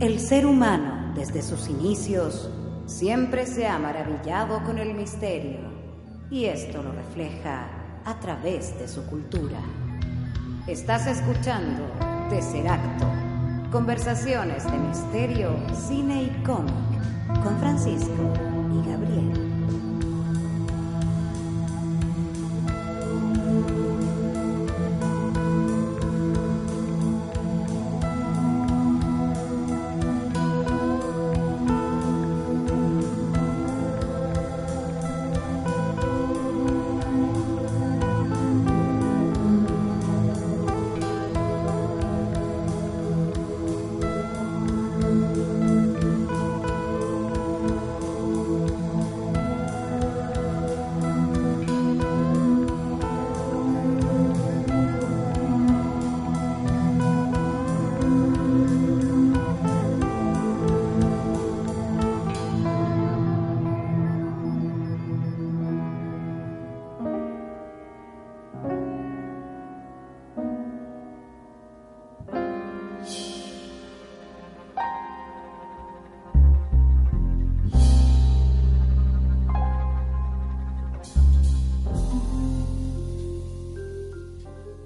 El ser humano, desde sus inicios, siempre se ha maravillado con el misterio, y esto lo refleja a través de su cultura. Estás escuchando Tesseracto, conversaciones de misterio, cine y cómic, con Francisco y Gabriel.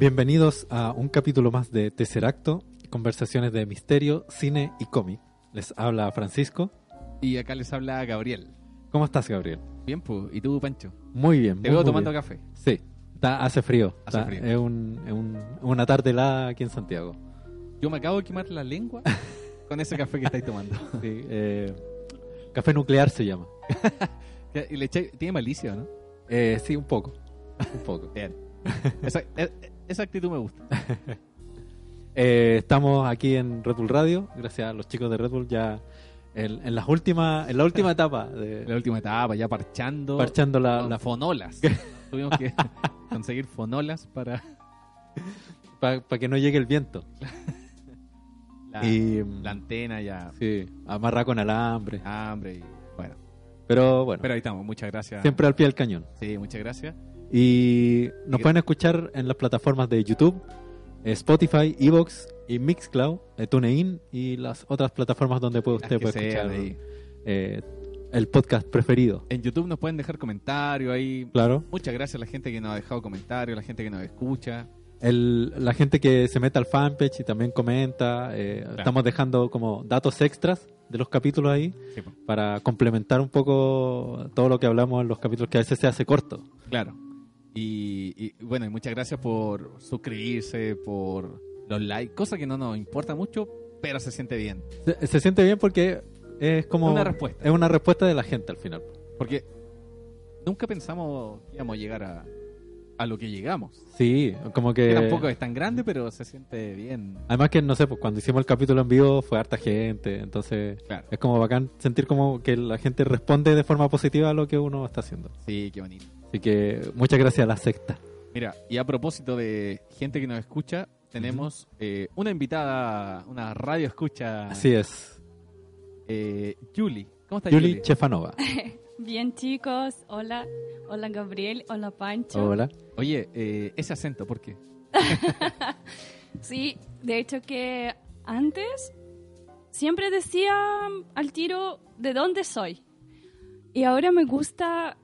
Bienvenidos a un capítulo más de Tesseracto, conversaciones de misterio, cine y cómic. Les habla Francisco. Y acá les habla Gabriel. ¿Cómo estás, Gabriel? Bien, pues. ¿Y tú, Pancho? Muy bien. Te muy, veo muy tomando bien. café. Sí, está, hace frío. Hace Está- frío. Es, un- es un- una tarde helada aquí en Santiago. Yo me acabo de quemar la lengua con ese café que estáis tomando. Sí, eh, café nuclear se llama. Y le eché- tiene malicia, ¿no? Eh, sí, un poco. Un poco. Bien. Esa, e- esa actitud me gusta. Eh, estamos aquí en Red Bull Radio, gracias a los chicos de Red Bull ya en, en las últimas, en la última etapa de La última etapa, ya parchando. parchando la, con la fonolas. Tuvimos que conseguir fonolas para para que no llegue el viento. la, y la antena ya. sí, amarrar con alambre. Hambre y bueno. Pero bueno, Pero ahí estamos. Muchas gracias. siempre al pie del cañón. Sí, muchas gracias. Y nos pueden escuchar en las plataformas de YouTube, eh, Spotify, Evox y Mixcloud, eh, TuneIn y las otras plataformas donde puede usted puede escuchar eh, el podcast preferido. En YouTube nos pueden dejar comentarios ahí. Claro. Muchas gracias a la gente que nos ha dejado comentarios, la gente que nos escucha. El- la gente que se mete al fanpage y también comenta, eh, estamos dejando como datos extras de los capítulos ahí Sí, para complementar un poco todo lo que hablamos en los capítulos que a veces se hace corto. Claro. Y, y, bueno, y muchas gracias por suscribirse, por los likes, cosa que no nos importa mucho, pero se siente bien. Se, se siente bien porque es como Una respuesta. es una respuesta de la gente al final. Porque nunca pensamos que íbamos a llegar a, a lo que llegamos. Sí, como que Que tampoco es tan grande, pero se siente bien. Además que, no sé, pues cuando hicimos el capítulo en vivo fue harta gente, entonces Claro. es como bacán sentir como que la gente responde de forma positiva a lo que uno está haciendo. Sí, qué bonito. Así que muchas gracias a la secta. Mira, y a propósito de gente que nos escucha, tenemos eh, una invitada, una radio escucha, Así es. eh, Julie. ¿Cómo está Julie? Yuli Chefanova. Bien chicos, hola, hola Gabriel, hola Pancho. Hola. Oye, eh, ese acento, ¿por qué? Sí, de hecho que antes siempre decía al tiro de dónde soy. Y ahora me gusta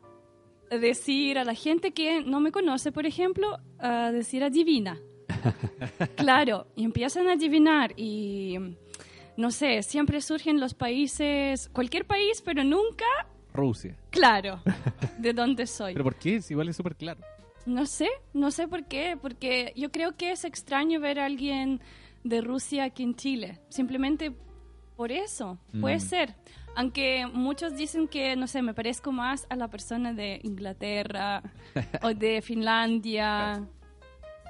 decir a la gente que no me conoce, por ejemplo, a decir adivina. claro, y empiezan a adivinar y no sé, siempre surgen los países, cualquier país, pero nunca Rusia. claro de dónde soy. ¿Pero por qué? Si igual es súper claro. No sé, no sé por qué, porque yo creo que es extraño ver a alguien de Rusia aquí en Chile. Simplemente por eso, puede Mm. ser. Aunque muchos dicen que, no sé, me parezco más a la persona de Inglaterra o de Finlandia,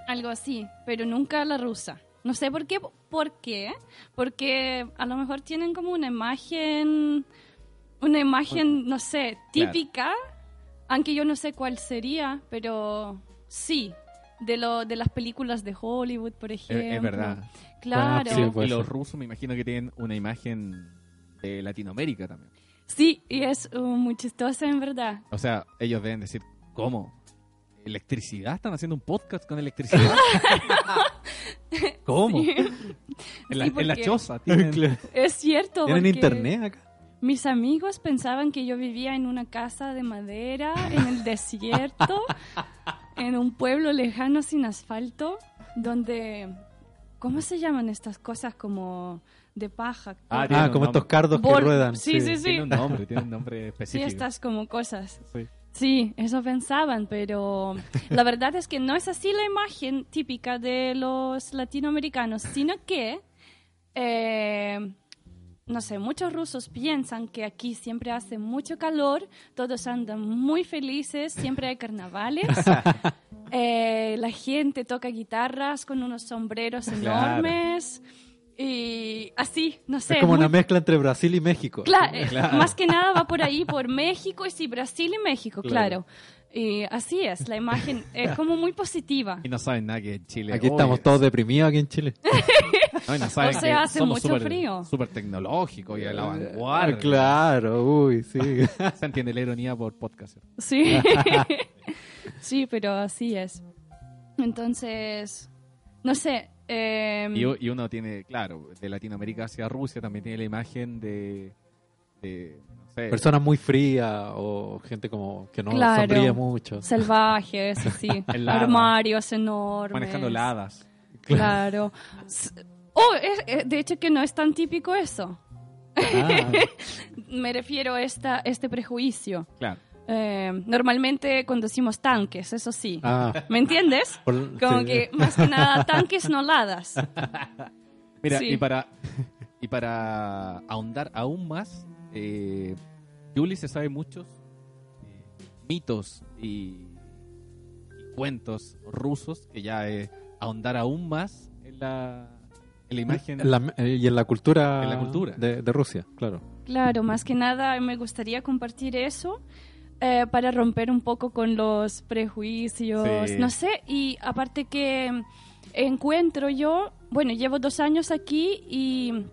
algo así, pero nunca a la rusa. No sé por qué, por qué, porque a lo mejor tienen como una imagen, una imagen, no sé, Claro. típica, aunque yo no sé cuál sería, pero sí, de lo de las películas de Hollywood, por Es, ejemplo. es verdad. Claro. Sí, Y los rusos me imagino que tienen una imagen de Latinoamérica también. Sí, y es uh, muy chistoso en verdad. O sea, ellos deben decir, ¿cómo? ¿Electricidad? ¿Están haciendo un podcast con electricidad? ¿Cómo? Sí. En la, Sí, en la choza. Tienen, Claro. Es cierto. ¿Tienen porque internet acá? Mis amigos pensaban que yo vivía en una casa de madera, en el desierto, en un pueblo lejano sin asfalto, donde... ¿Cómo se llaman estas cosas como de paja? Ah, Ah, como nombre. estos cardos que ruedan. sí, sí, sí. Tiene un nombre, tiene un nombre Sí, específico. estas como cosas. Sí. Sí, eso pensaban, pero la verdad es que no es así la imagen típica de los latinoamericanos, sino que, eh, no sé, muchos rusos piensan que aquí siempre hace mucho calor, todos andan muy felices, siempre hay carnavales, eh, la gente toca guitarras con unos sombreros Claro. enormes y así, no sé. es como muy una mezcla entre Brasil y México. Cla- eh, Más que nada va por ahí, por México, y sí, Brasil y México, Claro. claro. Y así es, la imagen es como muy positiva. Y no saben nada que en Chile. Aquí oye, estamos todos deprimidos aquí en Chile. no, no saben O sea, que hace somos mucho súper- frío. Súper tecnológicos y a la Ah, vanguardia. claro, uy, sí. Se entiende la ironía por podcast. Sí. sí, pero así es. Entonces, no sé. eh, Y, y uno tiene, claro, de Latinoamérica hacia Rusia también tiene la imagen de. de sé. Personas muy frías o gente como que no Claro. sonríe mucho. salvajes, así. Helada. Armarios enormes. manejando ladas. Claro. Oh, es- eh, de hecho que no es tan típico eso. Ah, Me refiero a esta, este prejuicio. Claro. Eh, normalmente conducimos tanques, eso sí. ah, ¿Me entiendes? por- Como sí. que más que nada tanques no ladas. Mira, Sí. y para y para ahondar aún más, eh, Julie se sabe muchos eh, mitos y, y cuentos rusos que ya es ahondar aún más en la, en la imagen. En la- eh, y en la cultura, En la cultura. De, de Rusia, claro. Claro, más que nada me gustaría compartir eso eh, para romper un poco con los prejuicios, Sí. no sé, y aparte que encuentro yo, bueno, llevo dos años aquí y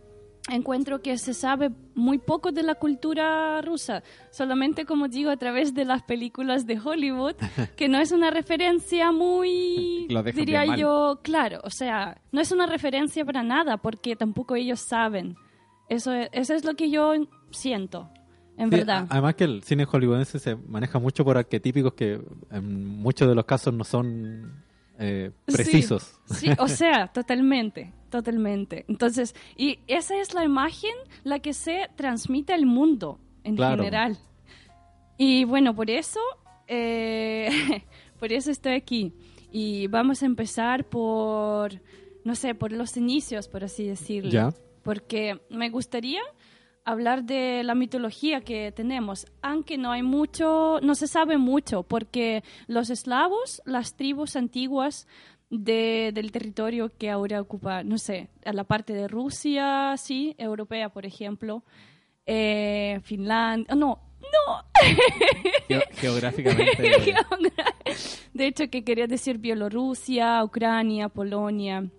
encuentro que se sabe muy poco de la cultura rusa, solamente como digo a través de las películas de Hollywood, que no es una referencia muy, diría yo, claro, o sea, no es una referencia para nada porque tampoco ellos saben. Eso es, eso es lo que yo siento, en Sí, verdad. además que el cine hollywoodense se maneja mucho por arquetípicos que en muchos de los casos no son eh, Sí. precisos. Sí, o sea, totalmente, totalmente. Entonces, y esa es la imagen la que se transmite al mundo en Claro. general. Y bueno, por eso, eh, por eso estoy aquí. Y vamos a empezar por, no sé, por los inicios, por así decirlo. Ya. Porque me gustaría hablar de la mitología que tenemos, aunque no hay mucho, no se sabe mucho, porque los eslavos, las tribus antiguas de- del territorio que ahora ocupa, no sé, a la parte de Rusia, sí, europea, por ejemplo, eh, Finlandia, no, no, Geo- geográficamente. de hecho que quería decir Bielorrusia, Ucrania, Polonia,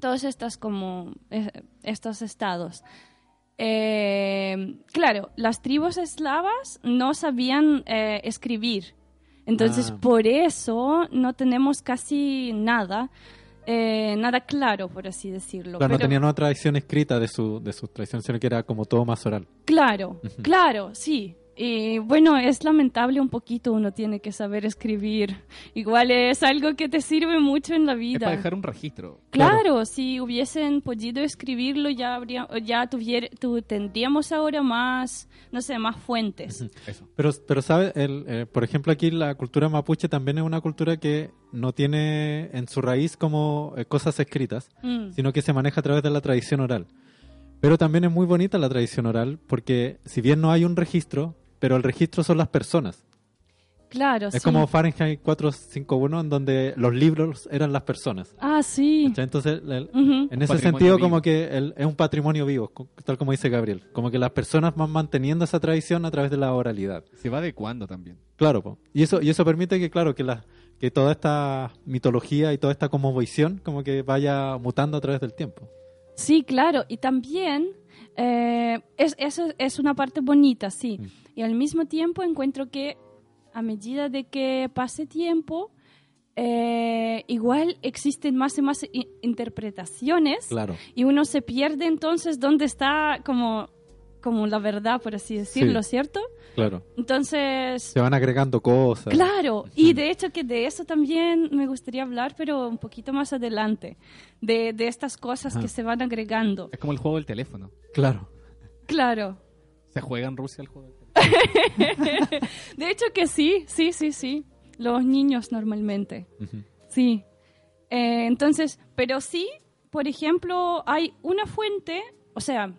todos estos como eh, estos estados. Eh, claro, las tribus eslavas no sabían eh, escribir, entonces Ah. por eso no tenemos casi nada, eh, nada claro, por así decirlo. Claro, no tenían una tradición escrita de su, de su tradición, sino que era como todo más oral. Claro, claro, sí. Y bueno, es lamentable un poquito, uno tiene que saber escribir. Igual es algo que te sirve mucho en la es vida. para dejar un registro. Claro, si hubiesen podido escribirlo ya habría, ya tuviera, tu- tendríamos ahora más, no sé, más fuentes. Eso. Pero, pero ¿sabes? El, eh, por ejemplo, aquí la cultura mapuche también es una cultura que no tiene en su raíz como eh, cosas escritas, Mm, sino que se maneja a través de la tradición oral. Pero también es muy bonita la tradición oral porque si bien no hay un registro, pero el registro son las personas. claro, Es sí. como Fahrenheit 451 en donde los libros eran las personas. Ah, sí. ¿cachai? Entonces, el- Ujú. en ese sentido vivo. como que el- es un patrimonio vivo, co- tal como dice Gabriel. Como que las personas van manteniendo esa tradición a través de la oralidad. Se va adecuando también. Claro, po. y eso y eso permite que claro que la que toda esta mitología y toda esta como visión como que vaya mutando a través del tiempo. Sí, claro. Y también eh, es, eso es una parte bonita, sí. Y al mismo tiempo encuentro que a medida de que pase tiempo, eh, igual existen más y más interpretaciones Claro. y uno se pierde entonces dónde está como, como la verdad, por así decirlo, Sí. ¿cierto? Claro. Entonces, Se van agregando cosas. claro, y de hecho que de eso también me gustaría hablar, pero un poquito más adelante, de, de estas cosas Ajá. que se van agregando. Es como el juego del teléfono. Claro. Claro. ¿Se juega en Rusia el juego del teléfono? De hecho que sí, sí, sí, sí. Los niños normalmente. Sí. Eh, entonces, pero sí, por ejemplo, hay una fuente, o sea,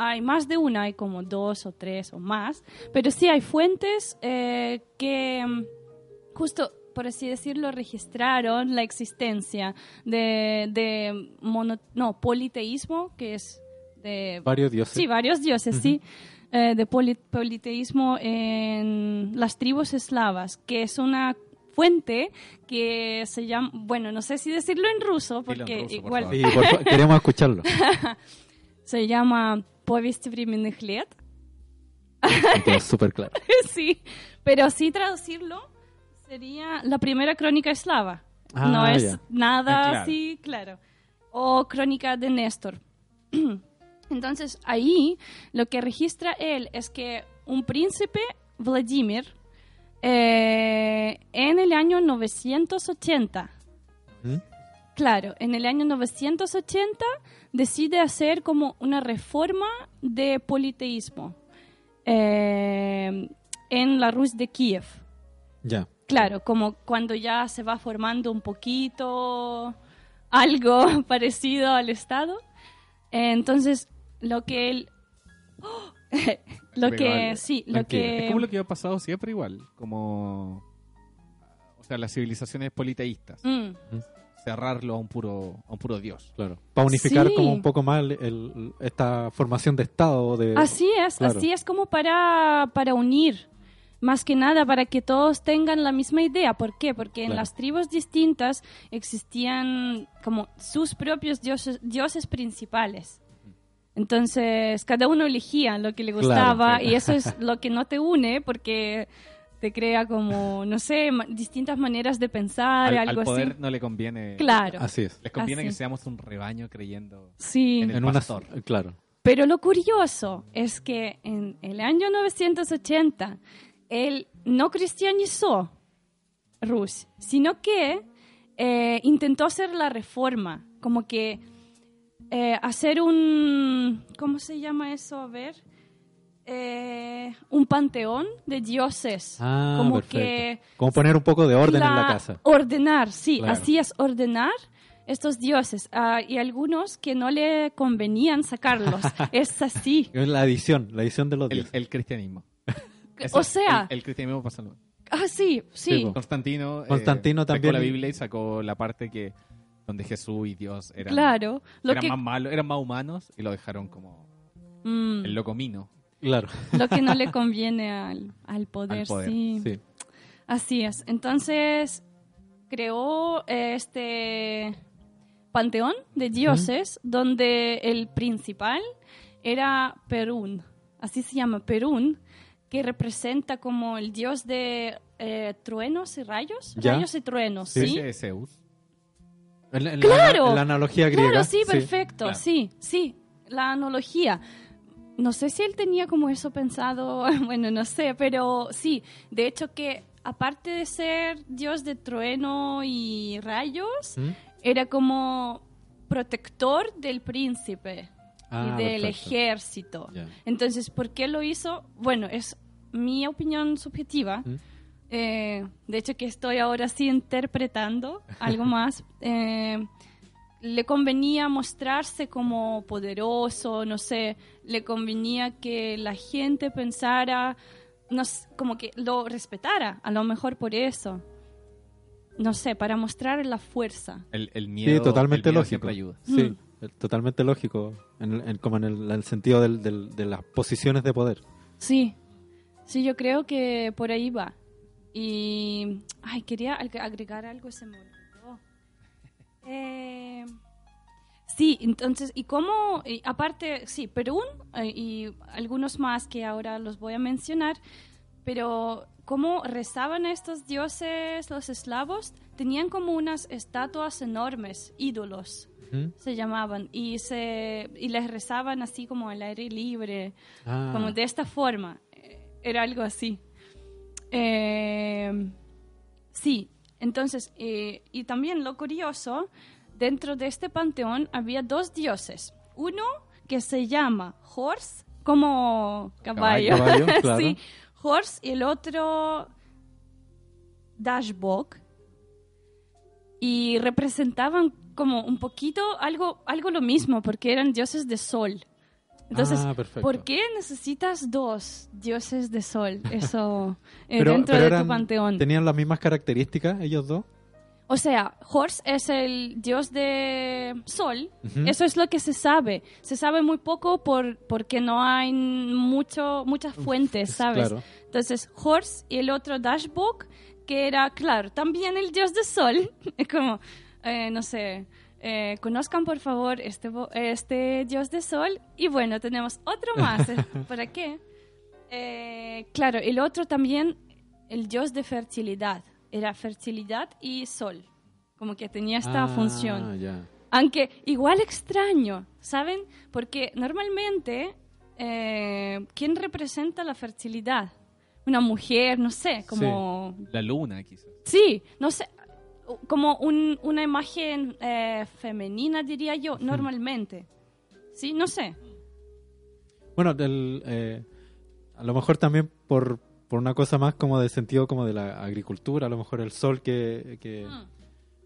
hay más de una, hay como dos o tres o más, pero sí hay fuentes eh, que mm, justo, por así decirlo, registraron la existencia de, de mono- no, politeísmo, que es de Varios dioses. Sí, varios dioses, sí. Eh, de poli- politeísmo en las tribus eslavas, que es una fuente que se llama, bueno, no sé si decirlo en ruso, en porque ruso, igual por queremos escucharlo. se llama Повесть временных лет. Quedó súper claro. sí, pero sí traducirlo sería la primera crónica eslava. Ah, no es ya. nada Ah, claro. así, claro. O crónica de Néstor. Entonces, ahí lo que registra él es que un príncipe, Vladimir, eh, en el año 980, ¿Mm? Claro, en el año 980 decide hacer como una reforma de politeísmo eh, en la Rus de Kiev. Ya. Claro, como cuando ya se va formando un poquito algo parecido al Estado. Eh, Entonces, lo que él... ¡Oh! lo Pero que, vale, sí, lo que... Es como lo que ha pasado siempre igual. Como. O sea, las civilizaciones politeístas. Mm, Cerrarlo a un puro, a un puro dios. Claro. Para unificar Sí. como un poco más el- el- esta formación de Estado. De... Así es, claro. así es como para, para unir, más que nada para que todos tengan la misma idea. ¿Por qué? Porque en Claro. las tribus distintas existían como sus propios dioses, dioses principales. Entonces, cada uno elegía lo que le Claro, gustaba sí. y eso es lo que no te une porque te crea como, no sé, ma- distintas maneras de pensar, Al, algo al poder así. no le conviene. Claro, Así es. Les conviene Así. que seamos un rebaño creyendo. sí. en el En una, claro. Pero lo curioso es que en el año 980 él no cristianizó Rus, sino que eh, intentó hacer la reforma, como que eh, hacer un, ¿cómo se llama eso? A ver, Eh, un panteón de dioses, Ah, como perfecto. que Como poner un poco de orden en la la- casa. Ordenar, sí, Claro. así es, ordenar estos dioses. Ah, y algunos que no le convenían sacarlos. es así. Es la edición, la edición de los El, dioses. el cristianismo. o sea, El, el cristianismo pasa lo ah, sí, Sí, sí. po. Constantino, eh, Constantino sacó también- la Biblia y sacó la parte que donde Jesús y Dios eran, claro. Lo eran que, más malos, eran más humanos y lo dejaron como mm, el loco mino. Claro. lo que no le conviene al, al poder, Al poder, sí. Sí. Así es. Entonces, creó eh, este panteón de dioses donde el principal era Perún. Así se llama Perún, que representa como el dios de eh, truenos y rayos. Ya. Rayos y truenos, Sí. es Zeus. Claro. La, la analogía griega. Claro, sí, perfecto, claro. sí, sí, la analogía. No sé si él tenía como eso pensado, bueno, no sé, pero sí, de hecho que aparte de ser dios de trueno y rayos, ¿Mm? era como protector del príncipe Ah, y del perfecto. ejército. Entonces, ¿por qué lo hizo? Bueno, es mi opinión subjetiva. ¿Mm? Eh, de hecho, que estoy ahora sí interpretando algo más. Eh, le convenía mostrarse como poderoso, no sé, le convenía que la gente pensara, no sé, como que lo respetara, a lo mejor por eso. No sé, para mostrar la fuerza. El, el miedo, Sí, totalmente el miedo lógico. siempre ayuda. Sí, Mm. eh, totalmente lógico. En, en- como en el, el sentido del- del- de las posiciones de poder. Sí, sí, yo creo que por ahí va. Y, ay, quería ag- agregar algo, se me olvidó. Eh, sí, entonces, ¿y cómo? y aparte, sí, Perún eh, y algunos más que ahora los voy a mencionar, pero cómo rezaban estos dioses los eslavos, tenían como unas estatuas enormes, ídolos se llamaban, y, se, y les rezaban así como al aire libre, Ah, como de esta forma. Eh, Era algo así. Eh, sí, entonces, eh, y también lo curioso, dentro de este panteón había dos dioses. Uno que se llama Horse, como caballo. Caballo, claro. sí, Horse, y el otro Dashbok. Y representaban como un poquito algo, algo lo mismo, porque eran dioses de sol. Entonces, Ah. ¿por qué necesitas dos dioses de sol? Eso eh, Pero- dentro pero de tu panteón. ¿Tenían las mismas características ellos dos? O sea, Horse es el dios de sol. Eso es lo que se sabe. Se sabe muy poco por, porque no hay mucho, muchas fuentes, ¿sabes? Claro. Entonces, Horse y el otro Dashbook, que era, claro, también el dios de sol. Como, eh, no sé, eh, conozcan por favor este, este dios de sol. Y bueno, tenemos otro más. ¿Para qué? Eh, claro, el otro también, el dios de fertilidad. Era fertilidad y sol. Como que tenía esta Ah, función. ya. Aunque igual extraño, ¿saben? Porque normalmente, eh, ¿quién representa la fertilidad? Una mujer, no sé, como... La luna, quizás. Sí, no sé, como un- una imagen eh, femenina, diría yo, normalmente. Sí, no sé. Bueno, del, eh, a lo mejor también por, por una cosa más como de sentido como de la agricultura, a lo mejor el sol que, que Mm.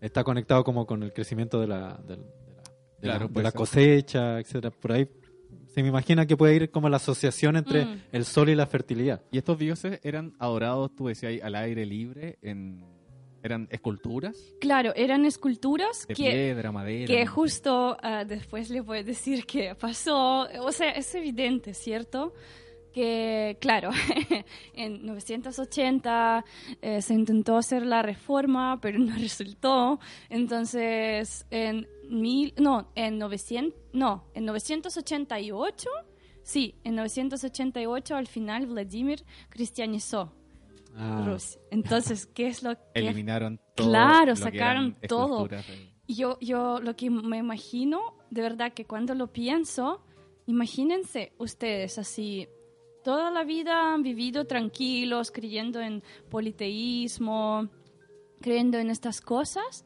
está conectado como con el crecimiento de la, del- de la, de Claro, la- de la cosecha, etcétera. Por ahí se me imagina que puede ir como la asociación entre Mm. el sol y la fertilidad. Y estos dioses eran adorados, tú decías, ahí, al aire libre, en, eran esculturas Claro, eran esculturas de que... piedra, madera. que justo ah, después le voy a decir que pasó, o sea, es evidente, ¿cierto? Que, claro, en 980 eh, se intentó hacer la reforma, pero no resultó. Entonces, en mil, no, en 900, no, en 988, sí, en 988 al final Vladimir cristianizó Ah, Rusia. Entonces, ¿qué es lo que Eliminaron todo. Claro, sacaron todo. Yo, yo lo que me imagino, de verdad que cuando lo pienso, imagínense ustedes así, toda la vida han vivido tranquilos, creyendo en politeísmo, creyendo en estas cosas,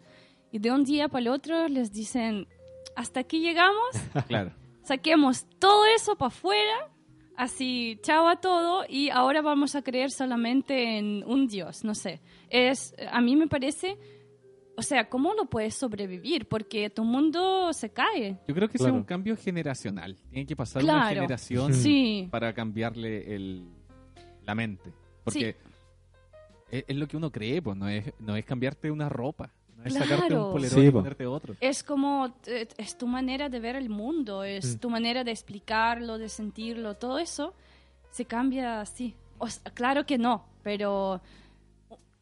y de un día para el otro les dicen, hasta aquí llegamos, Claro. saquemos todo eso para afuera, así, chao a todo, y ahora vamos a creer solamente en un Dios, no sé. Es, a mí me parece, o sea, ¿cómo lo puedes sobrevivir? Porque tu mundo se cae. Yo creo que ese es Claro. un cambio generacional. Tiene que pasar una Claro. generación Sí, para cambiarle el, la mente. Porque es, es lo que uno cree, pues no es, no es cambiarte una ropa. No es sacarte Claro. un polerón Sí, y po. ponerte otro. es como, es tu manera de ver el mundo, es Mm. tu manera de explicarlo, de sentirlo, todo eso se cambia así. O sea, claro que no, pero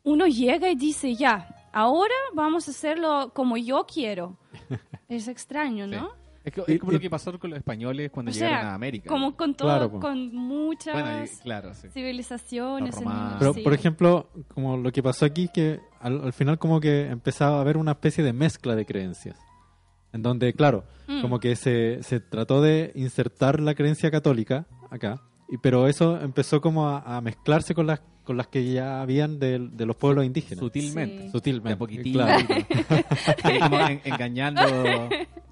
uno llega y dice, ya, ahora vamos a hacerlo como yo quiero. Es extraño, Sí. ¿no? Es, que- es como y- lo que pasó con los españoles cuando O llegaron sea, a América. Como con todo, Claro, po. con muchas Bueno, y- claro, sí. civilizaciones. En romanos. Pero, sí. por ejemplo, como lo que pasó aquí, que al, al final como que empezaba a haber una especie de mezcla de creencias. En donde, claro, Mm. como que se, se trató de insertar la creencia católica acá, y, pero eso empezó como a, a mezclarse con las, con las que ya habían de, de los pueblos indígenas. Sí. Sutilmente. Sutilmente. De a poquitito. Claro, Sí, como en- engañando,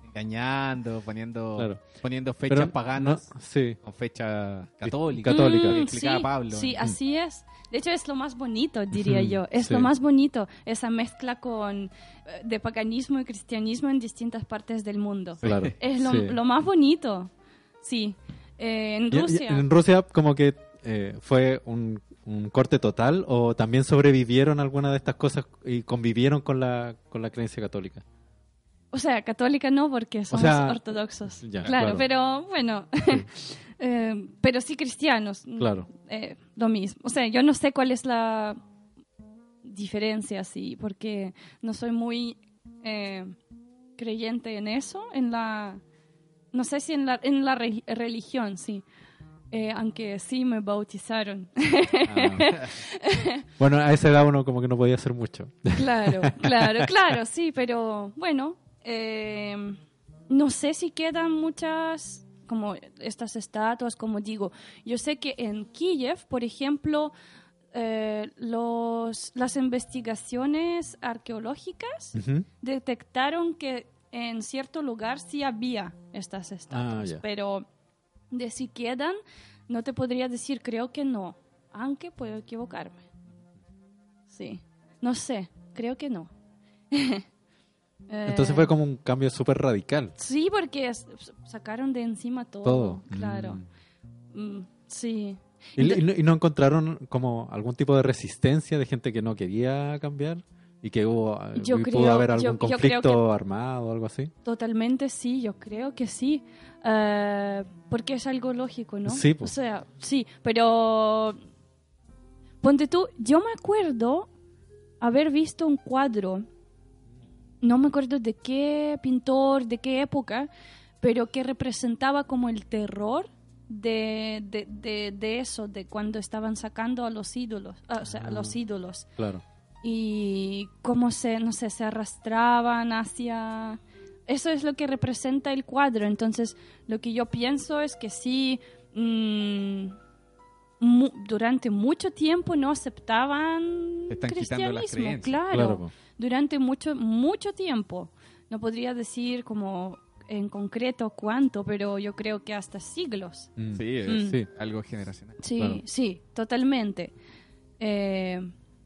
engañando, poniendo, Claro. poniendo fechas Pero paganas no- sí. con fecha católica. Católica. Mm, explicaba sí, Pablo. Sí, Mm. así es. De hecho, es lo más bonito, diría yo. Es sí. lo más bonito, esa mezcla con eh, de paganismo y cristianismo en distintas partes del mundo. Claro. Es lo, sí. lo más bonito. Sí. Eh, en Y- y- Rusia. en Rusia como que eh, fue un, un corte total o también sobrevivieron alguna de estas cosas y convivieron con la, con la creencia católica. O sea, católica no, porque somos sea, ortodoxos. ya, claro, claro. pero bueno. Eh, pero sí cristianos. Claro. Eh, lo mismo. O sea, yo no sé cuál es la diferencia, sí, porque no soy muy eh, creyente en eso, en la. No sé si en la, en la re- religión, sí. Eh, aunque sí me bautizaron. Ah. bueno, a esa edad uno como que no podía hacer mucho. claro, claro, claro, sí, pero bueno, eh, no sé si quedan muchas como estas estatuas, como digo. Yo sé que en Kiev, por ejemplo, eh, los, las investigaciones arqueológicas detectaron que en cierto lugar sí había estas estatuas, ya. pero de si quedan, no te podría decir, creo que no, aunque puedo equivocarme. Sí, no sé, creo que no. Entonces Eh, fue como un cambio súper radical. Sí, porque sacaron de encima todo. Todo. Claro. Mm. Mm, sí. ¿Y, y no encontraron como algún tipo de resistencia de gente que no quería cambiar? ¿Y que hubo, Yo y creo- pudo haber yo- algún yo conflicto armado o algo así? Totalmente sí, yo creo que sí. Eh, porque es algo lógico, ¿no? Sí, po. O sea, sí, pero. Ponte tú, yo me acuerdo haber visto un cuadro, no me acuerdo de qué pintor, de qué época, pero que representaba como el terror de, de, de, de eso, de cuando estaban sacando a los ídolos, ah, o sea, a los ídolos Claro. Y cómo se, no sé, se arrastraban hacia... Eso es lo que representa el cuadro. Entonces, lo que yo pienso es que sí, mm, mu- durante mucho tiempo no aceptaban están las cristianismo. Claro, durante mucho, mucho tiempo. No podría decir como en concreto cuánto, pero yo creo que hasta siglos. Mm. Sí, es Mm. Sí. algo generacional. Sí, Claro. sí, totalmente. Eh,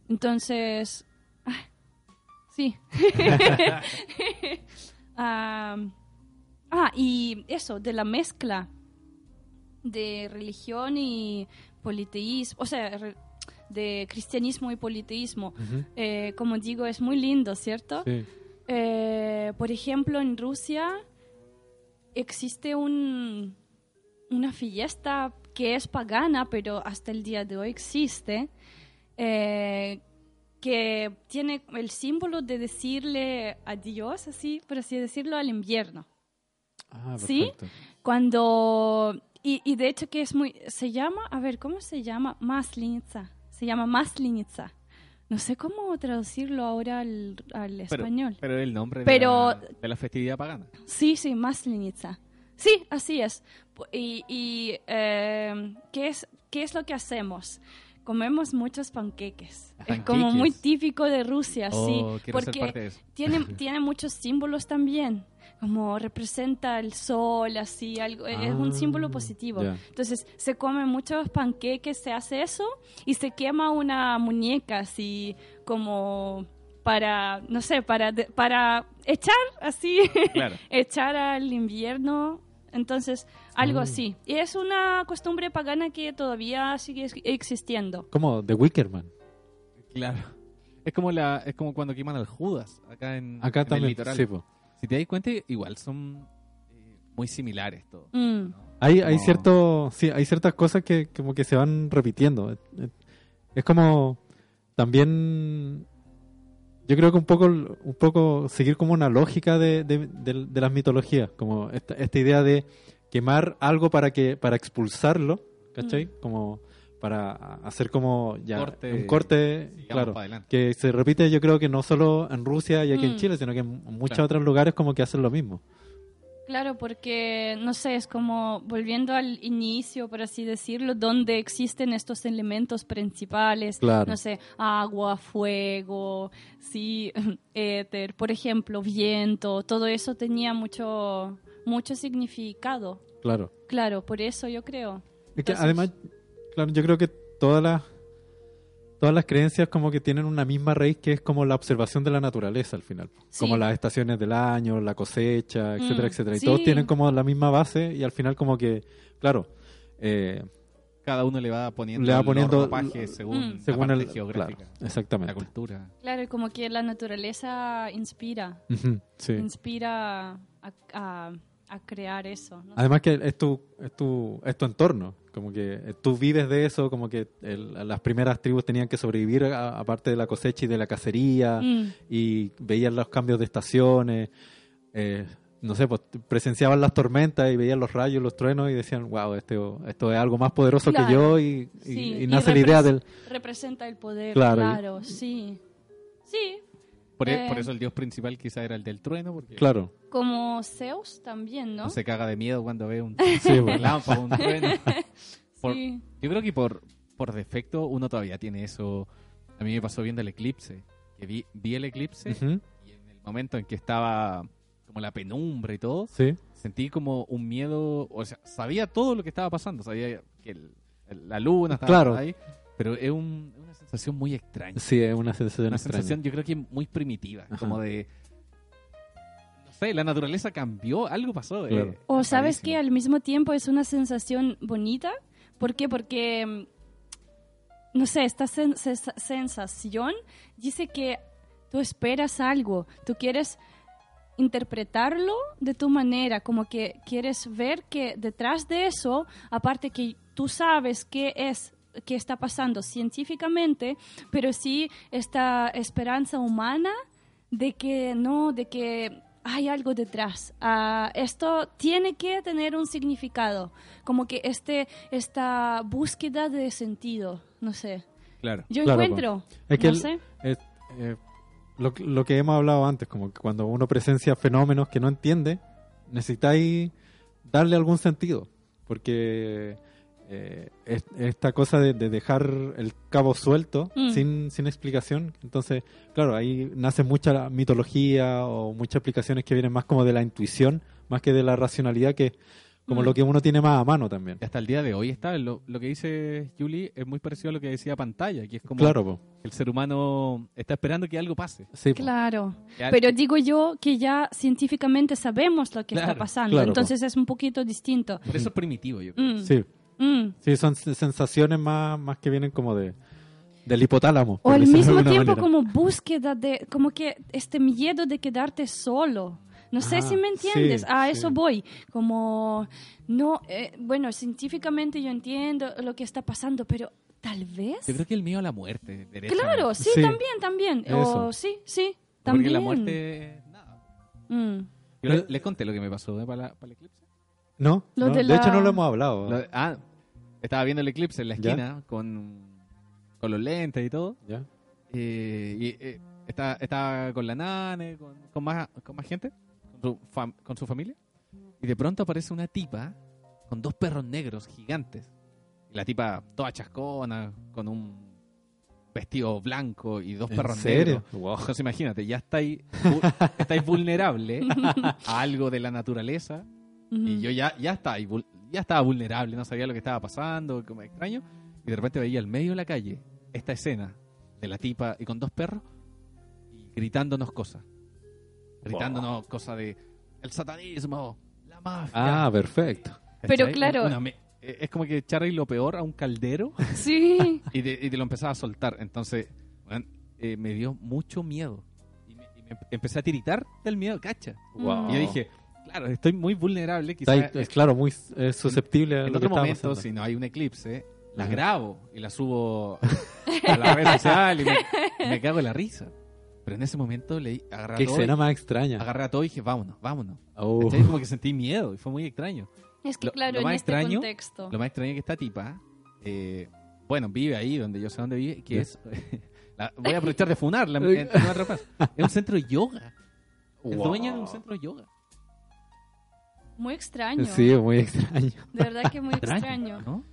entonces, ah, sí. Ah, ah, y eso, de la mezcla de religión y politeísmo, o sea, re- de cristianismo y politeísmo. Eh, como digo, es muy lindo, ¿cierto? Sí. Eh, por ejemplo, en Rusia existe un, una fiesta que es pagana, pero hasta el día de hoy existe, eh, que tiene el símbolo de decirle adiós, así, por así decirlo, al invierno. Ah, ¿Sí? Cuando... Y, y de hecho que es muy... Se llama, a ver, ¿cómo se llama? Maslinitsa. Se llama Maslinitsa. No sé cómo traducirlo ahora al, al Pero, español. pero el nombre Pero- de, la, de la festividad pagana. Sí, sí, Maslinitsa. Sí, así es. Y, y, eh, ¿qué, es, ¿qué es lo que hacemos? Comemos muchos panqueques. Es como Panqueques. muy típico de Rusia, Oh, sí. Porque tiene, tiene muchos símbolos también. Como representa el sol, así, algo. es un símbolo Ah, positivo. ya. Entonces se comen muchos panqueques, se hace eso y se quema una muñeca así como para, no sé, para, para echar así, Claro. echar al invierno. Entonces, algo Mm. así. Y es una costumbre pagana que todavía sigue ex- existiendo. Como The Wickerman. Claro. Es como la es como cuando queman al Judas acá en, Acá en el también. litoral. Sí. Si te das cuenta, igual son eh, muy similares todos. Mm. Hay, hay Como- cierto, sí, hay ciertas cosas que como que se van repitiendo. Es como también yo creo que un poco un poco seguir como una lógica de, de- de- de las mitologías, como esta, esta idea de quemar algo para que para expulsarlo, ¿cachai? Como para hacer como ya Corte. un corte, claro, que se repite yo creo que no solo en Rusia y aquí en Mm. Chile, sino que en muchos Claro. otros lugares como que hacen lo mismo. Claro, porque, no sé, es como volviendo al inicio, por así decirlo, donde existen estos elementos principales, Claro. no sé, agua, fuego, sí, éter, por ejemplo, viento, todo eso tenía mucho, mucho significado. Claro. Claro, por eso yo creo. Es que Entonces- además, claro, yo creo que todas las todas las creencias como que tienen una misma raíz que es como la observación de la naturaleza al final. Sí. Como las estaciones del año, la cosecha, etcétera, Mm, etcétera. Y sí. todos tienen como la misma base y al final como que, claro, eh, Cada uno le va poniendo, Le va poniendo- ropajes según, Mm. según la el... geográfica, Claro, la exactamente. cultura. Claro, y como que la naturaleza inspira, sí. inspira a, a- a crear eso. ¿no? Además que es tu, es tu, es tu entorno, como que tú vives de eso, como que el- las primeras tribus tenían que sobrevivir aparte de la cosecha y de la cacería, Mm. y veían los cambios de estaciones. eh, no sé, pues presenciaban las tormentas y veían los rayos, los truenos y decían, wow, esto, esto es algo más poderoso Claro. que yo y, y- Sí, y y nace la idea del... Representa el poder, Claro, sí. Sí, Por, e- Eh. por eso el dios principal quizá era el del trueno, porque Claro, como Zeus también, ¿no? no se caga de miedo cuando ve un sí, bueno. relámpago, un trueno. Por- Sí. Yo creo que por, por defecto uno todavía tiene eso. A mí me pasó viendo el eclipse. Que vi, vi el eclipse Ujú, y en el momento en que estaba como la penumbra y todo, sí, sentí como un miedo. O sea, sabía todo lo que estaba pasando. Sabía que el- el- la luna estaba Claro. ahí. Pero es un- sensación muy extraña. sí, es una sensación Una extraña. sensación, yo creo que muy primitiva. Ajá. Como de. No sé, la naturaleza cambió, algo pasó. eh, Claro. O es sabes que al mismo tiempo es una sensación bonita. ¿Por qué? Porque, mm, no sé, esta sen- sensación dice que tú esperas algo, tú quieres interpretarlo de tu manera, como que quieres ver que detrás de eso, aparte que tú sabes qué es qué está pasando científicamente, pero sí esta esperanza humana de que no, de que hay algo detrás. Ah, esto tiene que tener un significado, como que este, esta búsqueda de sentido, no sé. Claro. Yo Claro, encuentro, Es que no el- sé. es, eh, lo, lo que hemos hablado antes, como que cuando uno presencia fenómenos que no entiende, necesitáis darle algún sentido. Porque eh, es- esta cosa de, de dejar el cabo suelto Mm. sin, sin explicación, entonces, claro, ahí nace mucha mitología o muchas explicaciones que vienen más como de la intuición, más que de la racionalidad, que como Mm. lo que uno tiene más a mano también. Hasta el día de hoy está. Lo, lo que dice Julie es muy parecido a lo que decía Pantalla, que es como Claro, po. el ser humano está esperando que algo pase. Sí. Claro, pero digo yo que ya científicamente sabemos lo que está pasando, claro, entonces es un poquito distinto. Por eso es primitivo, yo creo. Mm, sí. Mm. Sí, son sensaciones más, más que vienen como de del hipotálamo. O al mismo tiempo manera. como búsqueda de, como que este miedo de quedarte solo. No sé Ah, si me entiendes, sí, a sí. eso voy. Como, no, eh, bueno, científicamente yo entiendo lo que está pasando, pero tal vez... Yo creo que el miedo a la muerte. Claro, sí, Sí. también, también. O, Eso. sí, sí, Porque también. la muerte. Nada. Mm. Yo le- les conté lo que me pasó ¿eh? para, la- para el eclipse. No, de de, hecho la- no lo hemos hablado. Lo- ah, estaba viendo el eclipse en la ¿Ya? esquina con, con los lentes y todo. ¿Ya? Eh, y eh, estaba, estaba con la nane, con, con más, con más gente, con su, fam- con su familia. Y de pronto aparece una tipa con dos perros negros gigantes. Y la tipa toda chascona, con un vestido blanco y dos ¿En perros serio? negros. Wow. Entonces imagínate, ya estáis, estáis vulnerable a algo de la naturaleza. Y yo ya, ya, estaba, ya estaba vulnerable, no sabía lo que estaba pasando, como extraño. Y de repente veía al medio de la calle esta escena de la tipa y con dos perros y gritándonos cosas. Gritándonos cosas de el satanismo, la mafia. Ah, perfecto. ¿cachai? Pero claro- Una me- eh, es como que echarle lo peor a un caldero Sí, y, de- y te lo empezaba a soltar. Entonces, weón, eh, me dio mucho miedo. Y me, y me empecé a tiritar del miedo, cacha. Wow. Y yo dije, claro, estoy muy vulnerable. Está Quizás ahí, es claro, muy susceptible a en lo que otro momento, pasando. si no hay un eclipse, las Ajá. grabo y las subo a la red social y me, cago en la risa. Pero en ese momento le agarré a, Qué todo, escena más extraña. agarré a todo y dije, vámonos, vámonos. Oh. Como que sentí miedo y fue muy extraño. es que Lo- claro, lo en más este extraño- contexto. Lo más extraño es que esta tipa, eh, bueno, vive ahí donde yo sé dónde vive, que es... la- voy a aprovechar de funarla en, en- en. Es un centro de yoga. Es Wow. dueña de un centro de yoga. Muy extraño. Sí, muy extraño. De verdad que muy extraño. ¿no?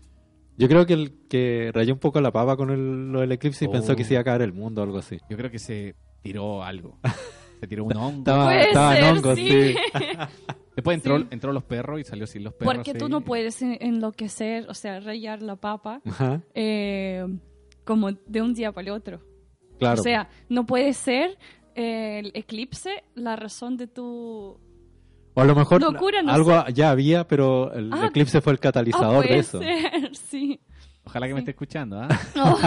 Yo creo que el que rayó un poco la papa con el, lo del eclipse y Oh. pensó que se iba a caer el mundo o algo así. Yo creo que se tiró algo. Se tiró un hongo. Estaba, Puede estaba en hongos, sí. sí. Después entró, Sí. entró los perros y salió sin los perros. Porque tú sí. no puedes en- enloquecer, o sea, rayar la papa eh, como de un día para el otro. claro. O sea, no puede ser eh, el eclipse la razón de tu... o a lo mejor locura, no algo ya había, pero el Ah, eclipse fue el Ah, catalizador de puede eso. ser, sí. Ojalá que me esté escuchando, ¿ah? No,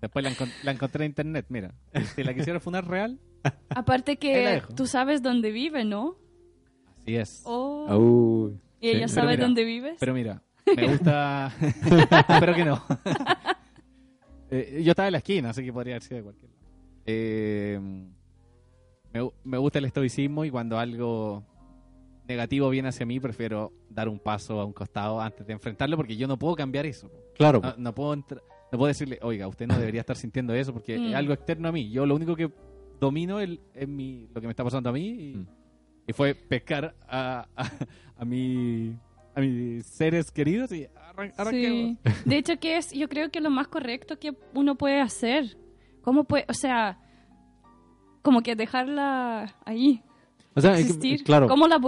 Después la, encon- la encontré en internet, mira. Si la quisiera funar real, aparte que tú sabes dónde vive, ¿no? así es. Oh, ¿Y ella sí. Sabe mira, dónde vives? Pero mira, me gusta. Espero que no. Eh, yo estaba en la esquina, así que podría haber sido de cualquier lado. Eh, me, me gusta el estoicismo y cuando algo negativo viene hacia mí, prefiero dar un paso a un costado antes de enfrentarlo porque yo no puedo cambiar eso. Claro, No, no puedo entr- no puedo decirle, oiga, usted no debería estar sintiendo eso porque Mm. es algo externo a mí. Yo lo único que domino es, es mi, lo que me está pasando a mí y, Mm. y fue pescar a, a, a mi- a mis seres queridos y arran- arranquemos. Sí. De hecho, que es, yo creo que lo más correcto que uno puede hacer. ¿Cómo puede, o sea, como que dejarla ahí, o sea, existir? claro, ¿Cómo la,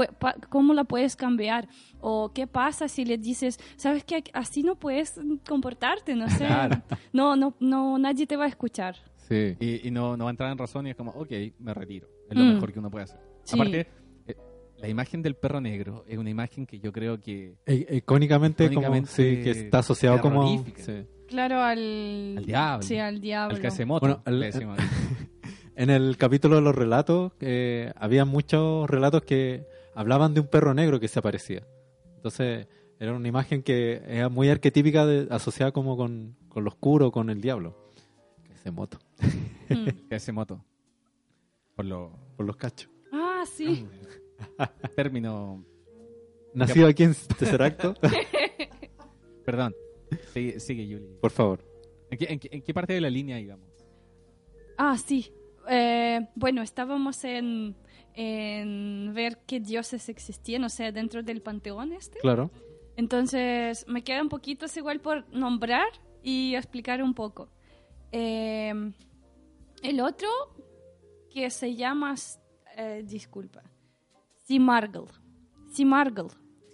¿Cómo la puedes cambiar? ¿O qué pasa si le dices, sabes que así no puedes comportarte? No sé. Claro. No, no, no, nadie te va a escuchar. sí. Y, y no, no va a entrar en razón y es como, ok, me retiro. Es lo Mm. mejor que uno puede hacer. Sí. Aparte, eh, la imagen del perro negro es una imagen que yo creo que E- icónicamente, como Icónicamente sí, que está asociado como sí. Claro, al... Al diablo. Sí, al diablo. al que hace moto, Bueno, al-. En el capítulo de los relatos, eh, había muchos relatos que hablaban de un perro negro que se aparecía. Entonces, era una imagen que era muy arquetípica, de- asociada como con, con lo oscuro, con el diablo. Ese moto, Mm. que moto. Por lo por los cachos. Ah, sí. término. Nacido aquí en Tesseracto, Perdón. Sigue, sigue Yuli. por favor. ¿En qué, en qué- en qué parte de la línea, digamos? Ah, sí. Eh, bueno, estábamos en, en ver qué dioses existían, o sea, dentro del panteón este. Claro. Entonces, me queda un poquito igual por nombrar y explicar un poco. Eh, el otro, que se llama, eh, disculpa, Simargl. Simargl.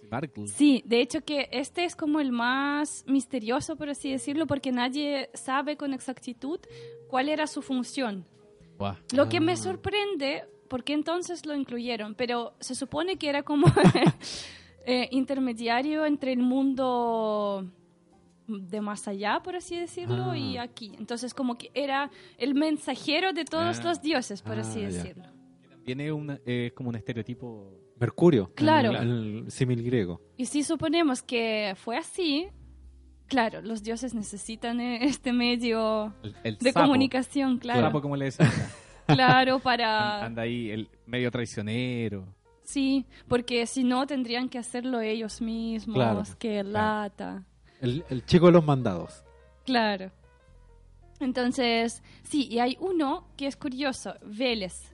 Markle. Sí, de hecho que este es como el más misterioso, por así decirlo, porque nadie sabe con exactitud cuál era su función. Guau. Lo que Ah. me sorprende, porque entonces lo incluyeron, pero se supone que era como eh, intermediario entre el mundo de más allá, por así decirlo, Ah. y aquí. Entonces como que era el mensajero de todos Ah. los dioses, por así Ah, ya. decirlo. Tiene una, eh, como un estereotipo. Mercurio. Claro. El, el símil griego. Y si suponemos que fue así, claro, los dioses necesitan eh, este medio El, el de sapo. comunicación, El claro. sapo, como le decía. Claro, para... Anda ahí, el medio traicionero. Sí, porque si no tendrían que hacerlo ellos mismos, Claro, que lata. El, el chico de los mandados. Claro. Entonces, sí, y hay uno que es curioso, Vélez,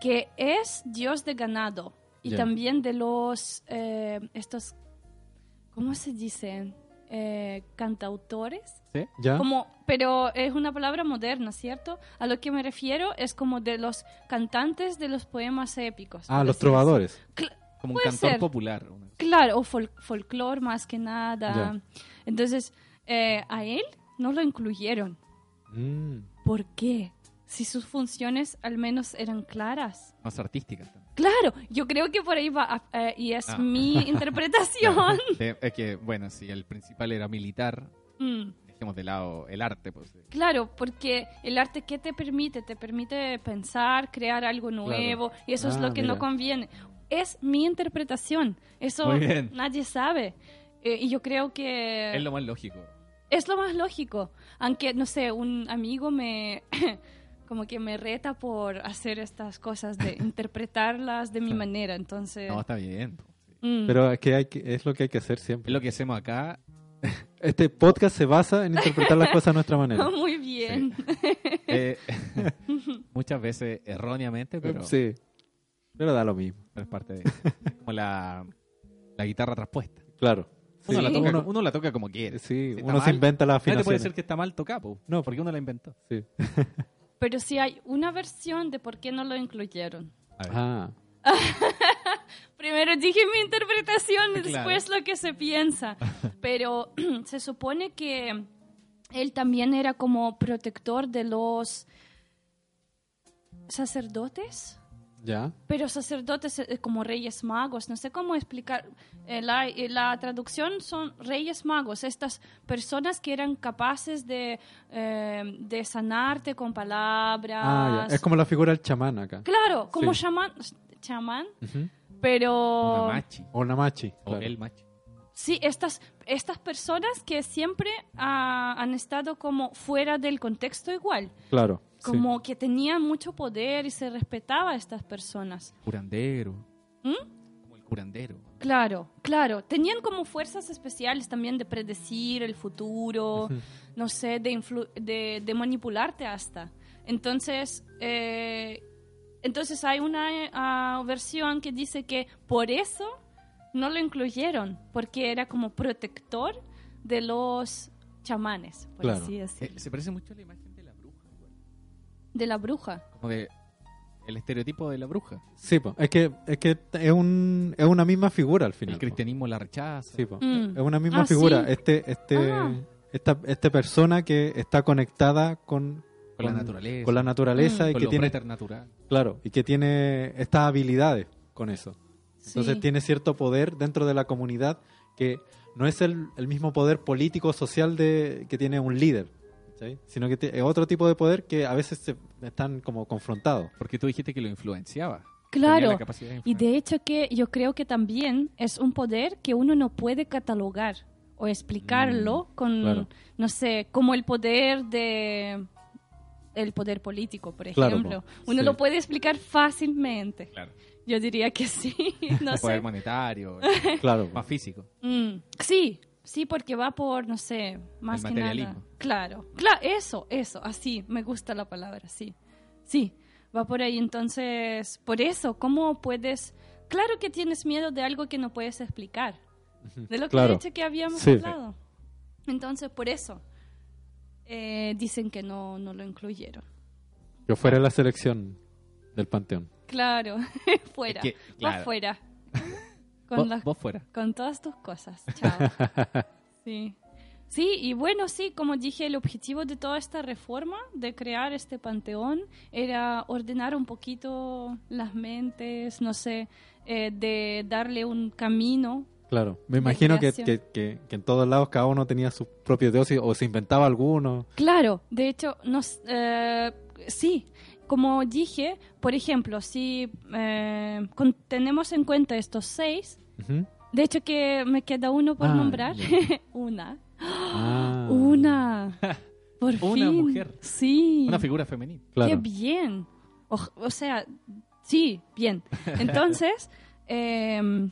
que es dios de ganado y también de los, eh, estos, ¿cómo se dicen? Eh, cantautores. ¿Sí? ¿Ya? Como, pero es una palabra moderna, ¿cierto? A lo que me refiero es como de los cantantes de los poemas épicos. Ah, los trovadores. Como un cantor ser. popular. Claro, o fol folclore más que nada. Entonces, eh, a él no lo incluyeron. Mm. ¿Por qué? Si sus funciones al menos eran claras. Más artísticas. también. Claro, yo creo que por ahí va, a- eh, y es Ah. mi interpretación. Es que, bueno, si el principal era militar, Mm, dejemos de lado el arte, pues. eh. Claro, porque el arte, ¿qué te permite? Te permite pensar, crear algo nuevo, y eso es Ah, lo que no conviene. Es mi interpretación, eso nadie sabe. Eh, y yo creo que... Es lo más lógico. Es lo más lógico. Aunque, no sé, un amigo me... como que me reta por hacer estas cosas, de interpretarlas de mi manera. Entonces... No, está bien. sí. mm. Pero es que hay que, es lo que hay que hacer Es siempre. lo que hacemos acá. Este podcast se basa en interpretar las cosas a nuestra manera. Muy bien. eh, muchas veces erróneamente, pero, Sí. Pero da lo mismo. es parte de como la, la guitarra traspuesta. Claro. Uno, Sí, la toca, uno- uno la toca como quiere. sí, Si uno se mal, inventa las Nadie te puede decir que está mal tocado, No. porque uno la inventó. Sí. Pero sí hay una versión de por qué no lo incluyeron. Ah, Primero dije mi interpretación y Claro. después lo que se piensa. Pero se supone que él también era como protector de los sacerdotes. Ya. Pero sacerdotes eh, como reyes magos, no sé cómo explicar. Eh, la, eh, la traducción son reyes magos, estas personas que eran capaces de, eh, de sanarte con palabras. Ah, ya. Es como la figura del chamán acá. Claro, como Sí. chamán, chamán, Ujú. pero... Una machi. O una machi. O claro. el machi. Sí, estas, estas personas que siempre ah, han estado como fuera del contexto igual. Claro. Como que tenían mucho poder y se respetaba a estas personas. Curandero. ¿Mm? Como el curandero. Claro, claro. Tenían como fuerzas especiales también de predecir el futuro, no sé, de, influ- de, de manipularte hasta. Entonces, eh, entonces hay una ah, versión que dice que por eso no lo incluyeron, porque era como protector de los chamanes, por Claro. así Eh, decirlo. se parece mucho a la imagen De la bruja. Como de el estereotipo de la bruja. Sí, po. es que, es que es, un, es una misma figura al final. El po. cristianismo la rechaza. Sí, po. Mm. es una misma Ah, figura. sí. Este, este, Ah. esta, esta persona que está conectada con, Con la naturaleza. con la naturaleza Mm. y con que lo tiene, preternatural. claro, y que tiene estas habilidades con eso. Entonces Sí. tiene cierto poder dentro de la comunidad que no es el, el mismo poder político social de, que tiene un líder, ¿cachai? sino que te- es otro tipo de poder que a veces se, están como confrontados. Porque tú dijiste que lo influenciaba. Tenía Claro. la capacidad de Y de hecho que yo creo que también es un poder que uno no puede catalogar o explicarlo con, claro. no sé, como el poder de el poder político, por Claro, ejemplo. po. Uno Sí. lo puede explicar fácilmente. Claro. Yo diría que sí, no El poder sé. monetario, Claro. más físico. Mm, sí, sí, porque va por, no sé, más El que nada. Claro, claro, eso, eso, así, me gusta la palabra, sí. Sí, va por ahí. Entonces, por eso, ¿cómo puedes...? Claro que tienes miedo de algo que no puedes explicar. De lo que Claro. hecho que habíamos Sí. hablado. Entonces, por eso, eh, dicen que no, no lo incluyeron. Que fuera la selección del Panteón. Claro, fuera, Es que, va fuera. Con Vos, las vos fuera. con todas tus cosas. Chao. sí. Sí, y bueno, sí, como dije, el objetivo de toda esta reforma, de crear este panteón, era ordenar un poquito las mentes, no sé, eh, de darle un camino. Claro. Me imagino que, que, que- que en todos lados cada uno tenía sus propios dioses o se inventaba alguno. Claro, de hecho, nos, eh, sí, como dije, por ejemplo, si eh, con- tenemos en cuenta estos seis, Ujú. de hecho que me queda uno por Ah, nombrar, ya. una. Ah. Una. Por Una fin. mujer. Sí. Una figura femenina. Claro. Qué bien. O, o sea, sí, bien. Entonces, em,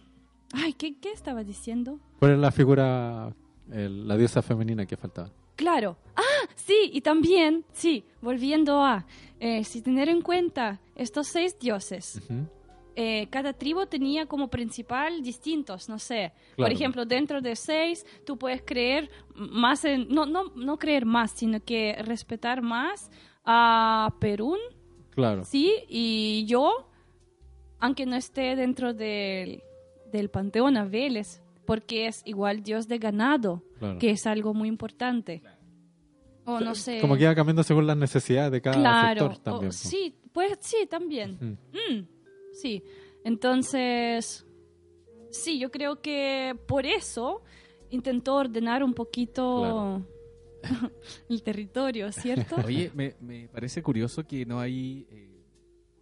ay, ¿qué, ¿qué estaba diciendo? ¿Cuál es la figura, el- la diosa femenina que faltaba? Claro. Ah, sí, y también, sí, volviendo a, eh, si tener en cuenta estos seis dioses, eh, cada tribu tenía como principal distintos, no sé. Por ejemplo, dentro de seis, tú puedes creer más en, no, no, no creer más, sino que respetar más a Perún, Claro. sí, y yo, aunque no esté dentro del, del panteón a Vélez, porque es igual dios de ganado, claro. que es algo muy importante. O no sé. Como que iba cambiando según las necesidades de cada claro. sector también. o- po. sí, pues sí, también. Mm, sí, entonces, sí, yo creo que por eso intentó ordenar un poquito el territorio, ¿cierto? Oye, me, me parece curioso que no hay, eh,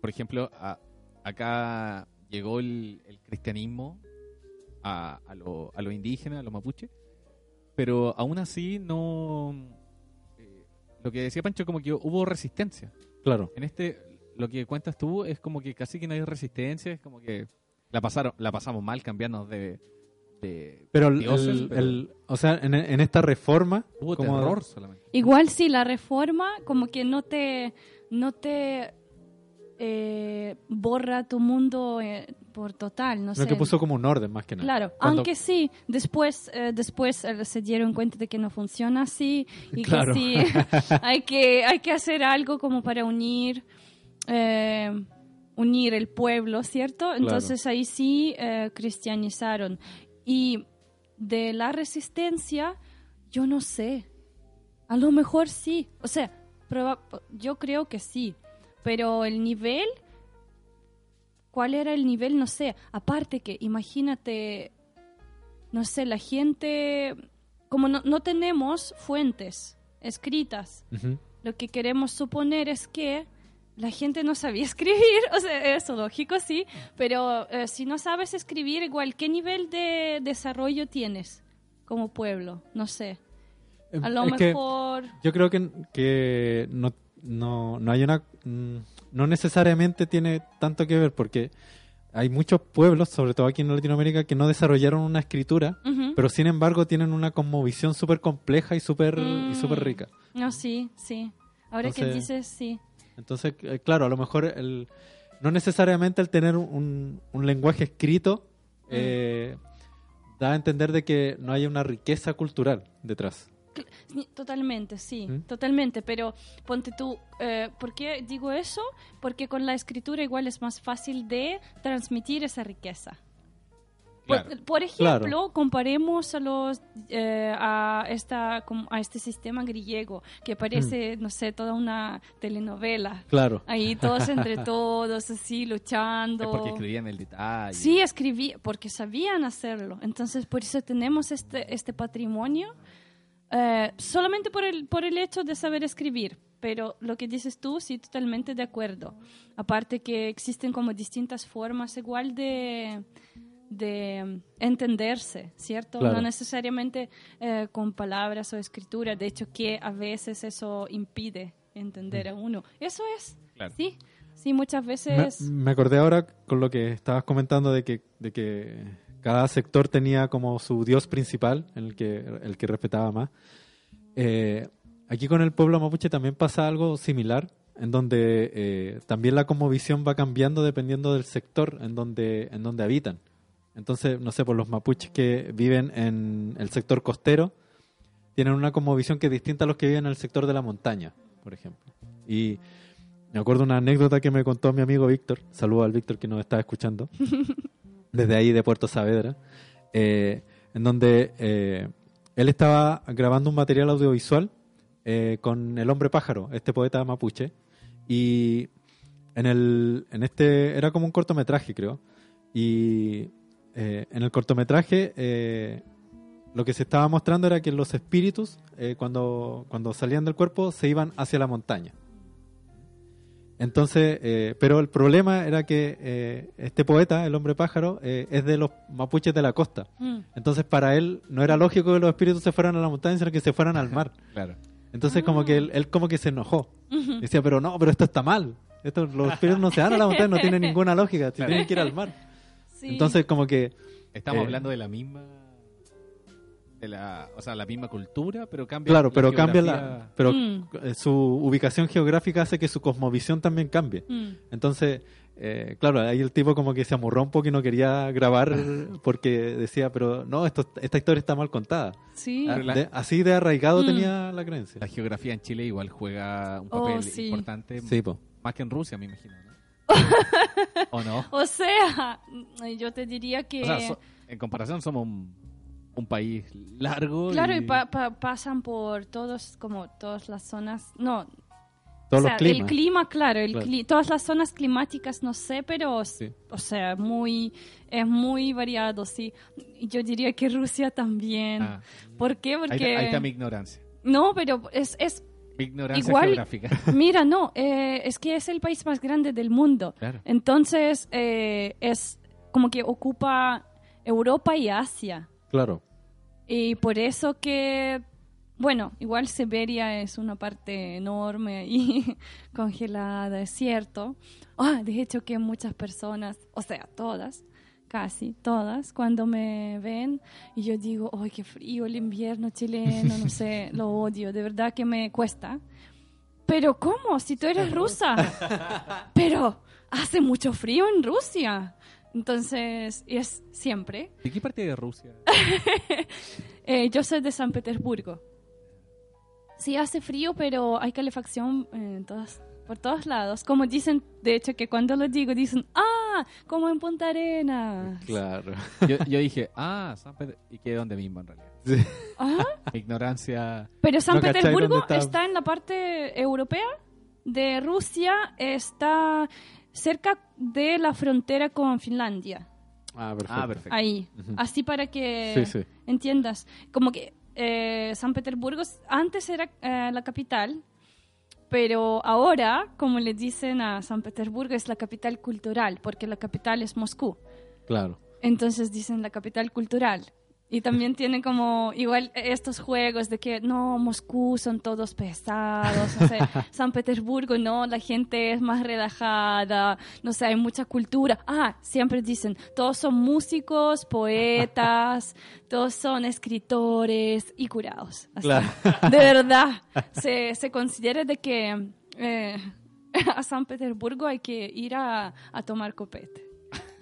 por ejemplo, a- acá llegó el, el cristianismo a, a lo, a lo indígena, a los mapuche, pero aún así no... eh, lo que decía Pancho, como que hubo resistencia. Claro. En este, lo que cuentas tú es como que casi que no hay resistencia, es como que la pasaron, la pasamos mal cambiarnos de, de Pero, el, dioses, el- pero el- o sea, en, en esta reforma, hubo como- terror solamente. Igual sí, la reforma como que no te, no te eh, borra tu mundo eh, por total, no lo sé. que puso como un orden más que nada. Claro, Cuando- aunque sí, después, eh, después se dieron cuenta de que no funciona así y Claro. que sí hay que, hay que hacer algo como para unir, unir el pueblo, ¿cierto? Entonces ahí sí cristianizaron. Y de la resistencia, yo no sé. A lo mejor sí. O sea, yo creo que sí. Pero el nivel cuál era el nivel, no sé. Aparte que, imagínate, no sé, la gente, como no, no tenemos fuentes escritas, lo que queremos suponer es que la gente no sabía escribir, o sea, eso lógico, sí, pero eh, si no sabes escribir, igual, ¿qué nivel de desarrollo tienes como pueblo? No sé. A lo Es mejor... yo creo que, que no, no, no hay una... mm, No necesariamente tiene tanto que ver porque hay muchos pueblos, sobre todo aquí en Latinoamérica, que no desarrollaron una escritura, pero sin embargo tienen una cosmovisión súper compleja y súper y Mm. súper rica. No, sí, sí. Ahora que dices, sí. Entonces, eh, claro, a lo mejor el, no necesariamente el tener un, un lenguaje escrito eh, da a entender de que no hay una riqueza cultural detrás. Totalmente, sí, ¿Mm? totalmente. Pero ponte tú, eh, ¿por qué digo eso? Porque con la escritura igual es más fácil de transmitir esa riqueza. Por, Claro. por ejemplo, Claro. comparemos a los eh, a esta a este sistema griego que parece, Mm. no sé, toda una telenovela. Claro. Ahí todos entre todos, así Es luchando. porque escribían el detalle. Sí, escribí porque sabían hacerlo. Entonces, por eso tenemos este, este patrimonio eh, solamente por el, por el hecho de saber escribir. Pero lo que dices tú, sí, totalmente de acuerdo. Aparte que existen como distintas formas igual de, de mm, entenderse, ¿cierto? Claro. No necesariamente eh, con palabras o escritura. De hecho, que a veces eso impide entender a uno. Eso es, Claro. sí. Sí, muchas Me, veces... me acordé ahora con lo que estabas comentando de que, de que cada sector tenía como su dios principal, el que, el que respetaba más. Eh, aquí con el pueblo mapuche también pasa algo similar, en donde eh, también la cosmovisión va cambiando dependiendo del sector en donde, en donde habitan. Entonces, no sé, por los mapuches que viven en el sector costero, tienen una cosmovisión que es distinta a los que viven en el sector de la montaña, por ejemplo. Y me acuerdo una anécdota que me contó mi amigo Víctor. Saludo al Víctor que nos está escuchando. desde ahí de Puerto Saavedra. eh, en donde eh, él estaba grabando un material audiovisual eh, con El Hombre Pájaro, este poeta mapuche. Y en, el, en este. Era como un cortometraje, creo. Y eh, en el cortometraje. lo que se estaba mostrando era que los espíritus, cuando, cuando salían del cuerpo, se iban hacia la montaña. Entonces, eh, pero el problema era que eh, este poeta, el hombre pájaro, eh, es de los mapuches de la costa. Mm. Entonces, para él no era lógico que los espíritus se fueran a la montaña, sino que se fueran al mar. Claro. Entonces, como que él, él como que se enojó. Decía, pero no, pero esto está mal. Esto, los espíritus no se van a la montaña, no tiene ninguna lógica. Si Claro. tienen que ir al mar. Sí. Entonces, como que Estamos Eh. hablando de la misma. De la, o sea, la misma cultura, pero cambia. Claro, la pero cambia la, pero Mm. eh, su ubicación geográfica hace que su cosmovisión también cambie. Mm. Entonces, eh, claro, ahí el tipo como que se amurró un poco y no quería grabar porque decía, pero no, esto, esta historia está mal contada. Sí. De- así de arraigado Mm. tenía la creencia. La geografía en Chile igual juega un Oh, papel sí. importante, Sí, po. más que en Rusia, me imagino. ¿no? ¿O no? O sea, yo te diría que... O sea, so- en comparación somos un, un país largo. claro, y y pa- pa- pasan por todos, como todas las zonas... No, Todos o sea, los climas. el clima, claro, el Claro. cli- todas las zonas climáticas, no sé, pero, Sí. o sea, muy, es muy variado, sí. Yo diría que Rusia también. Ah, ¿Por qué? Porque... ahí está mi ignorancia. No, pero es, es ignorancia Igual- geográfica. Mira, no, eh, es que es el país más grande del mundo. Claro. Entonces, eh, es como que ocupa Europa y Asia. Claro. Y por eso que, bueno, igual Siberia es una parte enorme y congelada, es cierto. Ah, de hecho que muchas personas, o sea, todas, casi todas, cuando me ven y yo digo, ¡ay, qué frío el invierno chileno! No sé, lo odio, de verdad que me cuesta. Pero ¿cómo? Si tú eres rusa. Pero hace mucho frío en Rusia. Entonces, es siempre. ¿De qué parte de Rusia? Eh, yo soy de San Petersburgo. Sí, hace frío, pero hay calefacción en todas, por todos lados. Como dicen, de hecho, que cuando lo digo, dicen, ¡ah! Como en Punta Arenas. Claro. Yo, yo dije, ah, San Pedro. Y quedé donde mismo en realidad. Sí. Ah, ignorancia. Pero San ¿No Petersburgo está? está en la parte europea de Rusia, está cerca de la frontera con Finlandia. Ah, perfecto. Ah, perfecto. Ahí. Así para que Sí, sí. entiendas. Como que eh, San Petersburgo antes era eh, la capital, pero ahora, como le dicen a San Petersburgo, es la capital cultural, porque la capital es Moscú. Claro. Entonces dicen la capital cultural. Y también tiene como, igual estos juegos de que no, Moscú son todos pesados, no sé, San Petersburgo no, la gente es más relajada, no sé, hay mucha cultura. Ah, siempre dicen, todos son músicos, poetas, todos son escritores y curados. Así. Claro. De verdad, se, se considera de que eh, a San Petersburgo hay que ir a, a tomar copete.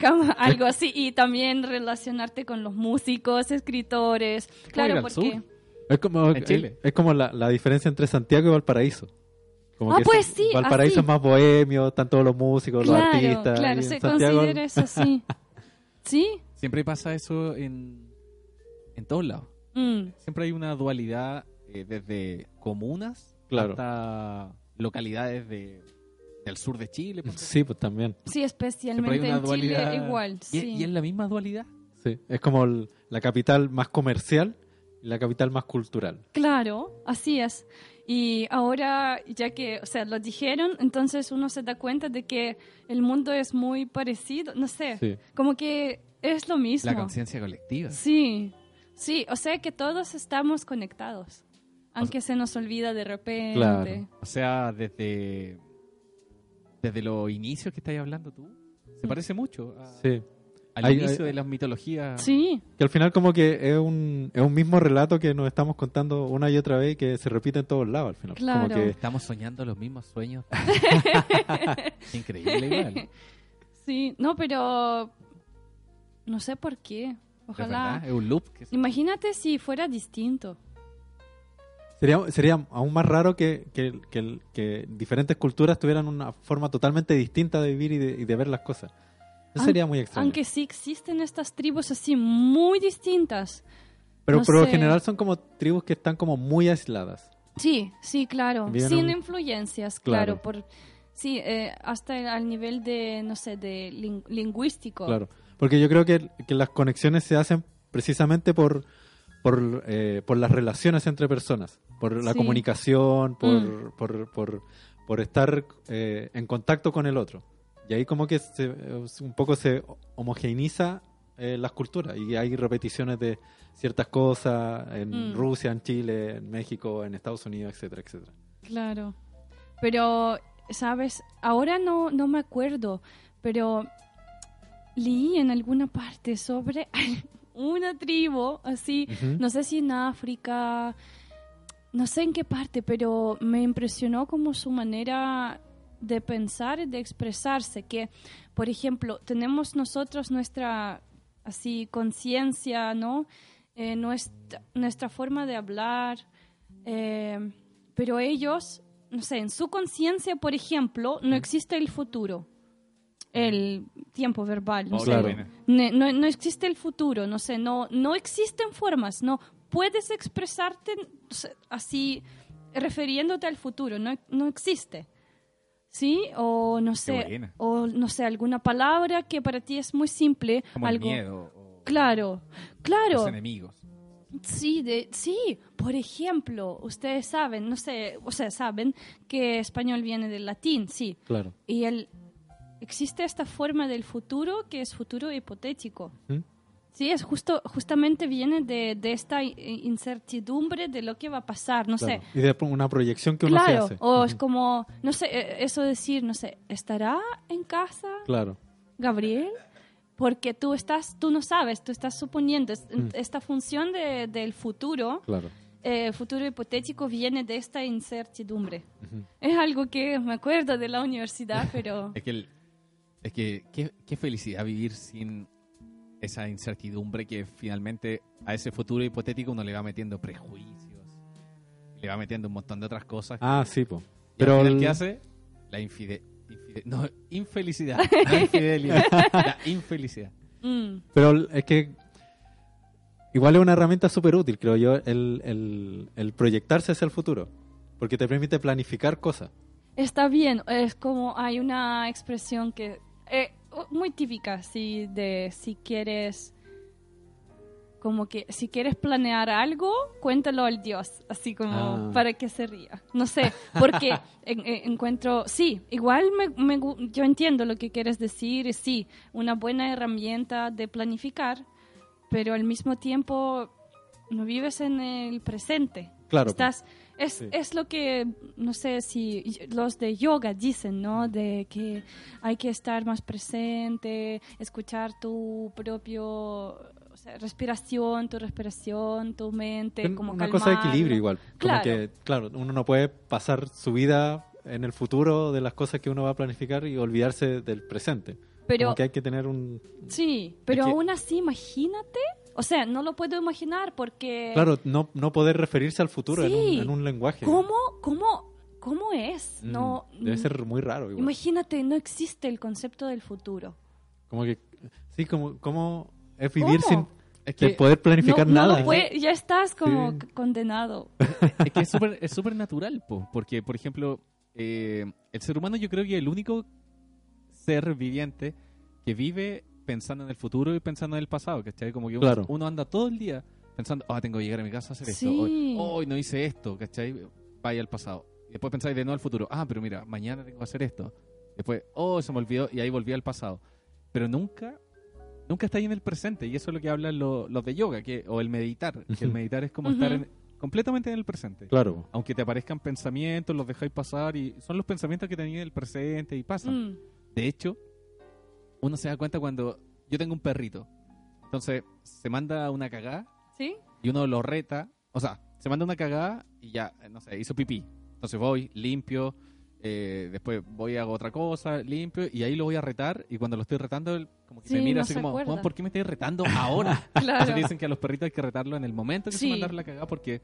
Algo así, y también relacionarte con los músicos, escritores. Claro, porque... sur. Es como, En Chile. es, es como la, la diferencia entre Santiago y Valparaíso. Como Ah, que pues es- sí, Valparaíso así. es más bohemio, están todos los músicos, los artistas. claro, se Santiago- considera eso así. ¿Sí? Siempre pasa eso en, en todos lados. Mm, Siempre hay una dualidad eh, desde comunas Claro. hasta localidades de, del sur de Chile. Sí, pues también. Sí, especialmente en Chile dualidad. igual. ¿Y, Sí. y es la misma dualidad? Sí. Es como el- la capital más comercial y la capital más cultural. Claro, así es. Y ahora, ya que, o sea, lo dijeron, entonces uno se da cuenta de que el mundo es muy parecido, no sé, Sí. como que es lo mismo. La conciencia colectiva. Sí, sí, o sea que todos estamos conectados, aunque se nos olvida de repente. Claro. O sea, desde, desde los inicios que estás hablando tú, se parece mucho a- Sí. al Hay- inicio hay- de las mitologías. Sí, Que al final como que es un, es un mismo relato que nos estamos contando una y otra vez y que se repite en todos lados al final. Claro. Como que, Estamos soñando los mismos sueños. Increíble igual. sí, no, pero no sé por qué. Es Ojalá. verdad, es un loop. Que se- Imagínate si fuera distinto. Sería, sería aún más raro que, que, que- que diferentes culturas tuvieran una forma totalmente distinta de vivir y de, y de ver las cosas. Eso sería muy extraño. Aunque sí existen estas tribus así muy distintas. Pero no por lo general son como tribus que están como muy aisladas. Sí, sí, claro. Viven Sin un- influencias, Claro. claro. por Sí, eh, hasta al nivel de, no sé, de lin- lingüístico. Claro. Porque yo creo que, que las conexiones se hacen precisamente por, por, eh, por las relaciones entre personas, por la Sí. comunicación, por, Mm. por, por, por estar eh, en contacto con el otro. Y ahí como que se, eh, un poco se homogeneiza eh, las culturas y hay repeticiones de ciertas cosas en Mm. Rusia, en Chile, en México, en Estados Unidos, etcétera, etcétera. Claro. Pero, ¿sabes? Ahora no, no me acuerdo, pero leí en alguna parte sobre una tribu así, no sé si en África, no sé en qué parte, pero me impresionó como su manera de pensar y de expresarse, que, por ejemplo, tenemos nosotros nuestra así conciencia, ¿no? Eh, nuestra, nuestra forma de hablar, eh, pero ellos, no sé, en su conciencia, por ejemplo, no existe el futuro, el tiempo verbal, no Oh, sé. claro. No, no existe el futuro, no sé, no, no existen formas, no puedes expresarte así refiriéndote al futuro, no, no existe. ¿Sí? O no sé, o no sé, alguna palabra que para ti es muy simple, Como algo el miedo o Claro, claro. los enemigos. Sí, de, sí, por ejemplo, ustedes saben, no sé, o sea, saben que español viene del latín, sí. Claro. Y el, existe esta forma del futuro que es futuro hipotético. ¿Mm? Sí, es justo, justamente viene de, de esta i- incertidumbre de lo que va a pasar, no Claro. sé. Y de una proyección que uno Claro, se hace. o es Ujú. como, no sé, eh, eso decir, no sé, ¿estará en casa Claro. Gabriel? Porque tú estás, tú no sabes, tú estás suponiendo, es- Mm. esta función de- del futuro Claro. eh, futuro hipotético viene de esta incertidumbre. Ujú. Es algo que me acuerdo de la universidad, pero Es que, el- es que qué, qué felicidad vivir sin esa incertidumbre que finalmente a ese futuro hipotético uno le va metiendo prejuicios, le va metiendo un montón de otras cosas. Ah, sí, pues. Pero el- ¿qué hace? La infide, infide- no, infelicidad. La infidelidad. la infelicidad. mm, Pero es que igual es una herramienta súper útil, creo yo, el, el, el proyectarse hacia el futuro. Porque te permite planificar cosas. está bien. Es como hay una expresión que eh, muy típica, sí, de si quieres como que si quieres planear algo, cuéntalo al Dios, así como Ah. para que se ría. No sé, porque en- en- encuentro, sí, igual me, yo entiendo lo que quieres decir, sí, una buena herramienta de planificar, pero al mismo tiempo no vives en el presente. Claro. Estás, es, Sí. es lo que, no sé si los de yoga dicen, ¿no? De que hay que estar más presente, escuchar tu propio, o sea, respiración, tu respiración, tu mente, como una cosa de equilibrio igual. Como Claro. que, claro, uno no puede pasar su vida en el futuro de las cosas que uno va a planificar y olvidarse del presente. Pero, Como que hay que tener un... sí, pero aún así, imagínate, o sea, no lo puedo imaginar porque... Claro, no, no poder referirse al futuro en, un, Sí. en un lenguaje. ¿Cómo, cómo, cómo es? Mm, no, Debe ser muy raro igual. Imagínate, no existe el concepto del futuro. Como que... Sí, como, como es vivir ¿Cómo? sin Es de que, poder planificar no, nada. puede- ya estás como Sí. condenado. es que es súper es súper natural, po, porque, por ejemplo, eh, el ser humano yo creo que es el único ser viviente que vive pensando en el futuro y pensando en el pasado, ¿cachai? Como que uno, Claro. uno anda todo el día pensando, ah, tengo que llegar a mi casa a hacer esto, Sí. hoy, hoy no hice esto, ¿cachai? Vaya al pasado. Y después pensáis de nuevo al futuro, ah, pero mira, mañana tengo que hacer esto. Después, oh, se me olvidó, y ahí volví al pasado. Pero nunca, nunca estáis en el presente, y eso es lo que hablan lo- los de yoga, que, o el meditar, que el meditar es como Ujú. estar en- completamente en el presente Claro. aunque te aparezcan pensamientos, los dejáis pasar y son los pensamientos que tenéis en el presente y pasan. Mm, De hecho, uno se da cuenta cuando yo tengo un perrito, entonces se manda una cagada ¿Sí? y uno lo reta, o sea, se manda una cagada y ya, eh, no sé, hizo pipí. Entonces voy, limpio, eh, después voy hago otra cosa, limpio y ahí lo voy a retar y cuando lo estoy retando él como que me mira no así se como. "Juan, ¿por qué me estás retando ahora? Claro. Entonces dicen que a los perritos hay que retarlo en el momento que se Sí. mandaron la cagada porque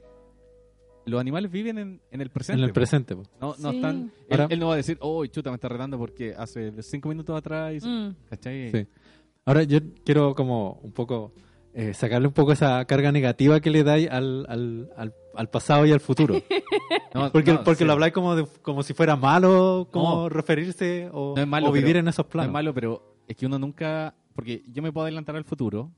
los animales viven en, en el presente. En el po. presente. po. No, no Sí. están. Él, Ahora- él no va a decir, oh, chuta, me está retando porque hace cinco minutos atrás. hizo-". Mm, ¿Cachai? Sí. Ahora yo quiero como un poco eh, sacarle un poco esa carga negativa que le dais al, al, al, al pasado y al futuro. No, Porque, no, porque sí. lo habláis como, de- como si fuera malo, como No. referirse o, malo, o vivir pero- en esos No planos. es malo, pero es que uno nunca. Porque yo me puedo adelantar al futuro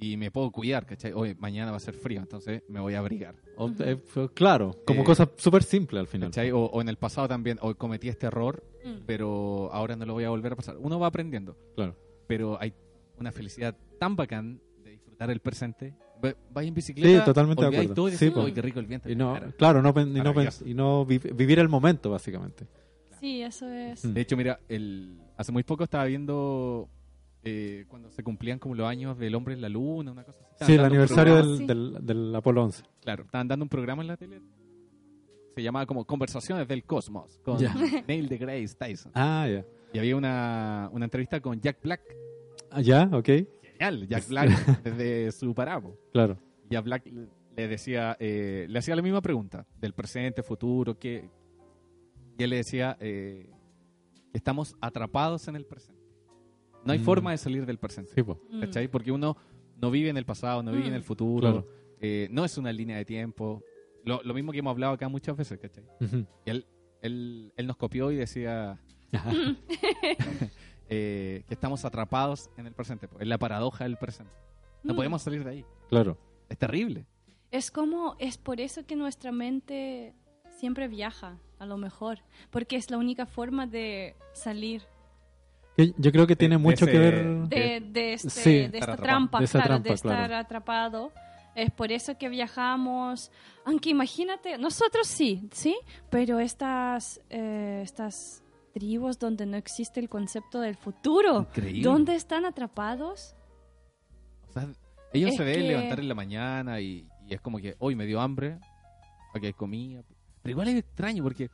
y me puedo cuidar, ¿cachai? Hoy, mañana va a ser frío, entonces me voy a abrigar. O- eh, claro, como Eh, cosa súper simple al final. ¿cachai? O, o en el pasado también, hoy cometí este error, mm. pero ahora no lo voy a volver a pasar. Uno va aprendiendo, Claro. pero hay una felicidad tan bacán de disfrutar el presente. Va- Vais en bicicleta, Sí, totalmente de acuerdo. todo y Sí, decís, po. "Uy, qué rico el viento. en Y mi no, cara". claro, no, y no, y no vi- vivir el momento, básicamente. Sí, eso es. De hecho, mira, el, hace muy poco estaba viendo eh, cuando se cumplían como los años del hombre en la luna, una cosa así. Sí, el aniversario programa- del, del, del Apolo 11. Claro, estaban dando un programa en la tele. Se llamaba como Conversaciones del Cosmos con Ya. Neil deGrasse Tyson. Ah, ya. Y había una, una entrevista con Jack Black. Ah, ya, ok, Genial, Jack Black desde su parabo. claro. Jack Black le decía, eh, le hacía la misma pregunta del presente, futuro, que y él le decía eh, estamos atrapados en el presente. No hay Mm. forma de salir del presente. Sí, po. Mm. ¿Cachai? Porque uno no vive en el pasado, no vive en Mm. el futuro, Claro. eh, no es una línea de tiempo. Lo, lo mismo que hemos hablado acá muchas veces, ¿cachai? Ujú. Y él, él, él nos copió y decía eh, que estamos atrapados en el presente, en la paradoja del presente. No Mm. podemos salir de ahí. claro. Es terrible. Es como, es por eso que nuestra mente siempre viaja, a lo mejor, porque es la única forma de salir Yo creo que tiene de mucho ese- que ver... de, de, este- Sí. de esta trampa, De esa claro, trampa, de estar claro. atrapado. Es por eso que viajamos, aunque imagínate, nosotros sí, sí, pero estas, eh, estas tribus donde no existe el concepto del futuro, Increíble. ¿dónde están atrapados? O sea, ellos Es se deben que- levantar en la mañana y, y es como que hoy me dio hambre, aquí hay comida. Pero igual es extraño porque,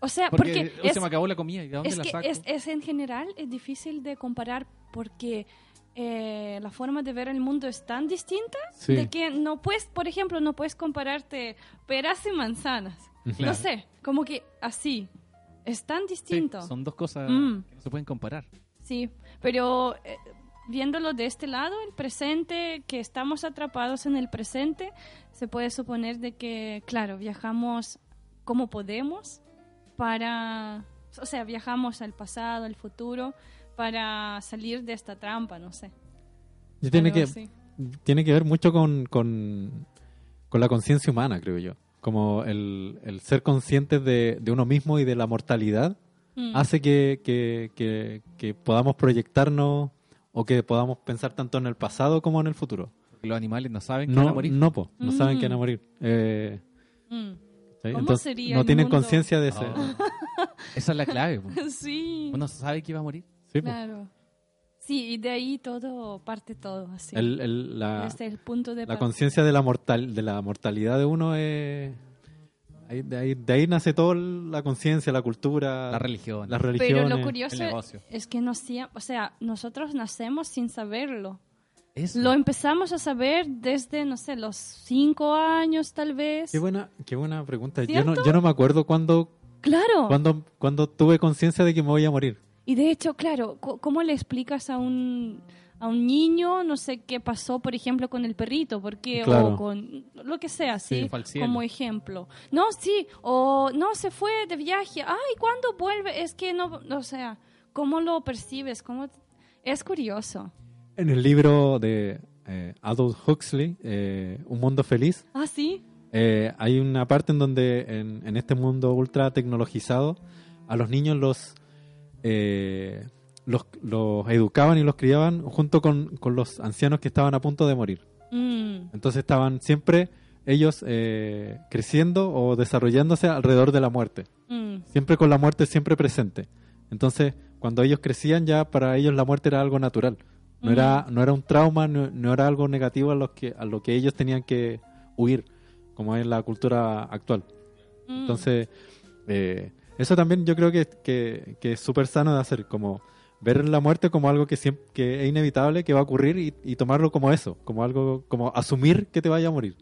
O sea, porque, porque, es, se me acabó la comida y de dónde es la que saco. es, es en general es difícil de comparar porque eh, la forma de ver el mundo es tan distinta Sí. de que no puedes, por ejemplo, no puedes compararte peras y manzanas. Ujú. No sé, como que así. Es tan Sí, distinto. son dos cosas Mm. que no se pueden comparar. Sí, pero eh, viéndolo de este lado, el presente, que estamos atrapados en el presente, se puede suponer de que, claro, viajamos como podemos para, o sea, viajamos al pasado, al futuro, para salir de esta trampa, no sé. Y tiene Algo que, así. tiene que ver mucho con, con, con la conciencia humana, creo yo. Como el, el ser conscientes de, de uno mismo y de la mortalidad Mm. hace que, que, que, que podamos proyectarnos o, que podamos pensar tanto en el pasado como en el futuro. Los animales no saben que van a morir. no, po, no saben que van a Mm. morir. Eh, Mm. ¿Sí? ¿Cómo Entonces, sería no el tienen mundo? conciencia de ese. Oh. Esa es la clave. po. Sí, Uno sabe que iba a morir. Sí, po. claro. Sí, y de ahí todo parte todo, así. El- el- la, Desde el punto de la conciencia de la mortal de la mortalidad de uno es ahí- de, ahí, de ahí nace toda la conciencia, la cultura, La religión. las Pero religiones. lo curioso el negocio. es que no sie- o sea, nosotros nacemos sin saberlo. Eso. Lo empezamos a saber desde, no sé, los cinco años tal vez. Qué buena, qué buena pregunta. Yo no, yo no me acuerdo cuándo, Claro. cuándo, cuándo tuve conciencia de que me voy a morir. Y de hecho, claro, ¿cómo le explicas a un, a un niño, no sé qué pasó, por ejemplo, con el perrito? Porque, Claro. O con lo que sea, Sí, ¿sí? Como ejemplo. No, sí, o no, se fue de viaje. Ay, ¿cuándo vuelve? Es que no, o sea, ¿cómo lo percibes? ¿Cómo es curioso. En el libro de eh, Aldous Huxley, eh, Un Mundo Feliz, Ah, sí. eh, hay una parte en donde en, en este mundo ultra tecnologizado a los niños los, eh, los, los educaban y los criaban junto con, con los ancianos que estaban a punto de morir. Mm, Entonces estaban siempre ellos eh, creciendo o desarrollándose alrededor de la muerte, mm, siempre con la muerte siempre presente. Entonces, cuando ellos crecían ya para ellos la muerte era algo natural. No, era, no era un trauma, no, no era algo negativo a, los que, a lo que ellos tenían que huir, como es la cultura actual. mm. Entonces, eh, eso también yo creo que, que, que es súper sano de hacer, como ver la muerte como algo que, siempre, que es inevitable, que va a ocurrir y, y tomarlo como eso, como algo, como asumir que te vaya a morir.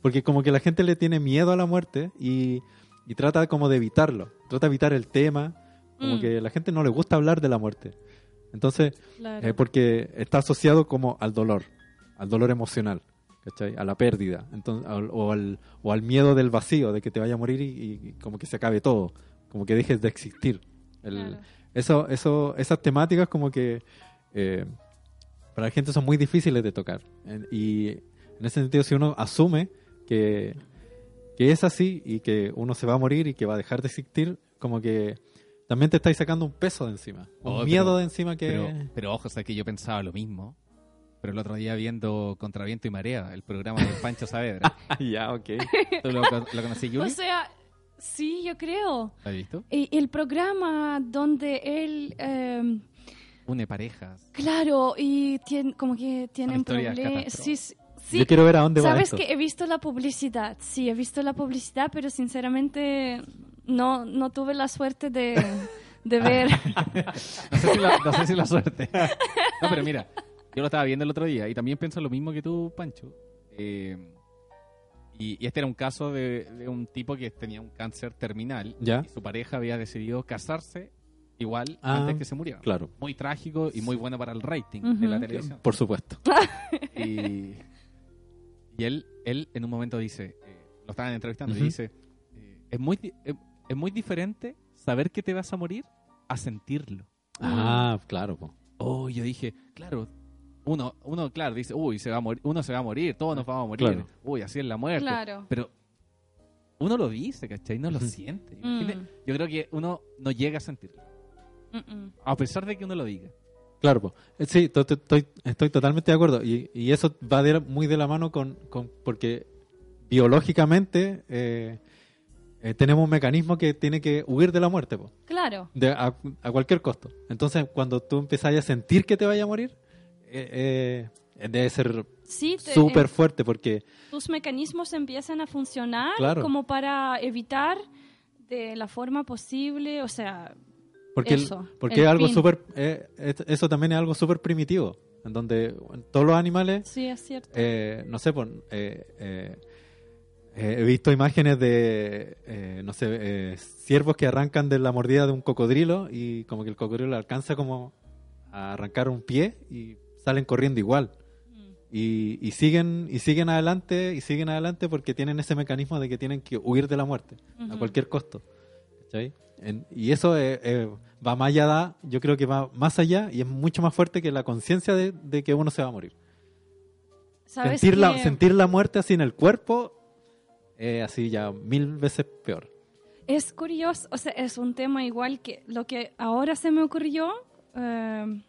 Porque como que la gente le tiene miedo a la muerte y, y trata como de evitarlo, trata de evitar el tema, como Mm. que a la gente no le gusta hablar de la muerte. Entonces, Claro. eh, porque está asociado como al dolor, al dolor emocional, ¿cachai? A la pérdida, entonces, al- o, al, o al miedo del vacío, de que te vaya a morir y, y como que se acabe todo, como que dejes de existir. El- Claro. eso, eso, esas temáticas como que eh, para la gente son muy difíciles de tocar. En- y en ese sentido, si uno asume que, que es así y que uno se va a morir y que va a dejar de existir, como que también te estáis sacando un peso de encima, un Oh, miedo pero- de encima que... Pero, pero ojo, sabes que yo pensaba lo mismo. Pero el otro día viendo Contra Viento y Marea, el programa de Pancho Saavedra. ya, ok. ¿Tú lo, lo conocí, O Yuli? sea, sí, yo creo. ¿Lo has visto? Y el programa donde él... em, Une parejas. Claro, y tien- como que tienen problemas. Sí, sí, sí. Yo quiero ver a dónde va Sabes esto. que he visto la publicidad, sí, he visto la publicidad, pero sinceramente no, no tuve la suerte de, de ver. No sé, si la, no sé si la suerte. No, pero mira, yo lo estaba viendo el otro día y también pienso lo mismo que tú, Pancho. Eh, y, y este era un caso de, de un tipo que tenía un cáncer terminal Ya. y su pareja había decidido casarse igual Ah, antes que se muriera. Claro, Muy trágico y muy bueno para el rating de la televisión. por supuesto. Y, y él, él en un momento dice, eh, lo estaban entrevistando y dice, eh, es, muy, es, muy diferente saber que te vas a morir a sentirlo. Ah, claro. po. Oh, yo dije, claro, uno, uno claro, dice, uy, se va a morir, uno se va a morir, todos nos vamos a morir. Claro. Uy, así es la muerte. Claro. Pero uno lo dice, ¿cachai? No lo siente. Mm. Yo creo que uno no llega a sentirlo. Mm, mm. A pesar de que uno lo diga. Claro, po. Eh, sí, to- to- estoy, estoy totalmente de acuerdo. Y, y eso va de- muy de la mano con, con- porque biológicamente eh, eh, tenemos un mecanismo que tiene que huir de la muerte, po, Claro. de, a, a cualquier costo. Entonces, cuando tú empiezas a sentir que te vaya a morir, eh, eh, debe ser Sí, te- súper eh, fuerte porque tus mecanismos empiezan a funcionar Claro. como para evitar de la forma posible, o sea, Porque, el- Eso, porque el es algo súper, eh, es- eso también es algo súper primitivo, en donde todos los animales, sí, es cierto. eh, no sé, pues, eh, he visto imágenes de, eh, no sé, eh, ciervos que arrancan de la mordida de un cocodrilo y como que el cocodrilo alcanza como a arrancar un pie y salen corriendo igual. Mm. Y, y siguen y siguen adelante y siguen adelante porque tienen ese mecanismo de que tienen que huir de la muerte a cualquier costo. En- y eso eh, eh, va más allá, yo creo que va más allá y es mucho más fuerte que la conciencia de, de que uno se va a morir. ¿Sabes Sentir la, sentir la muerte así en el cuerpo, eh, así ya mil veces peor. Es curioso, o sea, es un tema igual que lo que ahora se me ocurrió. eh,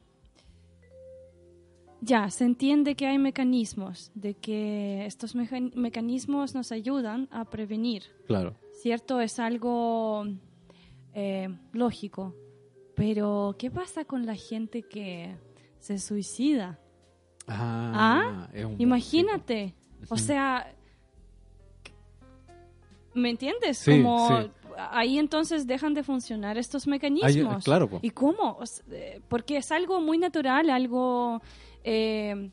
ya, se entiende que hay mecanismos, de que estos mecanismos nos ayudan a prevenir, Claro. ¿cierto? Es algo eh, lógico. Pero, ¿qué pasa con la gente que se suicida? Ah, es un- Imagínate. O sea, ¿me entiendes? Sí, Como sí. ahí entonces dejan de funcionar estos mecanismos. claro, po. ¿Y cómo? O eh, Porque es algo muy natural, algo eh,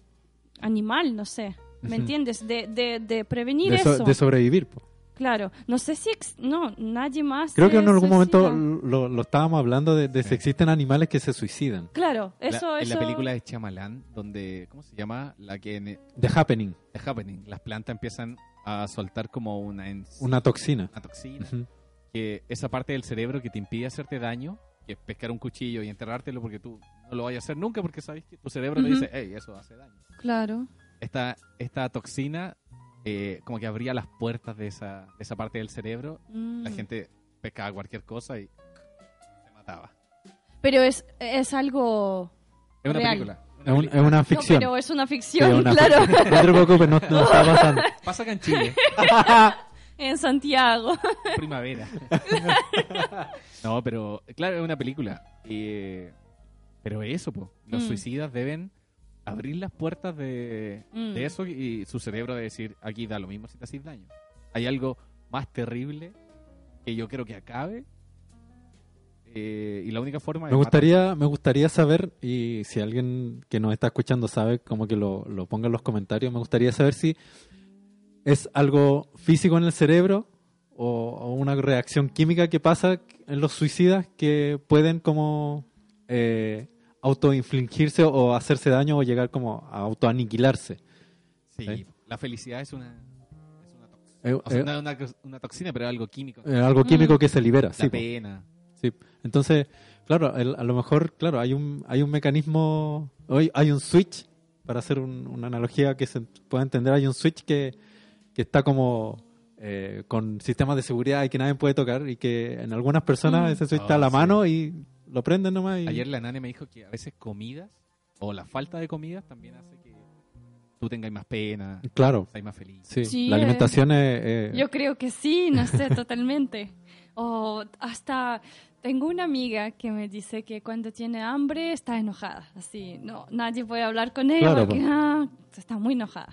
animal, no sé. ¿Me Ujú. entiendes? De, de, de prevenir de, so- eso. de sobrevivir. po. Claro. No sé si... ex- No, nadie más. Creo que en algún momento lo, lo estábamos hablando de, de si existen animales que se suicidan. Claro, La- eso, en eso... la película de Chamalan, donde, ¿cómo se llama? La que en The Happening, The Happening, las plantas empiezan a soltar como una, una toxina. una toxina, que esa parte del cerebro que te impide hacerte daño, que es pescar un cuchillo y enterrártelo porque tú no lo vayas a hacer nunca porque sabes que tu cerebro te Ujú. dice, hey, eso hace daño. Claro. Esta, esta toxina eh, como que abría las puertas de esa, de esa parte del cerebro, la Mm. gente pescaba cualquier cosa y se mataba. Pero es, es algo... Es una Real. película. Es, un- es una No, ficción. pero es una Sí, ficción, es una claro. ficción. No te preocupes, no, no está pasando. Pasa acá en Chile, en Santiago. primavera. no, pero claro, es una película. Eh, pero eso, po, los Mm. suicidas deben abrir las puertas de, Mm. de eso y su cerebro de decir, aquí da lo mismo si te haces daño. Hay algo más terrible que yo creo que acabe. Eh, y la única forma Me gustaría, me gustaría saber, y si alguien que nos está escuchando sabe, como que lo, lo ponga en los comentarios, me gustaría saber si es algo físico en el cerebro o, o una reacción química que pasa en los suicidas que pueden como eh, autoinfligirse o hacerse daño o llegar como a autoaniquilarse. Sí, ¿Sí? la felicidad es una, es una toxina. Eh, O sea, eh, una, una toxina, pero es algo químico. algo químico Mm. que se libera. La Sí, pena. Sí. Entonces, claro, el- a lo mejor, claro, hay un, hay un mecanismo, hoy hay un switch, para hacer un- una analogía que se pueda entender, hay un switch que, que está como eh, con sistemas de seguridad y que nadie puede tocar y que en algunas personas Mm. ese switch Oh, está a la sí. mano y lo prenden nomás. Y... Ayer la nane me dijo que a veces comidas o la falta de comidas también hace que tú tengas más pena, Claro, seas más feliz. sí. Sí, la eh, alimentación es... eh, Yo creo que sí, no sé, totalmente. O hasta tengo una amiga que me dice que cuando tiene hambre está enojada. Así, no, nadie puede hablar con ella Claro, porque po. ah, está muy enojada.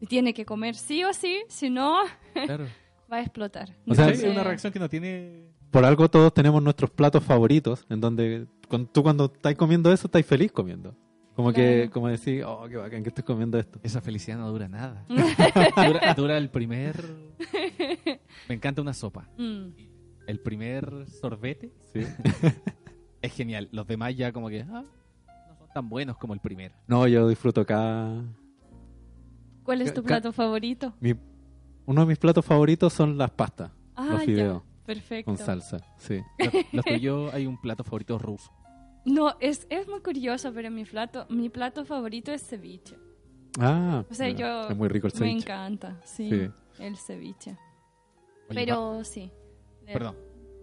Y tiene que comer sí o sí, si no, Claro. va a explotar. O sea, es una reacción que no tiene... por algo todos tenemos nuestros platos favoritos, en donde cuando, tú cuando estás comiendo eso, estás feliz comiendo. Como que, como decir, oh, qué bacán que estoy comiendo esto. Esa felicidad no dura nada. dura, dura el primer... Me encanta una sopa. mm, El primer sorbete Sí. es genial. Los demás ya como que ah, no son tan buenos como el primero. No, yo disfruto cada... ¿Cuál es tu plato favorito? mi- uno de mis platos favoritos son las pastas, Ah, los ya, fideos perfecto. con salsa. Sí. Los, tuyos hay un plato favorito ruso. No, es, es muy curioso, pero mi plato, mi plato favorito es ceviche. Ah, O sea, mira, yo es muy rico el me ceviche. encanta, sí, Sí. el ceviche. Oye, Pero sí. Eh, Perdón.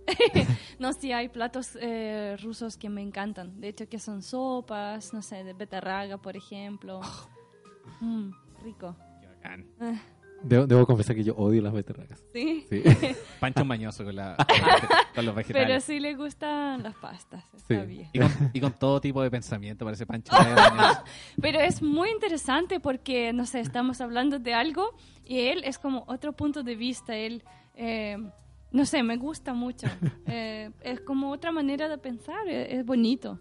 No, sí, hay platos eh, rusos que me encantan. De hecho, que son sopas, no sé, de betarraga, por ejemplo. Ah. Mm, rico. Qué bacán. Ah, Debo, debo confesar que yo odio las beterragas. sí, Sí. Pancho mañoso con, la, con los pero vegetales. sí le gustan las pastas, está Sí. bien. Y, con, y con todo tipo de pensamiento, parece Pancho. mañoso. Pero es muy interesante porque, no sé, estamos hablando de algo y él es como otro punto de vista. Él, eh, no sé, me gusta mucho. Eh, es como otra manera de pensar, es, es bonito.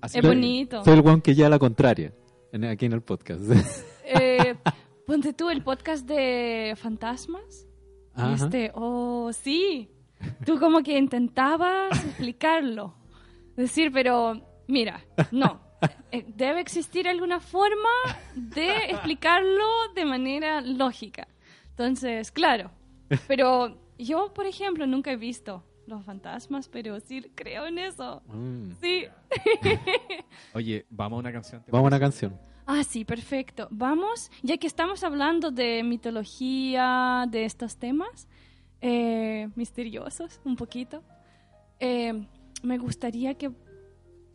Así Es bonito. Soy el one que ya la contraria en- aquí en el podcast. Eh, ponte tú el podcast de fantasmas. Ajá. Este, oh, sí. Tú como que intentabas explicarlo. Decir, pero mira, no. Eh, Debe existir alguna forma de explicarlo de manera lógica. Entonces, claro. Pero yo, por ejemplo, nunca he visto los fantasmas, pero sí creo en eso. Mm. Sí. Oye, vamos a una canción. ¿te Vamos a una canción. Ah, sí, perfecto. Vamos, ya que estamos hablando de mitología, de estos temas eh, misteriosos, un poquito, eh, me gustaría que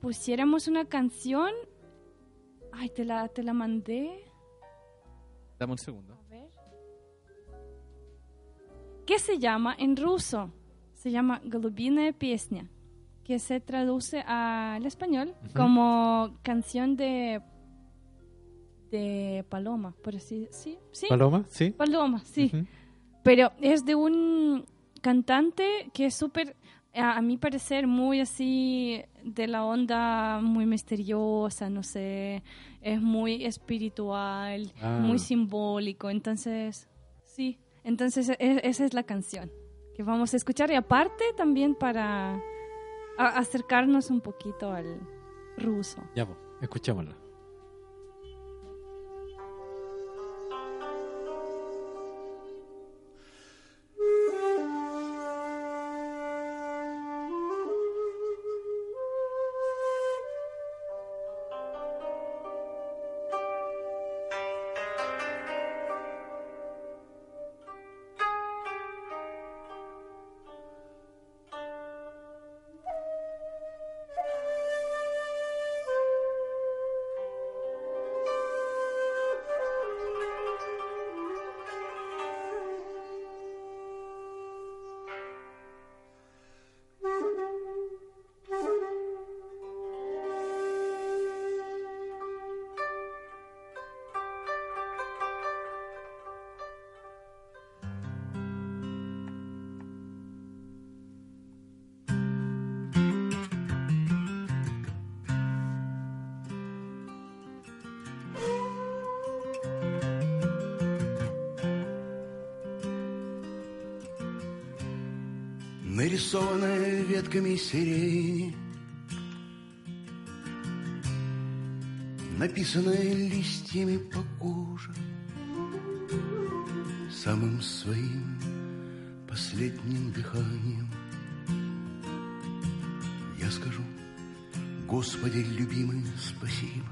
pusiéramos una canción Ay, te la, te la mandé. Dame un segundo A ver. ¿Qué se llama en ruso? Se llama Голубиная песня, que se traduce al español como canción de de paloma, por así sí, sí, ¿Paloma? ¿Sí? paloma, sí. Ujú. Pero es de un cantante que es súper, a, a mi parecer, muy así de la onda muy misteriosa, no sé, es muy espiritual, Ah. muy simbólico. Entonces, sí, entonces e- esa es la canción que vamos a escuchar y aparte también para acercarnos un poquito al ruso. Ya, pues, escuchémosla. Ветками сирени, написанная листьями по коже, самым своим последним дыханием. Я скажу, Господи, любимый, спасибо.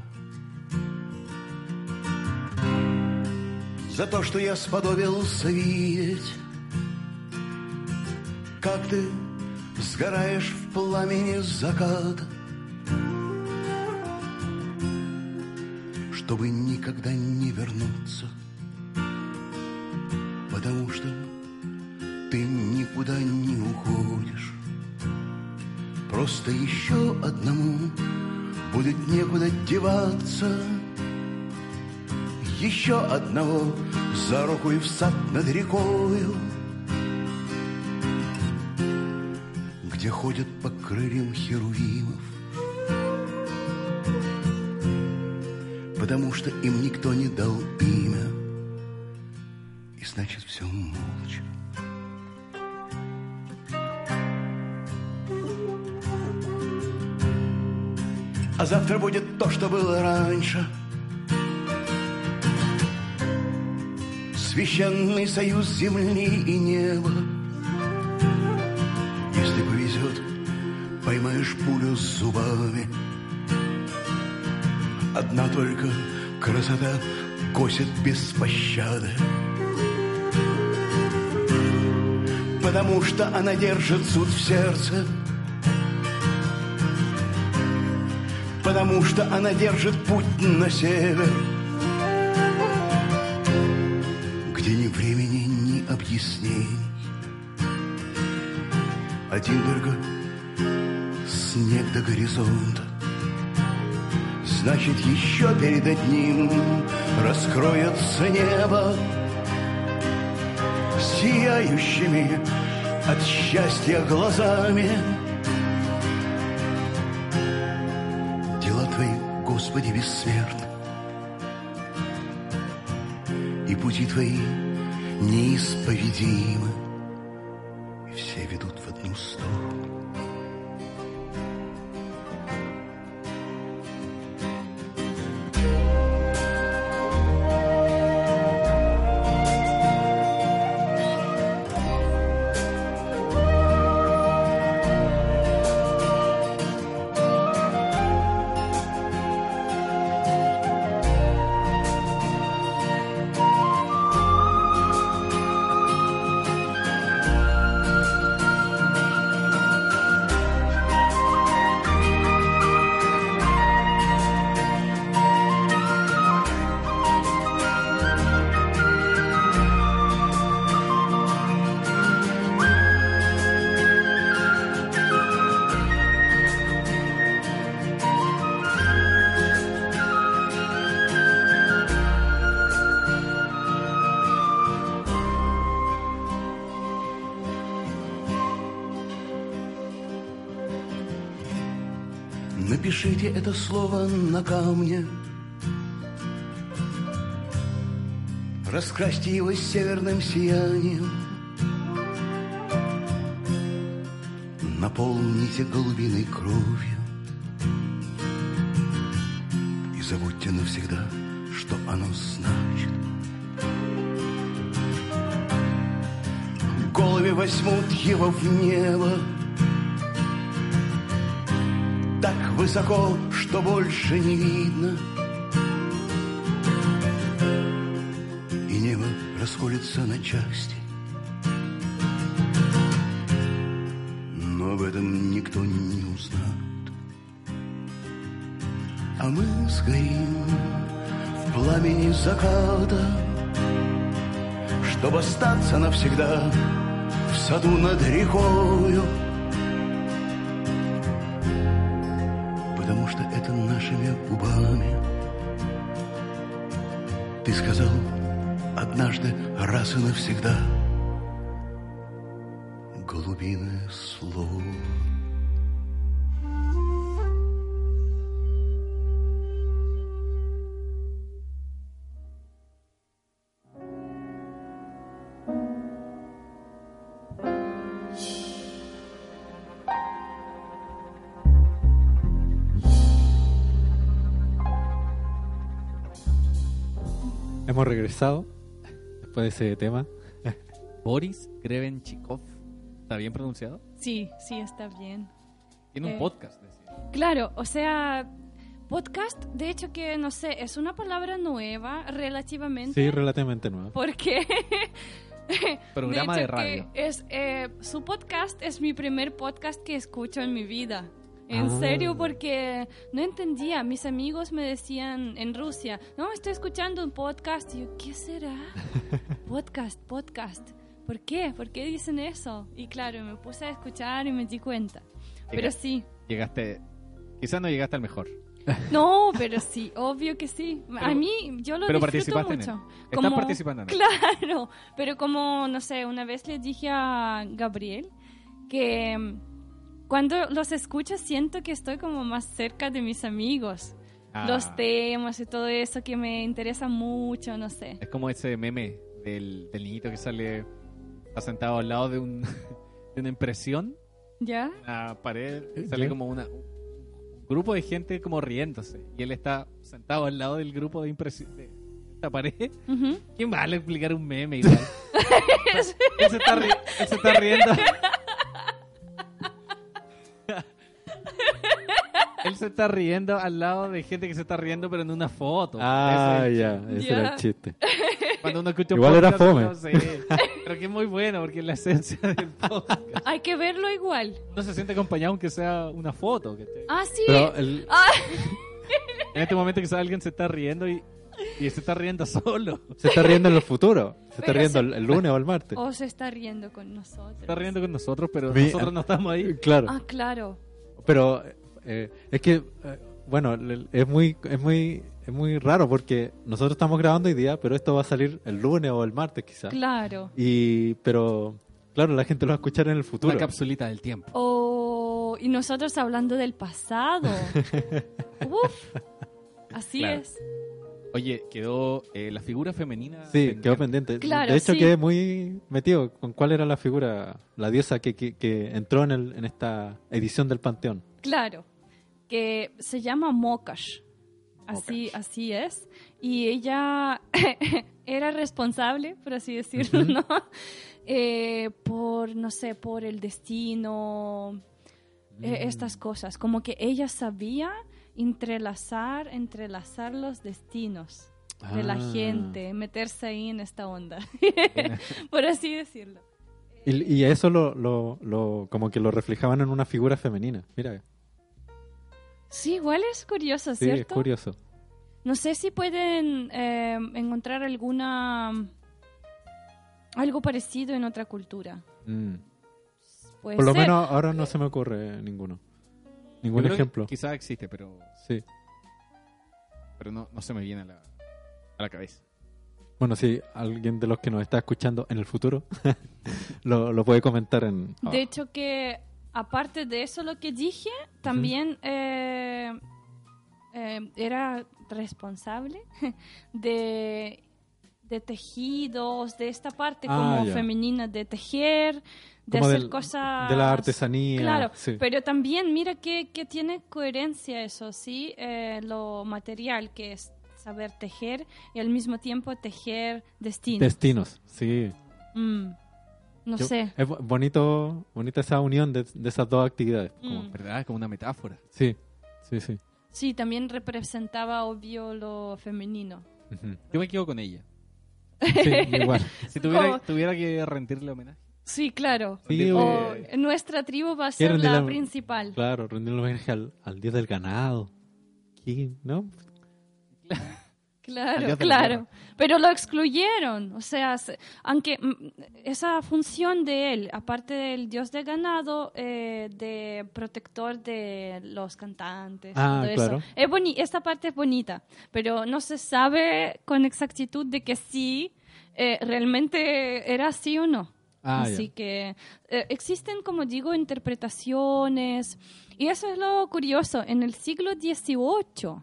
За то, что я сподобился видеть как ты сгораешь в пламени заката, чтобы никогда не вернуться, потому что ты никуда не уходишь. Просто еще одному будет некуда деваться, еще одного за руку и в сад над рекою. Где ходят по крыльям херувимов, потому что им никто не дал имя, и значит все молча. А завтра будет то, что было раньше. Священный союз земли и неба. Одна только красота косит без пощады. Потому что она держит суд в сердце. Потому что она держит путь на север. Где ни времени, ни объяснений. Один только снег до горизонта. Значит, еще перед одним раскроется небо Сияющими от счастья глазами. Дела Твои, Господи, бессмертны, И пути Твои неисповедимы, И все ведут в одну сторону. Слово на камне. Раскрасьте его северным сиянием. Наполните голубиной кровью. И забудьте навсегда, что оно значит. Голуби возьмут его в небо Так высоко, что больше не видно. И небо расколется на части. Но об этом никто не узнает. А мы сгорим в пламени заката Чтобы остаться навсегда в саду над рекою это нашими губами. Ты сказал однажды раз и навсегда Голубиное слово Hemos regresado después de ese tema. Boris Grebenchikov. ¿Está bien pronunciado? Sí, sí, está bien. Tiene un Eh. podcast. decía. Claro, o sea, podcast, de hecho que no sé, es una palabra nueva relativamente. Sí, relativamente nuevo. porque Programa de, hecho radio. Es, eh, su podcast es mi primer podcast que escucho en mi vida. En Ah. serio, porque no entendía. Mis amigos me decían en Rusia, no, estoy escuchando un podcast. Y yo, ¿qué será? podcast, podcast. ¿Por qué? ¿Por qué dicen eso? Y claro, me puse a escuchar y me di cuenta. Pero sí, Llegaste. Quizás no llegaste al mejor. no, pero sí, obvio que sí. a mí, yo lo pero disfruto participaste en él. mucho. Estás participando en él. Claro, pero como, no sé, una vez le dije a Gabriel que cuando los escucho siento que estoy como más cerca de mis amigos. Ah, Los temas y todo eso que me interesa mucho, no sé. Es como ese meme del, del niñito que sale. Está sentado al lado de, un, de una impresión, ¿Ya? una pared. ¿Eh, Sale qué? como una, un grupo de gente como riéndose. Y él está sentado al lado del grupo de impresión. De esta pared. Ujú. ¿Quién va a explicar un meme igual? él, se está ri- él se está riendo. él se está riendo al lado de gente que se está riendo, pero en una foto. Ah, Ese- ya, ese era el chiste. Cuando uno escucha un Igual era podcast, fome. uno se- pero que es muy bueno porque es la esencia del podcast. Hay que verlo igual. Uno se siente acompañado aunque sea una foto. Ah, sí. Pero el, Ah, En este momento quizás alguien se está riendo y, y se está riendo solo. se está riendo en el futuro. Se está riendo se- el, el lunes o el martes. o se está riendo con nosotros. Se está riendo con nosotros, pero Mi- nosotros no estamos ahí. Claro. Ah, claro. Pero eh, es que, eh, bueno, es muy, es muy, es muy raro porque nosotros estamos grabando hoy día, pero esto va a salir el lunes o el martes quizás. Claro. Y, pero, claro, la gente lo va a escuchar en el futuro. Una capsulita del tiempo. Oh, y nosotros hablando del pasado. Uf. Así Claro. es. Oye, quedó eh, la figura femenina. Sí, quedó pendiente. Claro, de hecho, sí. quedé muy metido con cuál era la figura, la diosa que, que, que entró en, el, en esta edición del Panteón. Claro. Que se llama Mokash. Así, así es. Y ella era responsable, por así decirlo. ¿no? Eh, por, no sé, por el destino, eh, Mm. estas cosas. Como que ella sabía entrelazar, entrelazar los destinos de la Ah. gente, meterse ahí en esta onda, por así decirlo. Y, y eso lo, lo, lo- como que lo reflejaban en una figura femenina. Mira, Sí, igual es curioso, sí, ¿cierto? es curioso. No sé si pueden eh, encontrar alguna algo parecido en otra cultura. Mm. Puede Por lo ser. menos ahora no se me ocurre ninguno. Ningún Yo creo que ejemplo. Quizás existe, pero, Sí. pero no, no se me viene a la, a la cabeza. Bueno, si alguien de los que nos está escuchando en el futuro lo, lo puede comentar en... De hecho que aparte de eso lo que dije, también eh, eh, era responsable de, de tejidos, de esta parte Ah, como ya. femenina de tejer, de Como hacer del- cosas... de la artesanía. Claro, sí. pero también mira que, que tiene coherencia eso, ¿sí? Eh, lo material que es saber tejer y al mismo tiempo tejer destinos. Destinos, sí. Mm, no Yo- sé. Es bo- bonito, bonita esa unión de, de esas dos actividades. como- Mm. ¿Verdad? Como una metáfora. Sí, sí, sí. Sí, también representaba obvio lo femenino. Yo me quedo con ella. Sí, igual. Si tuviera, Como- tuviera que rendirle homenaje. Sí, claro. Sí, O eh, nuestra tribu va a ser la principal. Claro, rendirle homenaje al, al Día del Ganado. ¿Qué? ¿No? Claro, claro. Pero lo excluyeron. O sea, se- aunque mm, esa función de él, aparte del dios de ganado, eh, de protector de los cantantes, Ah, todo claro. eso. Es boni esta parte es bonita, pero no se sabe con exactitud de que sí, eh, realmente era así o no. Ah, Así ya. que eh, existen, como digo, interpretaciones. Y eso es lo curioso. En el siglo XVIII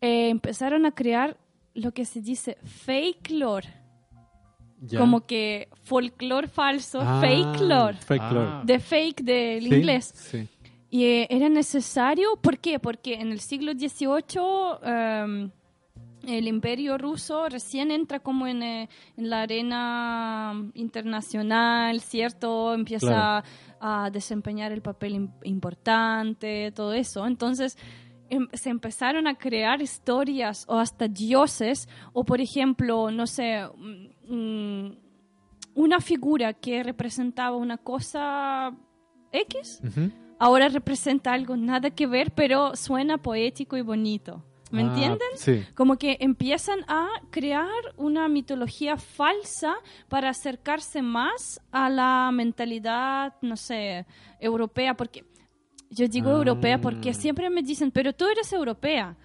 eh, empezaron a crear lo que se dice fake lore. Ya. Como que folclore falso, Ah, fake lore. Fake Ah. De fake del Sí, inglés. Sí. Y eh, era necesario, ¿por qué? Porque en el siglo XVIII em, el imperio ruso recién entra como en, eh, en la arena internacional, ¿cierto? Empieza Claro. a desempeñar el papel im- importante, todo eso. Entonces se empezaron a crear historias o hasta dioses, o por ejemplo, no sé, mm, mm, una figura que representaba una cosa X ahora representa algo nada que ver, pero suena poético y bonito. ¿Me Ah, entienden? Sí. Como que empiezan a crear una mitología falsa para acercarse más a la mentalidad, no sé, europea, porque yo digo Ah. europea porque siempre me dicen, pero tú eres europea.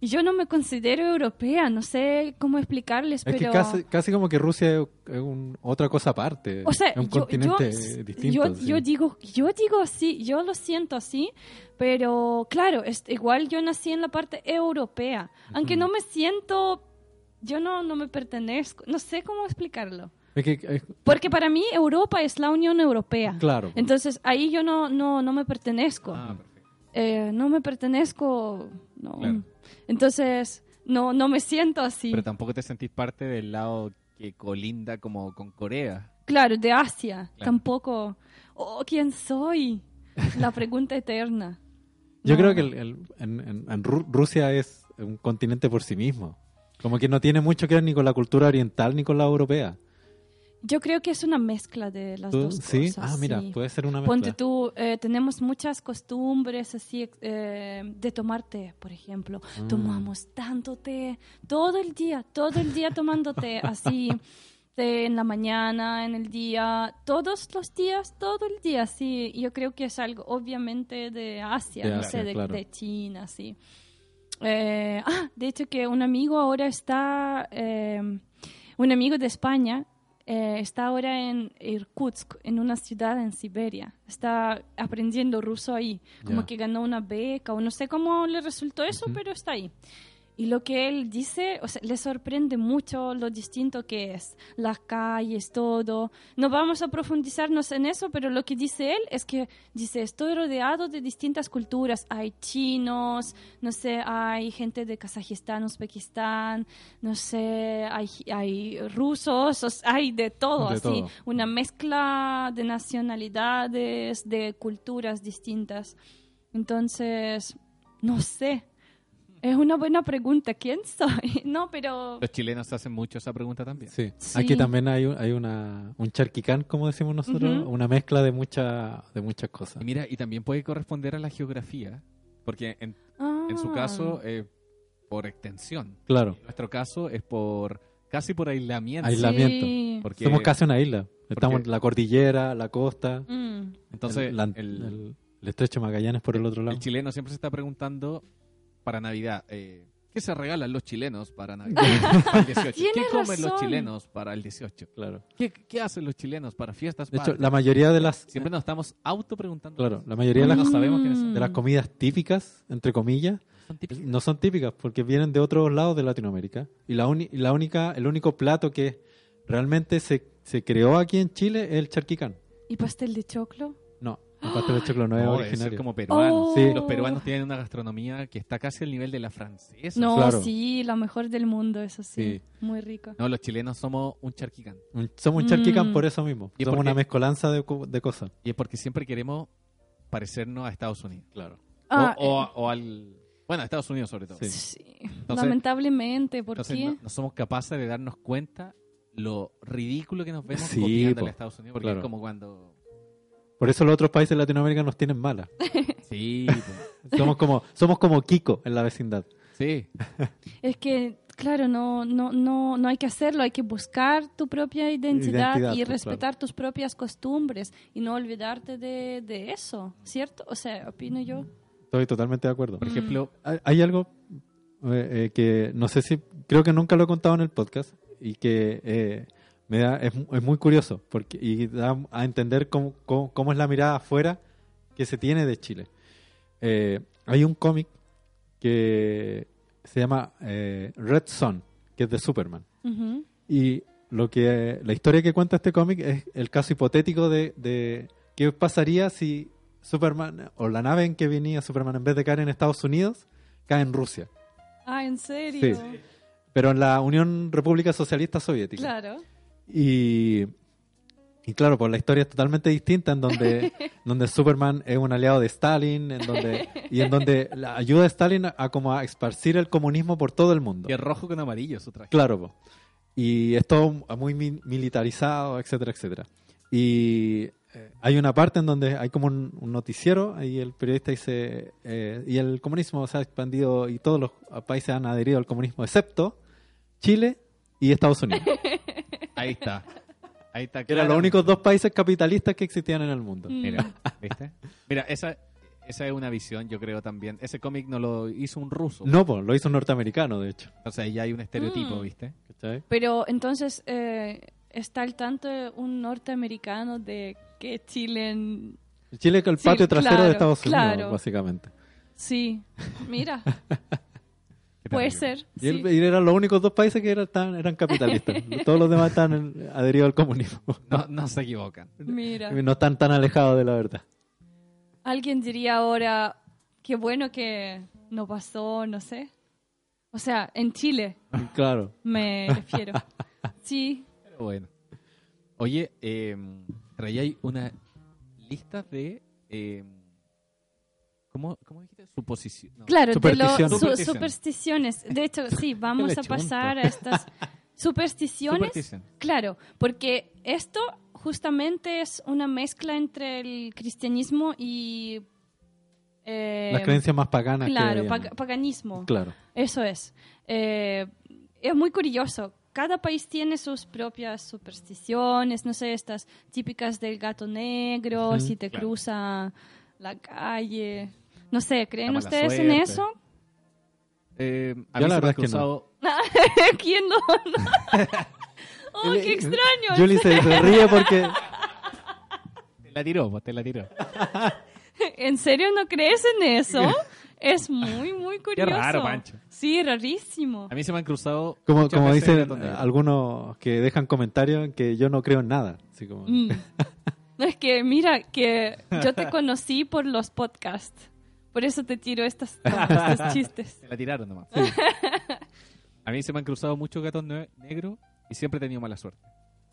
Y yo no me considero europea, no sé cómo explicarles, Es pero... que casi, casi como que Rusia es un- otra cosa aparte. O sea, es un yo, continente yo- distinto. yo- sí. yo digo, yo digo así, yo lo siento así, pero claro, es, igual yo nací en la parte europea, aunque no me siento, yo no, no me pertenezco, no sé cómo explicarlo. Es que, es- Porque para mí Europa es la Unión Europea. claro. Entonces ahí yo no, no, no me pertenezco. Ah, perfecto. Eh, no me pertenezco. No. Claro. Entonces no, no me siento así. Pero tampoco te sentís parte del lado que colinda como con Corea. Claro, de Asia. Claro. Tampoco. Oh, ¿quién soy? La pregunta eterna. Yo No. creo que el- el- en, en- en Ru- Rusia es un continente por sí mismo. Como que no tiene mucho que ver ni con la cultura oriental ni con la europea. Yo creo que es una mezcla de las ¿Tú? dos ¿Sí? cosas. ah, mira, sí. puede ser una mezcla. Ponte tú, eh, tenemos muchas costumbres así eh, de tomar té, por ejemplo. Ah. Tomamos tanto té todo el día, todo el día tomando té, así té en la mañana, en el día, todos los días, todo el día, sí. Yo creo que es algo obviamente de Asia, De no Asia, sé, de, claro. de China, sí. Eh, ah, de hecho que un amigo ahora está, eh, un amigo de España eh, está ahora en Irkutsk, en una ciudad en Siberia. Está aprendiendo ruso ahí, como que ganó una beca o no sé cómo le resultó eso, pero está ahí. Y lo que él dice, o sea, le sorprende mucho lo distinto que es, las calles, todo. No vamos a profundizarnos en eso, pero lo que dice él es que dice, estoy rodeado de distintas culturas. Hay chinos, no sé, hay gente de Kazajistán, Uzbekistán, no sé, hay, hay rusos, hay de todo, De así. todo. Una mezcla de nacionalidades, de culturas distintas. Entonces, no sé. Es una buena pregunta. ¿Quién soy? No, pero... Los chilenos hacen mucho esa pregunta también. Sí. Sí. Aquí también hay, un- hay una, un charquicán, como decimos nosotros, una mezcla de, mucha, de muchas cosas. Y mira, y también puede corresponder a la geografía, porque en, en su Ah. caso, eh, por extensión. Claro, En nuestro caso es por casi por aislamiento. Aislamiento. Sí. Porque, somos casi una isla. Estamos porque- en la cordillera, la costa, Mm. entonces, el, la- el, el- el estrecho Magallanes por el otro lado. el chileno siempre se está preguntando para Navidad, eh, ¿Qué se regalan los chilenos para Navidad? Para el 18? ¿Qué comen los chilenos para el 18? Claro. ¿Qué, qué hacen los chilenos para fiestas? De hecho, patrias? la mayoría de las Siempre nos estamos auto preguntando. claro, la mayoría de las, No sabemos de las comidas típicas, entre comillas, Son no son típicas porque vienen de otros lados de Latinoamérica. Y la, uni- y la única, el único plato que realmente se, se creó aquí en Chile es el charquicán. ¿Y pastel de choclo? No, el pastel de choclo no es No, originario. es como peruano. Oh. Sí. Los peruanos tienen una gastronomía que está casi al nivel de la francesa. No, Claro. sí, la mejor del mundo, eso sí. Sí. Muy rico. No, los chilenos somos un charquicán. Un- Somos un charquicán Mm. por eso mismo. ¿Y Somos una mezcolanza de, de cosas. Y es porque siempre queremos parecernos a Estados Unidos. Claro. Ah, o, o- o al... Bueno, a Estados Unidos sobre todo. Sí. sí. Entonces- Lamentablemente, ¿por Entonces qué? no, no somos capaces de darnos cuenta lo ridículo que nos vemos Sí, copiándole po. a Estados Unidos. Porque Claro. es como cuando... Por eso los otros países de Latinoamérica nos tienen malas. Sí, po. somos como somos como Kiko en la vecindad. sí. Es que, claro, no, no, no, no hay que hacerlo, hay que buscar tu propia identidad, Identidad, y pues, respetar tus propias costumbres y no olvidarte de, de eso, ¿cierto? O sea, opino yo. Estoy totalmente de acuerdo. Por ejemplo, Hay- Hay algo eh, eh, que no sé si, creo que nunca lo he contado en el podcast y que eh, me da, es, es muy curioso porque, y da a entender cómo, cómo, cómo es la mirada afuera que se tiene de Chile. Eh, hay un cómic que se llama eh, Red Son, que es de Superman. Y lo que la historia que cuenta este cómic es el caso hipotético de, de qué pasaría si Superman o la nave en que venía Superman en vez de caer en Estados Unidos cae en Rusia, Ah, ¿en serio? Sí. pero en la Unión República Socialista Soviética. Claro. Y, y claro, pues la historia es totalmente distinta en donde, donde Superman es un aliado de Stalin, en donde y en donde la ayuda a Stalin a, a como a esparcir el comunismo por todo el mundo. y es rojo con amarillo su traje. Claro, po. y es todo muy mi- militarizado, etcétera, etcétera. Y eh, hay una parte en donde hay como un, un noticiero, ahí el periodista dice, eh, y el comunismo se ha expandido y todos los países han adherido al comunismo, excepto Chile y Estados Unidos. Ahí está. Ahí está. Eran los únicos dos países capitalistas que existían en el mundo. Mm. Mira, ¿viste? Mira, esa, esa es una visión, yo creo también. Ese cómic no lo hizo un ruso. No, pues lo hizo un norteamericano, de hecho. O sea, ya hay un estereotipo, Mm. ¿viste? ¿Cachai? Pero entonces, eh, ¿está al tanto un norteamericano de que Chile... en- Chile es el Sí, patio trasero claro, de Estados Unidos, claro. básicamente. Sí, mira, puede ser. Y, sí. él- y eran los únicos dos países que eran, eran capitalistas. Todos los demás están adheridos al comunismo. No, no se equivocan. Mira. No están tan alejados de la verdad. Alguien diría ahora, qué bueno que no pasó, no sé. O sea, en Chile Claro. me refiero. Sí, Pero bueno. Oye, eh, traía ahí una lista de... eh, ¿cómo, ¿Cómo dijiste? Suposición. no. claro, de Supersticiones. su- Supersticiones. supersticiones. De hecho, sí, vamos a pasar a estas supersticiones. Superstición. Claro, porque esto justamente es una mezcla entre el cristianismo y... eh, Las creencias más paganas Claro, que pag- paganismo. Claro. Eso es. Eh, es muy curioso. Cada país tiene sus propias supersticiones, no sé, estas típicas del gato negro, si te Claro. cruza la calle. No sé, ¿creen ustedes en eso? Eh, a Yo mí la verdad es que no. cruzado ¿Quién no? ¡Oh, qué extraño! Julie se, ríe porque Te la tiró, pues, te la tiró. ¿En serio no crees en eso? Es muy, muy curioso. raro, Pancho. Sí, rarísimo. A mí se me han cruzado. como, como dicen algunos que dejan comentarios que yo no creo en nada. Así como, Mm. No, es que mira, que yo te conocí por los podcasts. Por eso te tiro estas, estos chistes. Se la tiraron nomás. A mí se me han cruzado muchos gatos ne- negros y siempre he tenido mala suerte.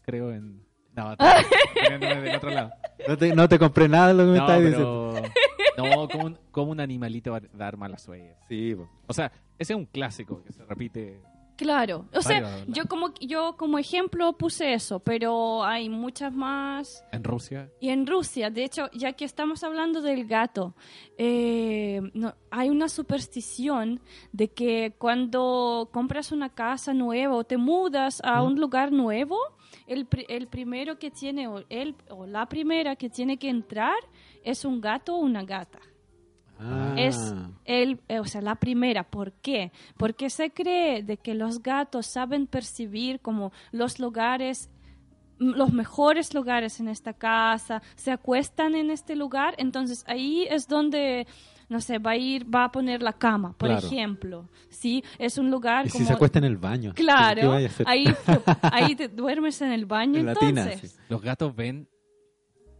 Creo en. No, del otro lado. no, te, no te compré nada de lo que me No, estás diciendo. pero. No, como un, como un animalito va a dar mala suerte. Sí, po. O sea, ese es un clásico que se repite. Claro. O sea, yo como, yo como ejemplo puse eso, pero hay muchas más. En Rusia. Y en Rusia, de hecho, ya que estamos hablando del gato, eh, no- hay una superstición de que cuando compras una casa nueva o te mudas a un lugar nuevo, el, el primero que tiene, o, el, o la primera que tiene que entrar es un gato o una gata. Ah. Es el, eh, o sea, la primera. ¿Por qué? Porque se cree de que los gatos saben percibir como los lugares los mejores lugares en esta casa, se acuestan en este lugar, entonces ahí es donde no sé, va a ir, va a poner la cama, por Claro. ejemplo. Sí, es un lugar Y si como se acuesta en el baño. ¿qué Claro, ahí, ahí te duermes en el baño, En sí. Los gatos ven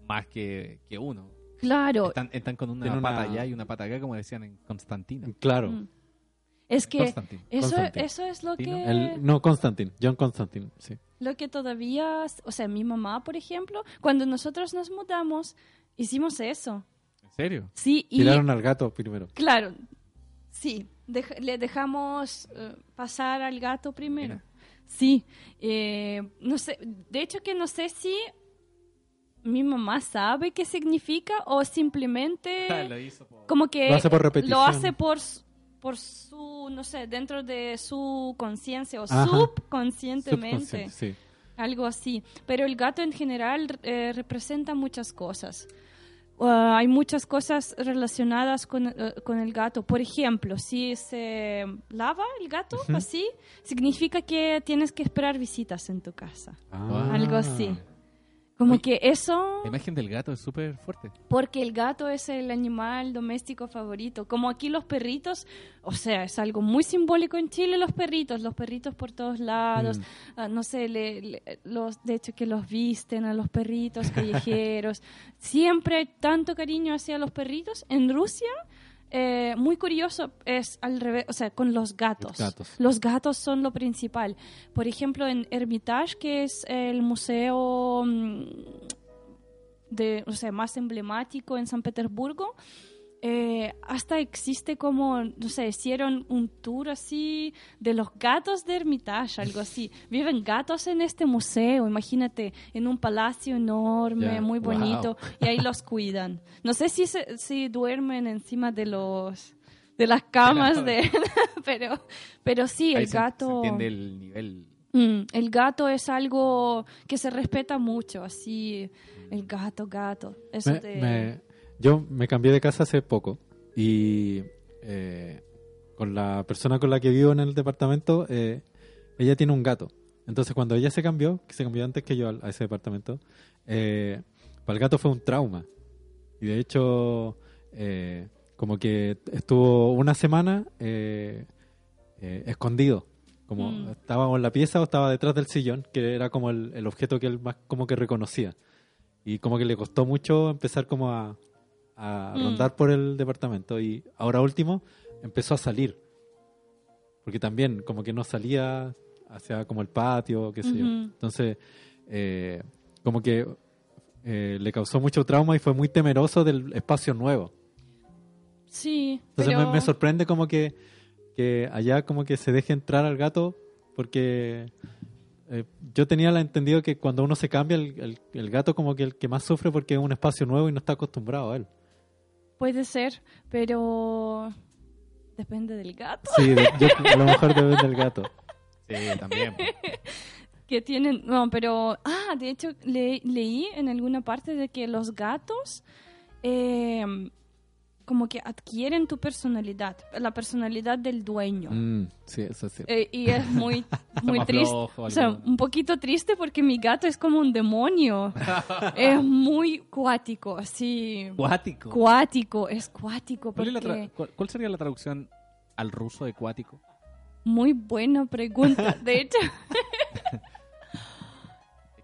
más que, que uno. Claro, Están, están con una, una- pata allá y una pata acá, como decían en Constantino. Claro. Mm. es que eso, Constantine. eso es lo que, El, no, Constantine. John Constantine, sí. lo que todavía, o sea, mi mamá, por ejemplo, cuando nosotros nos mudamos, hicimos eso. ¿En serio? Sí, y Tiraron al gato primero. claro, sí, dej- le dejamos eh, pasar al gato primero. Mira. Sí, eh, no sé, de hecho que no sé si mi mamá sabe qué significa o simplemente Lo hizo por- como que Lo hace por repetición. lo hace por por su no sé dentro de su conciencia o Ajá. subconscientemente Subconsciente, sí. algo así pero el gato en general eh, representa muchas cosas Uh, hay muchas cosas relacionadas con, eh, con el gato. Por ejemplo, si se lava el gato así, significa que tienes que esperar visitas en tu casa. Ah. Algo así. Como Oye, que eso... La imagen del gato es súper fuerte. Porque el gato es el animal doméstico favorito. Como aquí los perritos, o sea, es algo muy simbólico en Chile los perritos, los perritos por todos lados. Mm. Ah, no sé, le- le- los, de hecho que los visten a los perritos callejeros. Siempre hay tanto cariño hacia los perritos. En Rusia, eh, muy curioso, es al revés, o sea, con los gatos. Los gatos. Los gatos son lo principal. Por ejemplo, en Hermitage, que es el museo mm, de, o sea, más emblemático en San Petersburgo, eh, hasta existe como, no sé, hicieron un tour así de los gatos de Hermitage, algo así. Viven gatos en este museo, imagínate, en un palacio enorme, muy wow. bonito, y ahí los cuidan. No sé si, se- si duermen encima de los de las camas de pero pero sí Ahí el se- gato Se entiende el nivel. Mm, el gato es algo que se respeta mucho, así, el gato, gato. Eso Me- te- me- yo me cambié de casa hace poco y eh, con la persona con la que vivo en el departamento, eh, ella tiene un gato. Entonces cuando ella se cambió, que se cambió antes que yo a ese departamento, eh, para el gato fue un trauma. Y de hecho, eh, como que estuvo una semana eh, eh, escondido. Como Mm. estábamos en la pieza o estaba detrás del sillón, que era como el, el objeto que él más como que reconocía. Y como que le costó mucho empezar como a, a Mm. rondar por el departamento. Y ahora último empezó a salir. Porque también como que no salía hacia como el patio, qué sé yo. Entonces, eh, como que eh, le causó mucho trauma y fue muy temeroso del espacio nuevo. Sí, Entonces pero... me, me sorprende como que, que allá como que se deje entrar al gato porque eh, yo tenía la entendido que cuando uno se cambia el, el- el gato como que el que más sufre porque es un espacio nuevo y no está acostumbrado a él. Puede ser, pero depende del gato. Sí, de- yo, a lo mejor debe del gato. Sí, también. Que tienen, no, pero, ah, de hecho le- leí en alguna parte de que los gatos eh, como que adquieren tu personalidad, la personalidad del dueño. Mm, sí, eso sí. Eh, y es muy, muy triste. flojo, O sea, un poquito triste porque mi gato es como un demonio. es muy cuático, así. Cuático. Cuático, es cuático ¿Cuál, es la porque... cuál- sería la traducción al ruso de cuático? Muy buena pregunta. De hecho,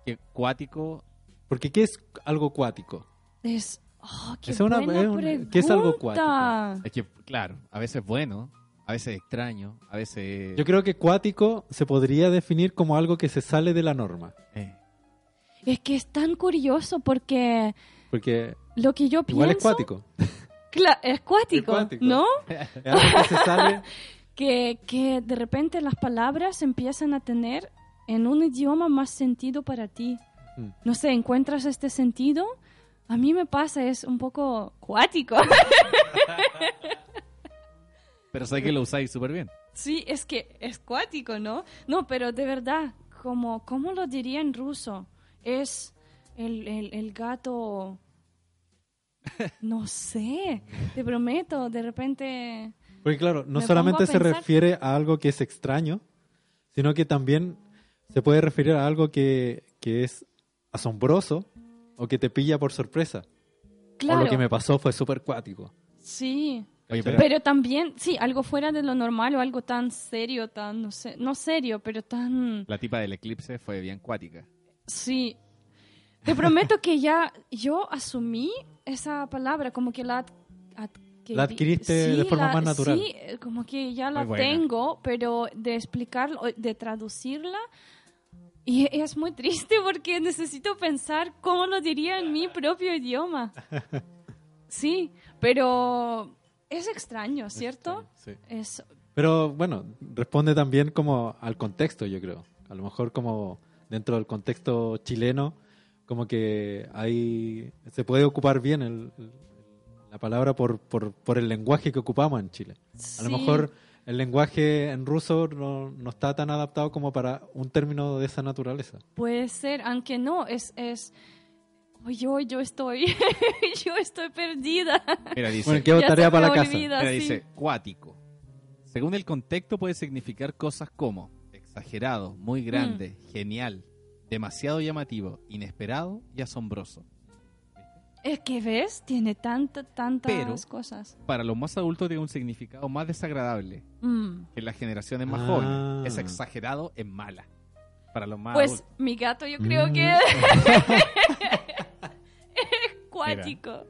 que cuático Porque ¿qué es algo cuático? es... Oh, qué Es una- buena es un- pregunta. ¿qué es algo cuático? es que, claro, a veces bueno, a veces extraño, a veces... Yo creo que cuático se podría definir como algo que se sale de la norma. Eh, Es que es tan curioso porque Porque lo que yo igual es pienso... cuático. Cla- es cuático, Es cuático. ¿no? Es algo que se sale que, que de repente las palabras empiezan a tener en un idioma más sentido para ti. Mm. No sé, encuentras este sentido. A mí me pasa, es un poco cuático. pero sé que lo usáis súper bien. sí, es que es cuático, ¿no? No, pero de verdad, como, ¿cómo lo diría en ruso? Es el, el, el gato... No sé, te prometo, de repente... Porque claro, no Me solamente se pensar- refiere a algo que es extraño, sino que también se puede referir a algo que, que es asombroso o que te pilla por sorpresa. Claro, O lo que me pasó fue súper cuático. sí. Oye, pero, Pero también, sí, algo fuera de lo normal o algo tan serio, tan, no sé, no serio, pero tan... la tipa del eclipse fue bien cuática. Sí. Te prometo que ya yo asumí esa palabra, como que la... ad- adquirí- La adquiriste de forma más natural. Sí, eh, como que ya la tengo, pero de explicarlo, de traducirla, y es muy triste porque necesito pensar cómo lo diría en mi propio idioma. Sí, pero es extraño, ¿cierto? Sí. Es, Pero bueno, responde también como al contexto, yo creo. A lo mejor como dentro del contexto chileno, como que hay se puede ocupar bien el- el- la palabra por, por, por el lenguaje que ocupamos en Chile. A lo mejor el lenguaje en ruso no, no está tan adaptado como para un término de esa naturaleza. Puede ser, aunque no, es, es, yo, yo estoy, yo estoy perdida. Mira, dice, Bueno, Ya tarea para la casa. olvida, mira, sí. dice cuático. Según el contexto puede significar cosas como exagerado, muy grande, Mm. genial, demasiado llamativo, inesperado y asombroso. Es que ves, tiene tanta, tantas Pero- cosas. Para los más adultos tiene un significado más desagradable Mm. que las generaciones más Ah. jóvenes. Es exagerado en mala. Para los más Pues adultos. mi gato yo creo Mm. que es cuático.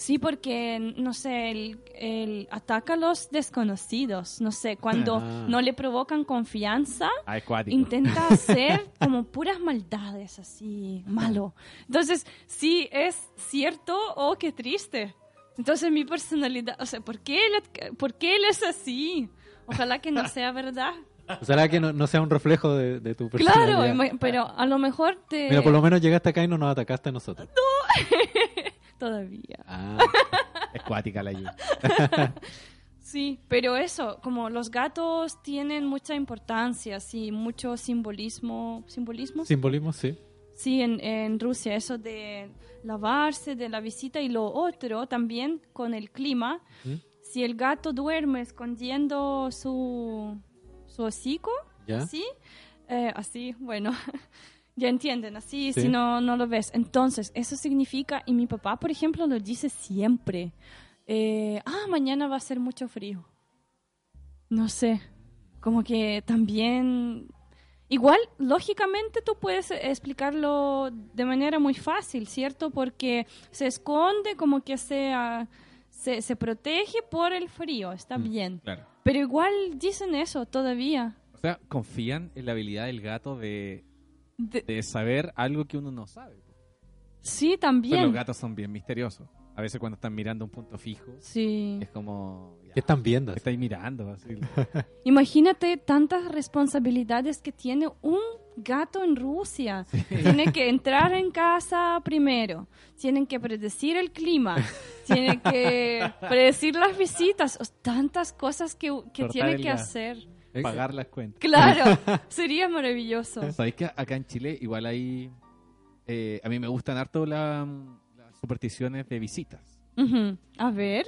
Sí, porque, no sé, el, el ataca a los desconocidos. No sé, cuando Ah. no le provocan confianza, Ah, es cuático. intenta hacer como puras maldades, así, malo. Entonces, sí, es cierto, oh, qué triste. Entonces, mi personalidad, o sea, ¿por qué él, por qué él es así? Ojalá que no sea verdad. Ojalá que no, no sea un reflejo de, de tu Claro, personalidad. ima- pero a lo mejor te... Mira, por lo menos llegaste acá y no nos atacaste a nosotros. Todavía. Ah, Es cuática la Yu. Sí, pero eso, como los gatos tienen mucha importancia, sí, mucho simbolismo. ¿Simbolismo? simbolismo, sí. Sí, en, en Rusia, eso de lavarse, de la visita y lo otro también con el clima. ¿Mm? Si el gato duerme escondiendo su, su hocico, ¿Ya? así, eh, así, bueno, ya entienden, así, Sí. si no, no lo ves. Entonces, eso significa, y mi papá, por ejemplo, lo dice siempre, eh, ah, mañana va a ser mucho frío. No sé, como que también... Igual, lógicamente tú puedes explicarlo de manera muy fácil, ¿cierto? Porque se esconde como que se, ah, se, se protege por el frío, está Mm. bien. Claro. Pero igual dicen eso todavía. O sea, confían en la habilidad del gato de, De- de saber algo que uno no sabe. sí, Pero también. los gatos son bien misteriosos. A veces cuando están mirando un punto fijo, Sí. es como... ya, ¿Qué están viendo? ¿qué estáis mirando? Así. Imagínate tantas responsabilidades que tiene un gato en Rusia. Tiene que entrar en casa primero, tienen que predecir el clima, tiene que predecir las visitas, tantas cosas que, que tiene que hacer. Pagar las cuentas. Claro, sería maravilloso. ¿Sabéis que acá en Chile igual hay... eh, a mí me gustan harto la- las supersticiones de visitas. A ver.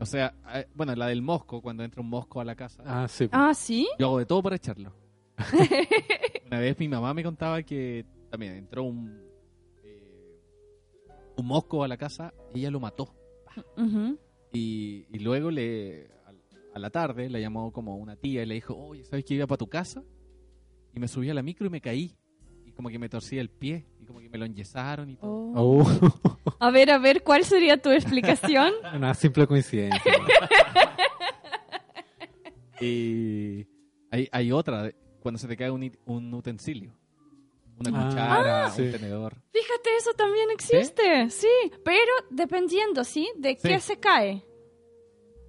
O sea, eh, bueno, la del mosco, cuando entra un mosco a la casa. Ah, sí. Ah, sí. Yo hago de todo para echarlo. Una vez mi mamá me contaba que también entró un, eh, un mosco a la casa y ella lo mató. Y, y luego le a la tarde la llamó como una tía y le dijo, oye, ¿sabes que iba para tu casa? Y me subí a la micro y me caí. Y como que me torcí el pie y como que me lo enyesaron y todo. Oh. Oh, A ver, a ver, ¿cuál sería tu explicación? una simple coincidencia. Y hay, hay otra, cuando se te cae un, un utensilio. Una Ah, cuchara, sí. un tenedor. Fíjate, eso también existe, sí, pero dependiendo, ¿sí? De qué Sí. se cae.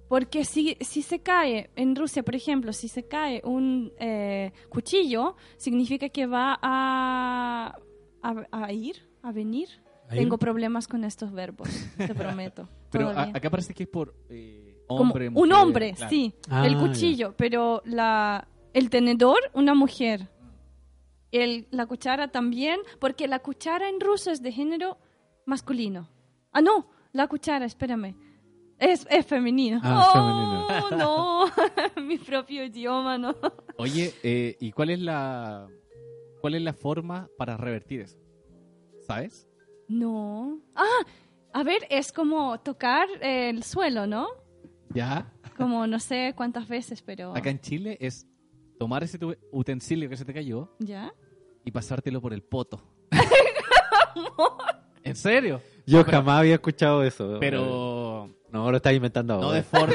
Porque si, si se cae, en Rusia, por ejemplo, si se cae un eh, cuchillo, significa que va a, a, a ir, a venir. ¿A ir? Tengo problemas con estos verbos, te prometo. Pero a- acá parece que es por eh, hombre, un hombre, claro. sí, Ah, el ya. cuchillo, pero la, el tenedor, una mujer. El, la cuchara también, porque la cuchara en ruso es de género masculino. Ah, no, la cuchara, espérame. Es, es femenino. Ah, oh, no, mi propio idioma, no. Oye, eh, ¿y cuál es la cuál es la forma para revertir eso? ¿Sabes? No. Ah, a ver, es como tocar el suelo, ¿no? Ya. Como no sé cuántas veces, pero... Acá en Chile es tomar ese tu- utensilio que se te cayó ¿Ya? y pasártelo por el poto. ¿En serio? Yo jamás había escuchado eso. Pero No, lo estás inventando no ahora. de, for-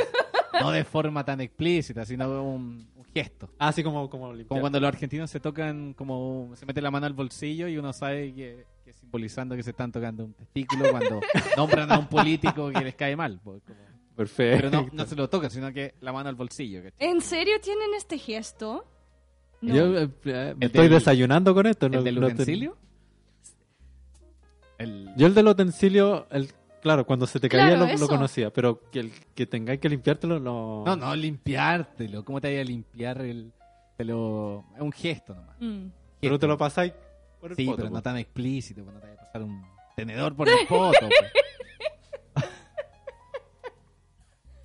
no de forma tan explícita, sino un, un gesto. Ah, Así como, como limpiar. Como cuando los argentinos se tocan, como se mete la mano al bolsillo y uno sabe que, que simbolizando que se están tocando un testículo cuando nombran a un político que les cae mal. pues, como- Perfecto. Pero no, no se lo tocan, sino que la mano al bolsillo. ¿cachai? ¿En serio tienen este gesto? No. Yo eh, eh, me estoy del- desayunando con esto. ¿El no- del no te- utensilio? El... Yo el del utensilio, el, claro, cuando se te caía Claro, lo, lo conocía, pero que, el, que tengáis que limpiártelo no... No, no, limpiártelo. ¿Cómo te vaya a limpiar el...? Te lo... Es un gesto nomás. Mm. Pero te lo pasáis por el Sí, poto, pero po. no tan explícito. pues, No te vaya a pasar un tenedor por el poto. pues.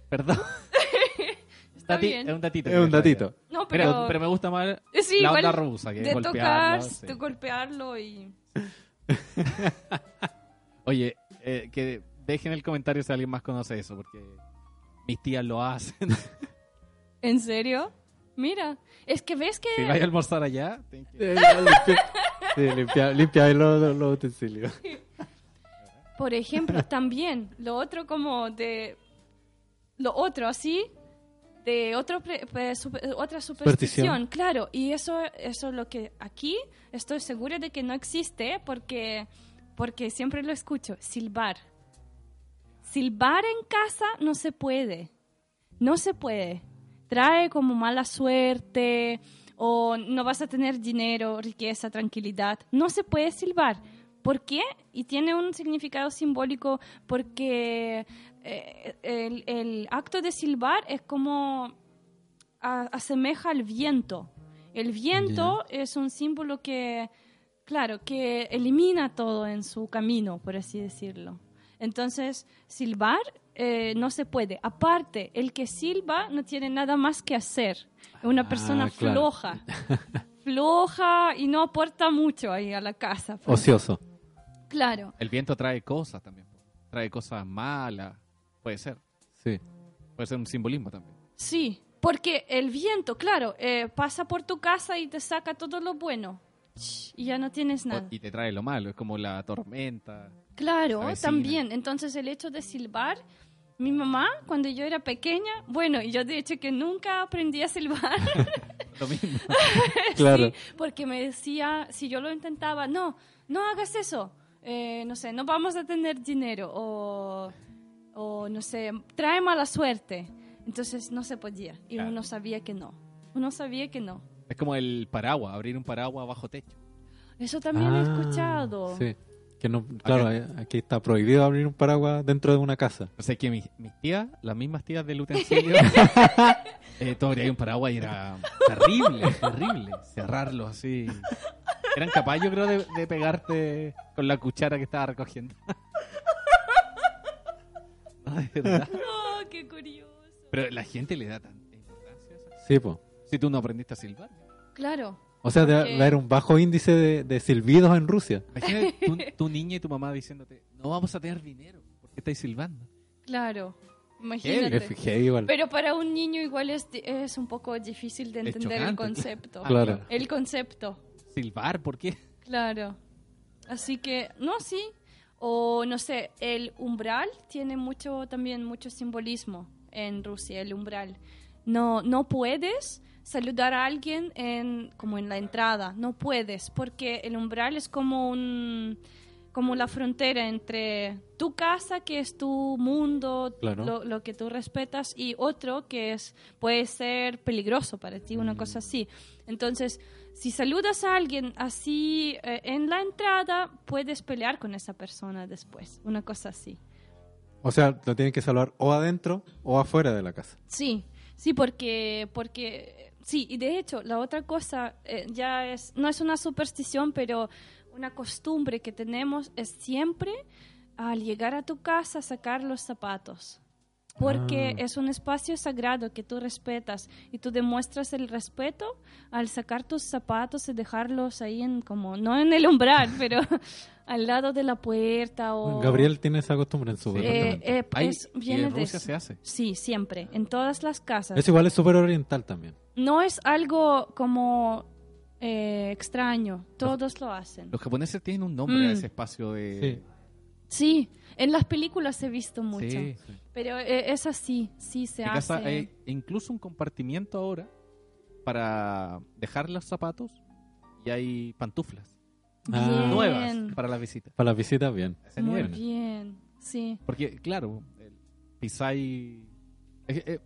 Perdón. Está Dati- bien. Es un datito. Es un datito. No, Pero, pero... pero me gusta más sí, la onda rusa, que es de golpearlo. tocar, sí. de golpearlo y... Oye, eh, que dejen en el comentario si alguien más conoce eso, porque mis tías lo hacen. ¿En serio? Mira, es que ves que... si vais a almorzar allá, Eh, limpia, sí, limpia, limpia los, los- utensilios. Por ejemplo, también, lo otro como de... Lo otro, así, de otro pre- pre- super- otra superstición. Superstición. Claro, y eso, eso es lo que aquí estoy segura de que no existe porque, porque siempre lo escucho, silbar. Silbar en casa no se puede. No se puede. Trae como mala suerte o no vas a tener dinero, riqueza, tranquilidad. No se puede silbar. ¿Por qué? Y tiene un significado simbólico porque eh, el, el acto de silbar es como a- asemeja al viento. El viento es un símbolo que, claro, que elimina todo en su camino, por así decirlo. Entonces, silbar eh, no se puede. Aparte, el que silba no tiene nada más que hacer. Es una Ah, persona claro. floja. floja y no aporta mucho ahí a la casa. Ocioso. Claro. El viento trae cosas también. Trae cosas malas. Puede ser. Sí. Puede ser un simbolismo también. Sí, porque el viento, claro, eh, pasa por tu casa y te saca todo lo bueno. Y ya no tienes O- nada. y te trae lo malo. Es como la tormenta. Claro, Avecina. también. Entonces el hecho de silbar, mi mamá, cuando yo era pequeña, bueno, y yo de hecho que nunca aprendí a silbar, Lo mismo. Claro. sí, porque me decía, si yo lo intentaba, no, no hagas eso, eh, no sé, no vamos a tener dinero, o, o no sé, trae mala suerte. Entonces no se podía, y Claro. uno sabía que no, uno sabía que no. Es como el paraguas. Abrir un paraguas bajo techo. Eso también he Ah, escuchado. Sí. Que no, claro, eh, aquí está prohibido abrir un paraguas dentro de una casa. O sea que mis, mis tías, las mismas tías del utensilio, eh, abrías un paraguas y era terrible, terrible. Cerrarlo así. Eran capaces, yo creo, de, de pegarte con la cuchara que estaba recogiendo. No, de verdad. Qué curioso. Pero la gente le da tanta importancia a eso. Sí, pues. Si tú no aprendiste a silbar. Claro, O sea, debe Porque- haber un bajo índice de, de silbidos en Rusia. Imagínate tu, tu niña y tu mamá diciéndote, no vamos a tener dinero porque estáis silbando. claro. Imagínate. heavy. Pero para un niño igual es, di- es un poco difícil de entender el concepto. Claro. El concepto, Silbar, ¿por qué? claro. Así que, no, sí. O no sé, el umbral tiene mucho también mucho simbolismo en Rusia, el umbral. No, no puedes saludar a alguien en, como en la entrada, no puedes, porque el umbral es como un como la frontera entre tu casa, que es tu mundo, Claro. lo, lo que tú respetas, y otro que es puede ser peligroso para ti, una cosa así. Entonces, si saludas a alguien así eh, en la entrada, puedes pelear con esa persona después, una cosa así. O sea, lo tienen que salvar o adentro o afuera de la casa. Sí, sí, porque, porque, sí, y de hecho, la otra cosa eh, ya es, no es una superstición, pero una costumbre que tenemos es siempre al llegar a tu casa sacar los zapatos. Porque Ah. es un espacio sagrado que tú respetas y tú demuestras el respeto al sacar tus zapatos y dejarlos ahí en como no en el umbral, pero al lado de la puerta o Gabriel tiene esa costumbre en su Sí. eh, departamento. eh, es- y en de Rusia eso. se hace. Sí, siempre, en todas las casas. Eso igual es súper oriental también. No es algo como eh, extraño, todos lo hacen. Los japoneses tienen un nombre Mm. a ese espacio de... Sí. Sí, en las películas he visto mucho, Sí. pero eh, es así, sí se En casa hace. hay incluso un compartimiento ahora para dejar los zapatos y hay pantuflas Ah. Bien. nuevas para las visitas. Para las visitas, bien. Muy bien, sí. Porque, claro, el pisáis... eh, eh,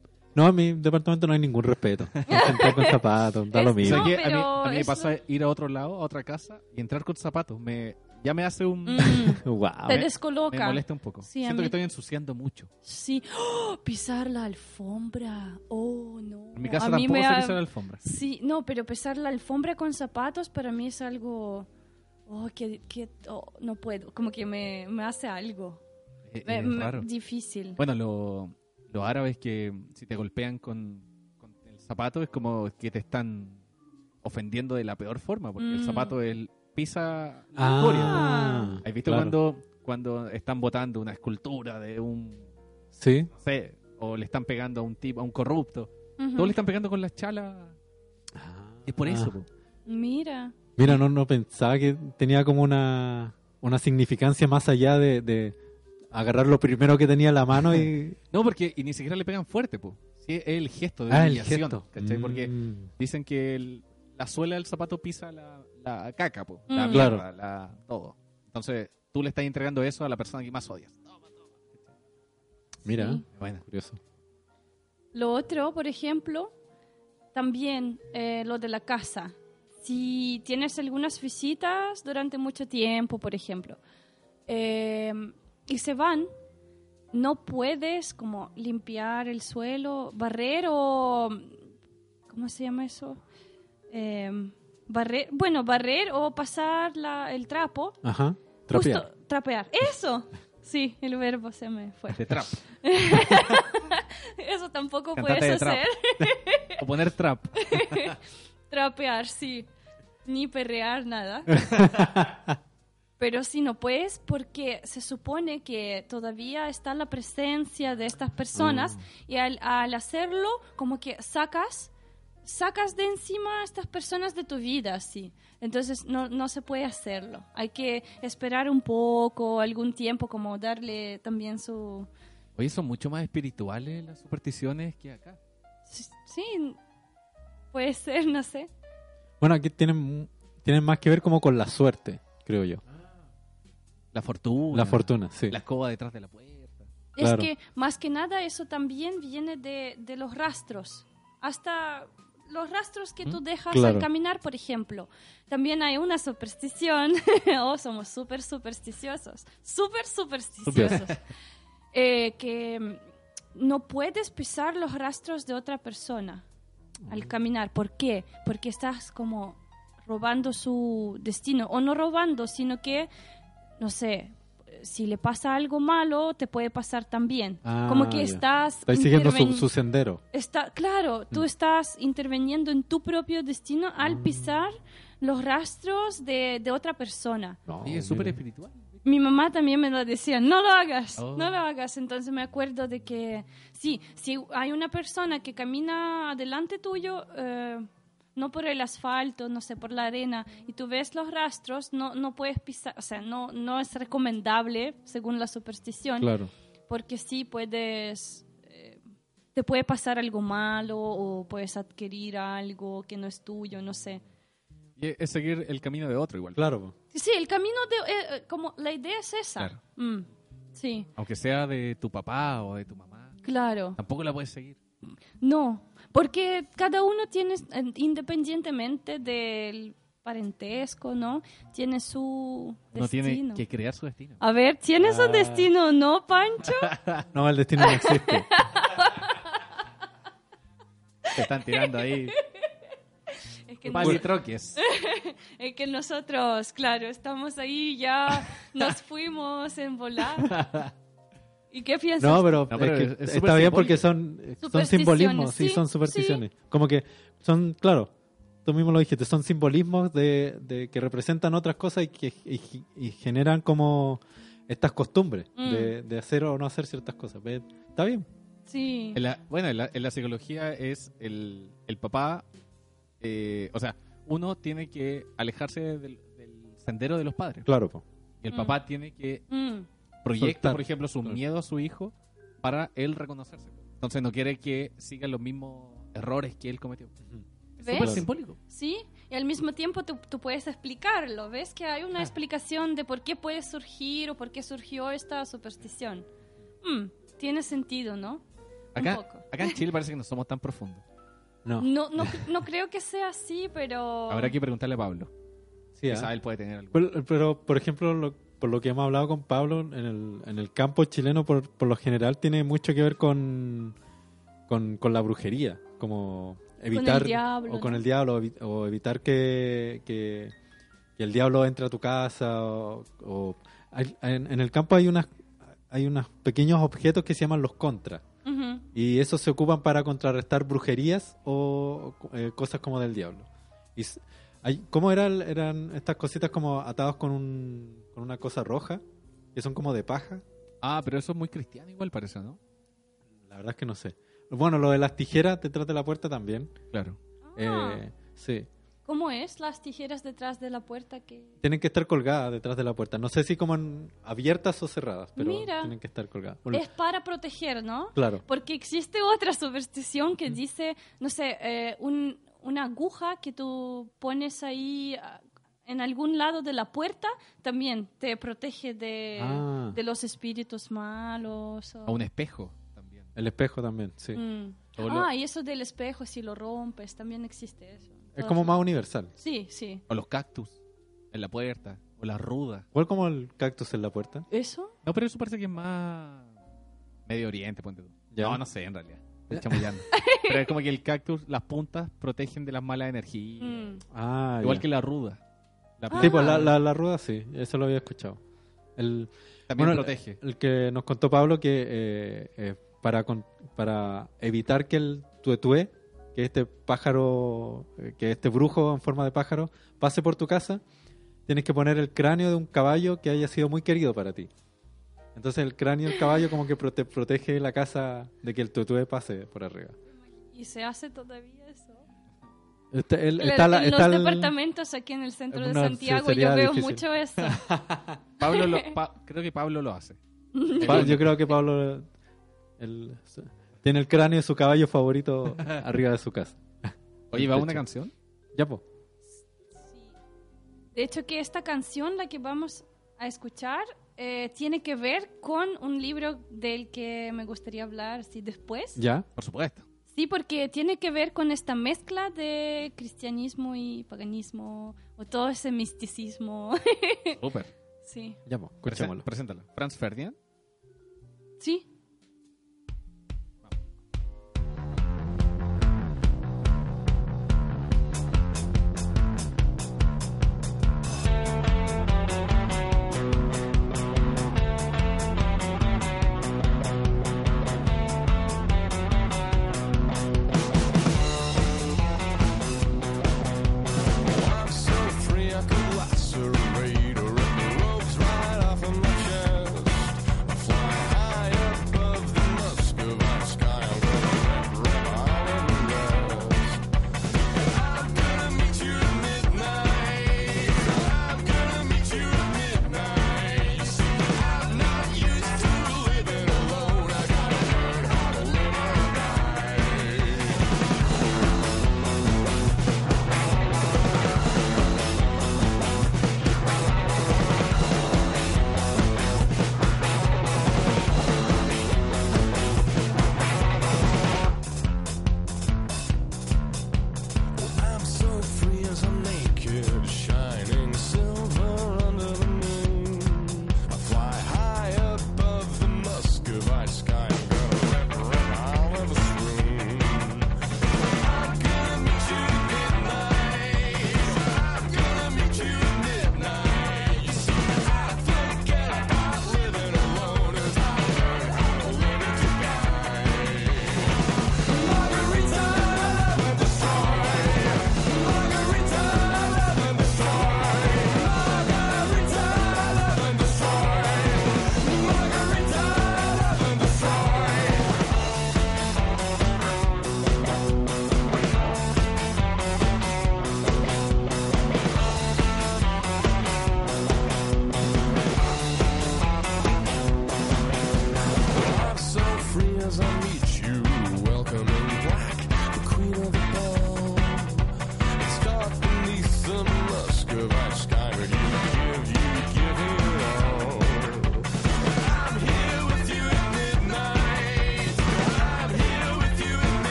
No, en mi departamento no hay ningún respeto. Entrar con zapatos, da Es- lo o sea mismo. Que a mí, a mí me pasa ir a otro lado, a otra casa y entrar con zapatos. Me, ya me hace un... Mm, Wow. te me- descoloca. Me molesta un poco. Sí, a Siento mí- que estoy ensuciando mucho. Sí, ¡Oh! pisar la alfombra. Oh, no. En mi casa A mí tampoco me se ha- pisa la alfombra. Sí, no, pero pisar la alfombra con zapatos para mí es algo. Oh, que, que oh, no puedo. Como que me, me hace algo. Eh, Me- es me- raro. difícil. Bueno, lo- los árabes que si te golpean con, con el zapato es como que te están ofendiendo de la peor forma, porque el Mm. zapato el pisa la. Ah, ¿Has visto claro. cuando, cuando están botando una escultura de un, Sí. no sé, o le están pegando a un tipo, a un corrupto? Todos le están pegando con las chalas. Es por eso. Ah. po. Mira. Mira, no, no pensaba que tenía como una, una significancia más allá de, de agarrar lo primero que tenía en la mano y... No, porque y ni siquiera le pegan fuerte, po. Sí, es el gesto de ah, el humillación, gesto. ¿cachai? Porque Mm. Dicen que el- la suela del zapato pisa la, la caca, po, la Mm. mierda, Claro. la- todo. Entonces, tú le estás entregando eso a la persona que más odias. Mira, Sí. Bueno, curioso. Lo otro, por ejemplo, también eh, lo de la casa. Si tienes algunas visitas durante mucho tiempo, por ejemplo, eh, y se van, no puedes como limpiar el suelo, barrer o... ¿Cómo se llama eso? Eh, barrer, bueno, barrer o pasar la- el trapo. Ajá. Trapear. Justo, trapear. Eso. Sí, el verbo se me fue. de trap. Eso tampoco Cantate puedes hacer. o poner trap. Trapear, sí. Ni perrear, nada. Pero sí, no puedes porque se supone que todavía está la presencia de estas personas y al, al hacerlo como que sacas sacas de encima a estas personas de tu vida, sí. Entonces no, no se puede hacerlo. Hay que esperar un poco, algún tiempo, como darle también su... Oye, son mucho más espirituales las supersticiones que acá. Sí, puede ser, no sé. Bueno, aquí tienen, tienen más que ver como con la suerte, creo yo. La fortuna. La fortuna, sí. La escoba detrás de la puerta. Claro. Es que más que nada eso también viene de, de los rastros. Hasta los rastros que tú dejas Claro. al caminar, por ejemplo. También hay una superstición. oh, somos súper supersticiosos. Súper supersticiosos. Eh, que mm, no puedes pisar los rastros de otra persona al caminar. ¿Por qué? Porque estás como robando su destino. O no robando, sino que, no sé, si le pasa algo malo, te puede pasar también. Ah, como que ya. estás... Estáis siguiendo su, su sendero. Está, claro, tú Mm. estás interviniendo en tu propio destino al pisar los rastros de, de otra persona. No, Sí, es súper espiritual. Mi mamá también me lo decía, no lo hagas, Oh. no lo hagas. Entonces me acuerdo de que, sí, si hay una persona que camina adelante tuyo, eh, no por el asfalto, no sé, por la arena, y tú ves los rastros, no, no puedes pisar, o sea, no, no es recomendable según la superstición, Claro. porque sí puedes, eh, te puede pasar algo malo o puedes adquirir algo que no es tuyo, no sé. Y es seguir el camino de otro igual. Claro. Sí, el camino de, eh, eh, como la idea es esa. Claro. Mm, sí, Aunque sea de tu papá o de tu mamá. claro. Tampoco la puedes seguir. No, porque cada uno tiene, eh, independientemente del parentesco, ¿no? Tiene su Uno tiene destino. que crear su destino. A ver, ¿tienes un Ah. destino, no, Pancho? No, el destino no existe. Te están tirando ahí es, que no, palitroques. Es que nosotros, claro, estamos ahí, ya nos fuimos en volar. ¿Y qué piensas? No, pero, No, pero es que es- es está bien porque son, son simbolismos, sí, sí, son supersticiones. Como que son, claro, tú mismo lo dijiste, son simbolismos de, de que representan otras cosas y que y, y generan como estas costumbres Mm. de, de hacer o no hacer ciertas cosas. Está bien. Sí. En la- bueno, en la, en la psicología es el, el papá, eh, o sea, uno tiene que alejarse del, del sendero de los padres. Claro, po. Y el Mm. papá tiene que Mm, proyecta, Soltar. por ejemplo, su Claro. miedo a su hijo para él reconocerse. Entonces no quiere que siga los mismos errores que él cometió. Es ¿Ves? súper simbólico. Sí, y al mismo tiempo tú, tú puedes explicarlo. ¿Ves que hay una explicación de por qué puede surgir o por qué surgió esta superstición? Mm, tiene sentido, ¿no? Acá, Un poco. acá en Chile parece que no somos tan profundos. No. No, no, no creo que sea así, pero... Habrá que preguntarle a Pablo. Sí, Quizá ¿ah? él puede tener algo. Pero, pero, por ejemplo, lo- por lo que hemos hablado con Pablo, en el, en el campo chileno, por, por lo general, tiene mucho que ver con, con, con la brujería, como evitar diablo, o con ¿no? el diablo, o, evi- o evitar que, que, que el diablo entre a tu casa, o, o- hay- en, en el campo hay unas hay unos pequeños objetos que se llaman los contras. Y esos se ocupan para contrarrestar brujerías o eh, cosas como del diablo. Y ¿Cómo eran, eran estas cositas como atados con, un, con una cosa roja? Que son como de paja. Ah, pero eso es muy cristiano igual parece, ¿no? La verdad es que no sé. Bueno, lo de las tijeras detrás de la puerta también. Claro. Ah, Eh, sí. ¿Cómo es las tijeras detrás de la puerta que...? Tienen que estar colgadas detrás de la puerta. No sé si como en- abiertas o cerradas, pero Mira. tienen que estar colgadas. Bueno, Es para proteger, ¿no? Claro. Porque existe otra superstición que dice, no sé, eh, un- una aguja que tú pones ahí ah, en algún lado de la puerta también te protege de, Ah. de los espíritus malos. o- A un espejo también. El espejo también, sí. Mm. Lo- Ah, y eso del espejo, si lo rompes, también existe eso. Es como más universal. Sí, sí. O los cactus en la puerta. O la ruda. Igual como el cactus en la puerta. ¿Eso? No, pero eso parece que es más Medio Oriente, ponte tú. Ya. No, no sé, en realidad. Estoy chamullando. pero es como que el cactus, las puntas protegen de las malas energías. Mm. Ah, Igual ya. que la ruda. La Ah. Sí, pues la, la, la ruda sí, eso lo había escuchado. El, también bueno, protege. el que nos contó Pablo que eh, eh, para, con- para evitar que el tuetué, que este pájaro, eh, que este brujo en forma de pájaro, pase por tu casa, tienes que poner el cráneo de un caballo que haya sido muy querido para ti. Entonces el cráneo del caballo como que prote- protege la casa de que el tuetué pase por arriba. ¿Y se hace todavía eso? Este- el- está la- en está los el- departamentos aquí en el centro de No, sí, Santiago yo veo difícil. mucho eso. Pablo lo- Pa- creo que Pablo lo hace. Pa- yo creo que Pablo el- tiene el cráneo de su caballo favorito arriba de su casa. Oye, ¿va una canción? Ya, pues. De hecho, que esta canción, la que vamos a escuchar, eh, tiene que ver con un libro del que me gustaría hablar sí, después. ¿Ya? Por supuesto. Sí, porque tiene que ver con esta mezcla de cristianismo y paganismo, o todo ese misticismo. Súper. sí. Ya, pues. Preséntalo. Franz Ferdinand. Sí.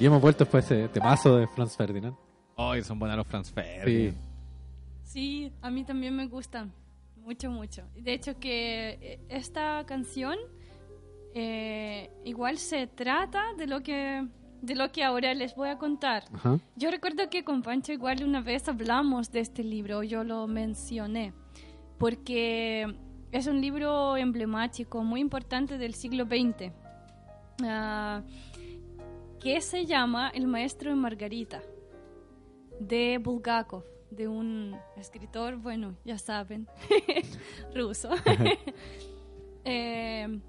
Y hemos vuelto después de ese temazo de Franz Ferdinand. Ay, son buenos los Franz Ferdinand. Sí. Sí, a mí también me gustan. Mucho, mucho. De hecho que eh, esta canción eh, igual se trata de lo que de lo que ahora les voy a contar. Ajá. Yo recuerdo que con Pancho igual una vez hablamos de este libro, yo lo mencioné, porque es un libro emblemático, muy importante del siglo XX, ah, que se llama El maestro y Margarita, de Bulgakov, de un escritor, bueno, ya saben, ruso. Eh,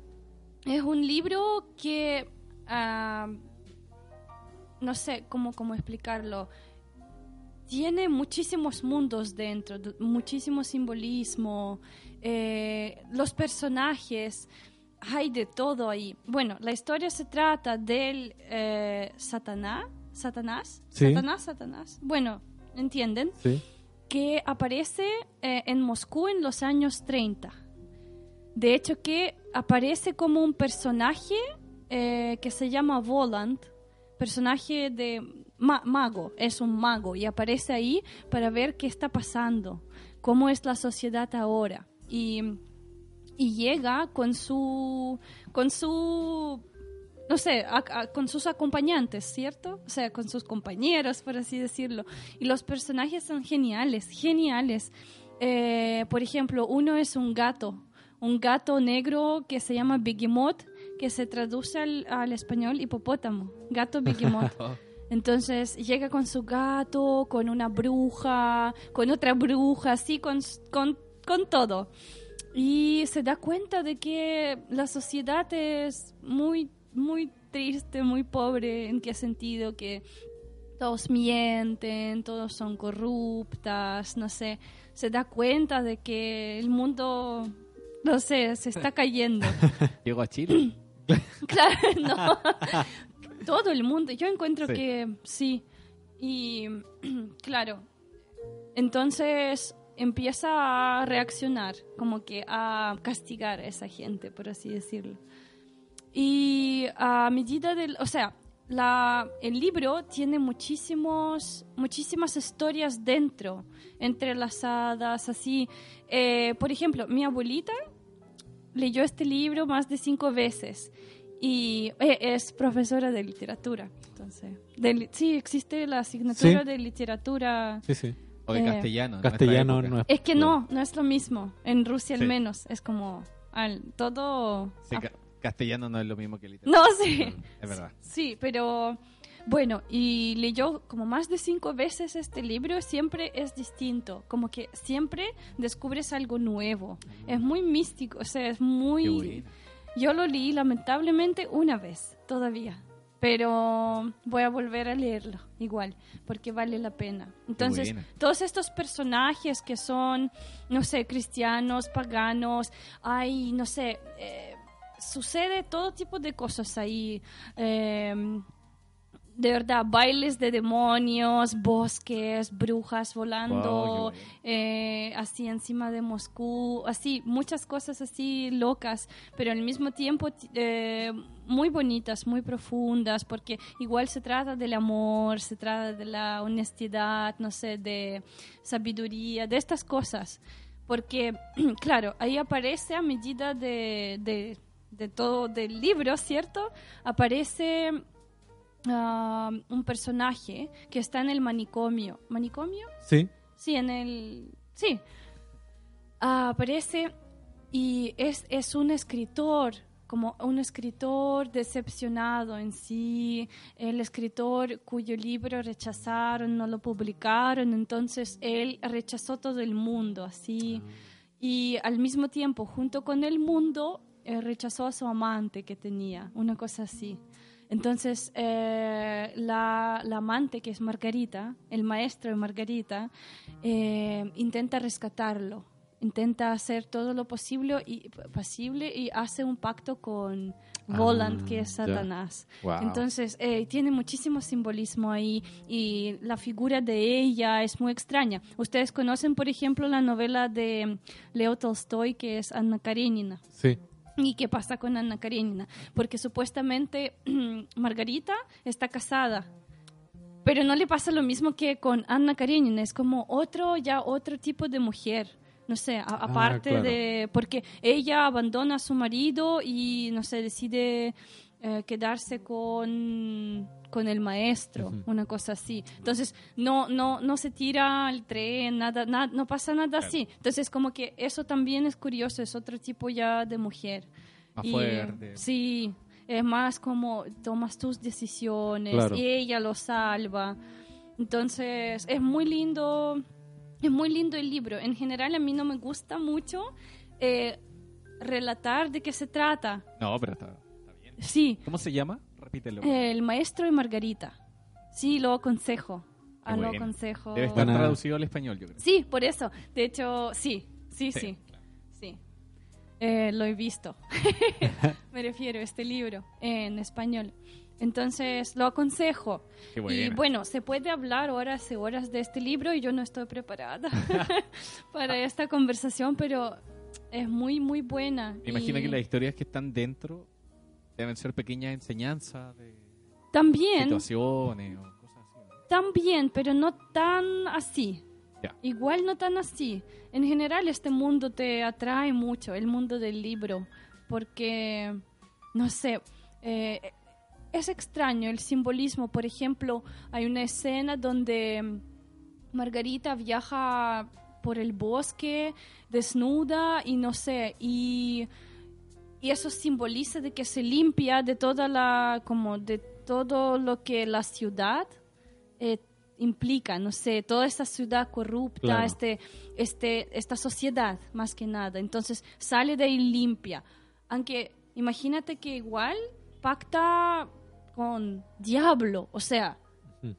es un libro que... ah, no sé cómo, cómo explicarlo. Tiene muchísimos mundos dentro, muchísimo simbolismo, eh, los personajes, hay de todo ahí. Bueno, la historia se trata del eh, Satanás, Satanás, Sí. Satanás, Satanás. Bueno, entienden Sí. que aparece eh, en Moscú en los años 30. De hecho, que aparece como un personaje eh, que se llama Voland, personaje de ma- mago, es un mago y aparece ahí para ver qué está pasando, cómo es la sociedad ahora. Y, y llega con su, con su no sé, a- a- con sus acompañantes, ¿cierto? O sea, con sus compañeros, por así decirlo. Y los personajes son geniales, geniales. Eh, por ejemplo, uno es un gato, un gato negro que se llama Behemoth, que se traduce al, al español hipopótamo, gato Behemoth. Entonces llega con su gato, con una bruja, con otra bruja, así, con, con, con todo. Y se da cuenta de que la sociedad es muy, muy triste, muy pobre. ¿En qué sentido? Que todos mienten, todos son corruptas, no sé. Se da cuenta de que el mundo, no sé, se está cayendo. Llegó a Chile. Claro, no. Todo el mundo. Yo encuentro Sí. que sí. Y claro. Entonces empieza a reaccionar, como que a castigar a esa gente, por así decirlo. Y a medida del, o sea, la, el libro tiene muchísimos, muchísimas historias dentro, entrelazadas, así. Eh, por ejemplo, mi abuelita leyó este libro más de cinco veces y eh, es profesora de literatura. Entonces, de sí, existe la asignatura Sí. de literatura. Sí, sí. O de Eh, castellano. Castellano no es. Es que no, no es lo mismo. En Rusia Sí. al menos es como al, todo. Sí, ca- castellano no es lo mismo que literatura. no, sí. Es verdad. Sí, pero bueno, y leyó como más de cinco veces este libro, siempre es distinto, como que siempre descubres algo nuevo. Es muy místico, o sea, es muy... Yo lo leí lamentablemente una vez todavía, pero voy a volver a leerlo igual, porque vale la pena. Entonces, todos estos personajes que son, no sé, cristianos, paganos, hay, no sé, eh, sucede todo tipo de cosas ahí. eh, de verdad, bailes de demonios, bosques, brujas volando, Wow, eh, así encima de Moscú, así, muchas cosas así locas, pero al mismo tiempo ti- eh, muy bonitas, muy profundas, porque igual se trata del amor, se trata de la honestidad, no sé, de sabiduría, de estas cosas. Porque, claro, ahí aparece a medida de, de, de todo del libro, ¿cierto? Aparece ah, un personaje que está en el manicomio. ¿Manicomio? Sí. Sí, en el... Sí. Ah, aparece y es, es un escritor, como un escritor decepcionado en sí, el escritor cuyo libro rechazaron, no lo publicaron, entonces él rechazó todo el mundo, así. Y al mismo tiempo, junto con el mundo, eh, rechazó a su amante que tenía, una cosa así. Entonces, eh, la, la amante, que es Margarita, el maestro de Margarita, eh, intenta rescatarlo, intenta hacer todo lo posible y, posible y hace un pacto con Voland, Ah, que es. Satanás. Wow. Entonces, eh, tiene muchísimo simbolismo ahí y la figura de ella es muy extraña. Ustedes conocen, por ejemplo, la novela de Leo Tolstoy, que es Anna Karenina. Sí. ¿Y qué pasa con Ana Karenina? Porque supuestamente Margarita está casada, pero no le pasa lo mismo que con Ana Karenina, es como otro, ya otro tipo de mujer. No sé, a- aparte claro. de... Porque ella abandona a su marido y, no sé, decide eh, quedarse con, con el maestro, Ujú. una cosa así. Entonces, no, no, no se tira al tren, nada, nada, no pasa nada así. Entonces, como que eso también es curioso, es otro tipo ya de mujer. Más Y. Sí, es más como tomas tus decisiones Claro. y ella lo salva. Entonces, es muy lindo, es muy lindo el libro. En general, a mí no me gusta mucho eh, relatar de qué se trata. No, pero está. Sí, ¿Cómo se llama? Repítelo. el maestro y Margarita. Sí, lo aconsejo. Ah, lo aconsejo. Debe estar Buena- traducido al español, yo creo. Sí, por eso. De hecho, sí, sí, sí. claro. Sí. Eh, lo he visto. Me refiero a este libro en español. Entonces, lo aconsejo. Qué Y bueno, se puede hablar horas y horas de este libro y yo no estoy preparada para esta conversación, pero es muy, muy buena. Me imagino Y que las historias que están dentro deben ser pequeñas enseñanzas de También, situaciones o cosas así. también, pero no tan así. Igual no tan así. En general este mundo te atrae mucho, el mundo del libro, porque, no sé, eh, es extraño el simbolismo. Por ejemplo, hay una escena donde Margarita viaja por el bosque desnuda y no sé, y, y eso simboliza de que se limpia de toda la, como de todo lo que la ciudad eh, implica, no sé, toda esta ciudad corrupta, Claro. este, este, esta sociedad más que nada. Entonces sale de ahí limpia. Aunque imagínate que igual pacta con diablo, o sea,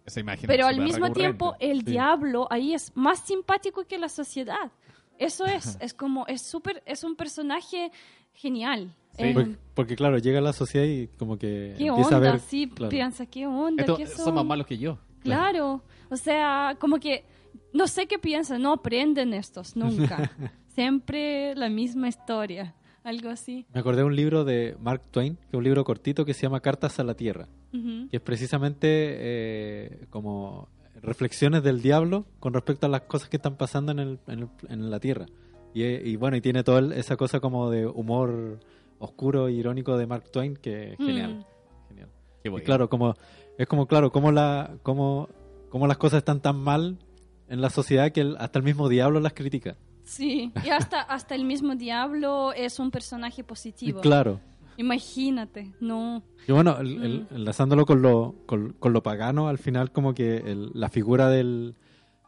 Esa imagen pero al mismo recurrente. tiempo el Sí. diablo ahí es más simpático que la sociedad. Eso es, es como, es súper, es un personaje genial. Sí. Eh, Porque, porque, claro, llega a la sociedad y como que ¿Qué empieza onda? a ver... sí, claro. piensa, ¿qué onda? Estos ¿Qué son más malos que yo. Claro, o sea, como que no sé qué piensan, no aprenden estos nunca. Siempre la misma historia, algo así. Me acordé de un libro de Mark Twain, que es un libro cortito que se llama Cartas a la Tierra, Ujú. que es precisamente eh, como reflexiones del diablo con respecto a las cosas que están pasando en, el- en el- en la Tierra. Y, eh, y bueno, y tiene toda esa cosa como de humor oscuro e irónico de Mark Twain que es genial. Mm. genial. Qué Y claro, como es como claro, como la como, como las cosas están tan mal en la sociedad que el- hasta el mismo diablo las critica. Sí, y hasta, hasta el mismo diablo es un personaje positivo. claro. Imagínate, no. Y bueno, el- el- Mm. enlazándolo con lo, con, con lo pagano, al final como que el- la figura del,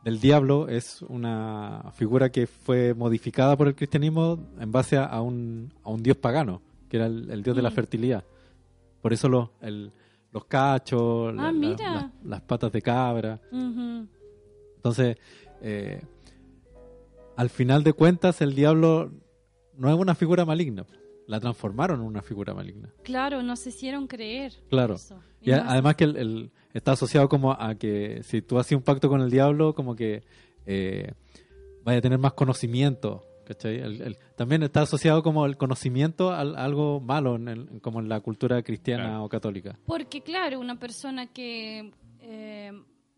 del diablo es una figura que fue modificada por el cristianismo en base a, un, a un dios pagano, que era el, el dios de la Mm. fertilidad. Por eso los, el- los cachos, la- Ah, la- las- las patas de cabra. Entonces, eh, al final de cuentas, el diablo no es una figura maligna. La transformaron en una figura maligna. Claro, nos hicieron creer. Claro. eso. Y además que el, el- está asociado como a que si tú haces un pacto con el diablo, como que eh, vaya a tener más conocimiento. ¿cachai? El- el- también está asociado como el conocimiento a, a algo malo, en el- como en la cultura cristiana Claro. o católica. Porque, claro, una persona que, eh,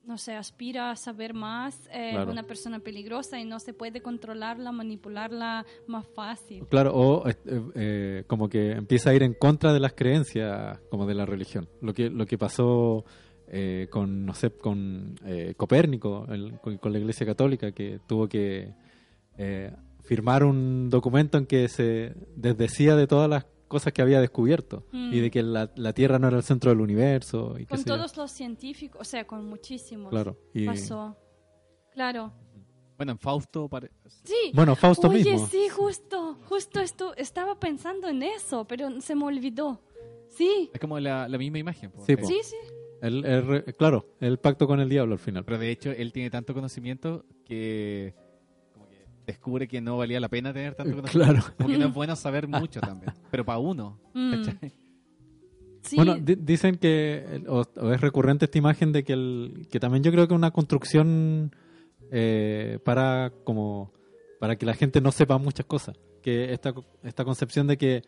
no sé, aspira a saber más, eh, Claro. una persona peligrosa y no se puede controlarla, manipularla más fácil. Claro, o eh, eh, como que empieza a ir en contra de las creencias como de la religión. Lo que, lo que pasó eh, con, no sé, con eh, Copérnico, el- con, con la Iglesia Católica, que tuvo que firmar un documento en que se desdecía de todas las cosas que había descubierto Mm. y de que la, la Tierra no era el centro del universo. Y Con yo. todos los científicos, o sea, con muchísimos. Claro. Y, Pasó. Claro. Bueno, en Fausto pare- Sí. bueno, Fausto Oye, mismo. sí, justo, justo esto, estaba pensando en eso, pero se me olvidó. Sí, es como la, la misma imagen. po. Sí, po. sí, sí. El- el claro, el pacto con el diablo al final. Pero de hecho, él tiene tanto conocimiento que descubre que no valía la pena tener tanto conocimiento. Claro. Como que no es bueno saber mucho también. Pero para uno. Mm. Bueno, di- dicen que, o, o es recurrente esta imagen de que, el, que también yo creo que es una construcción eh, para como para que la gente no sepa muchas cosas. Que esta, esta concepción de que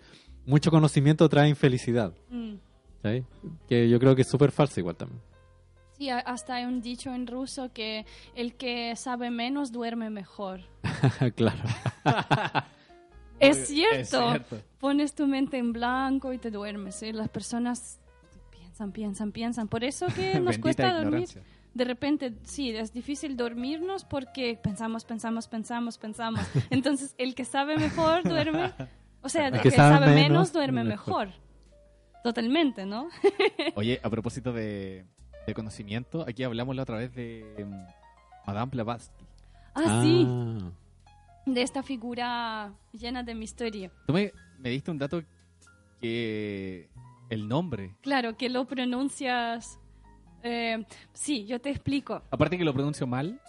mucho conocimiento trae infelicidad. Mm. Que yo creo que es súper falso igual también. Sí, hasta hay un dicho en ruso que el que sabe menos duerme mejor. claro. Es Es cierto. cierto. Pones tu mente en blanco y te duermes. ¿eh? Las personas piensan, piensan, piensan. Por eso que nos cuesta dormir. ignorancia. De repente, sí, es difícil dormirnos porque pensamos, pensamos, pensamos, pensamos. Entonces, el que sabe mejor duerme. O sea, el que, sabe, menos, duerme mejor. mejor. Totalmente, ¿no? Oye, a propósito de, de conocimiento, aquí hablamos la otra vez de mm, Madame Blavatsky. Ah, sí, Ah, de esta figura llena de misterio. Tú me, me diste un dato que el nombre, Claro, que lo pronuncias. eh, sí, yo te explico. aparte que lo pronuncio mal,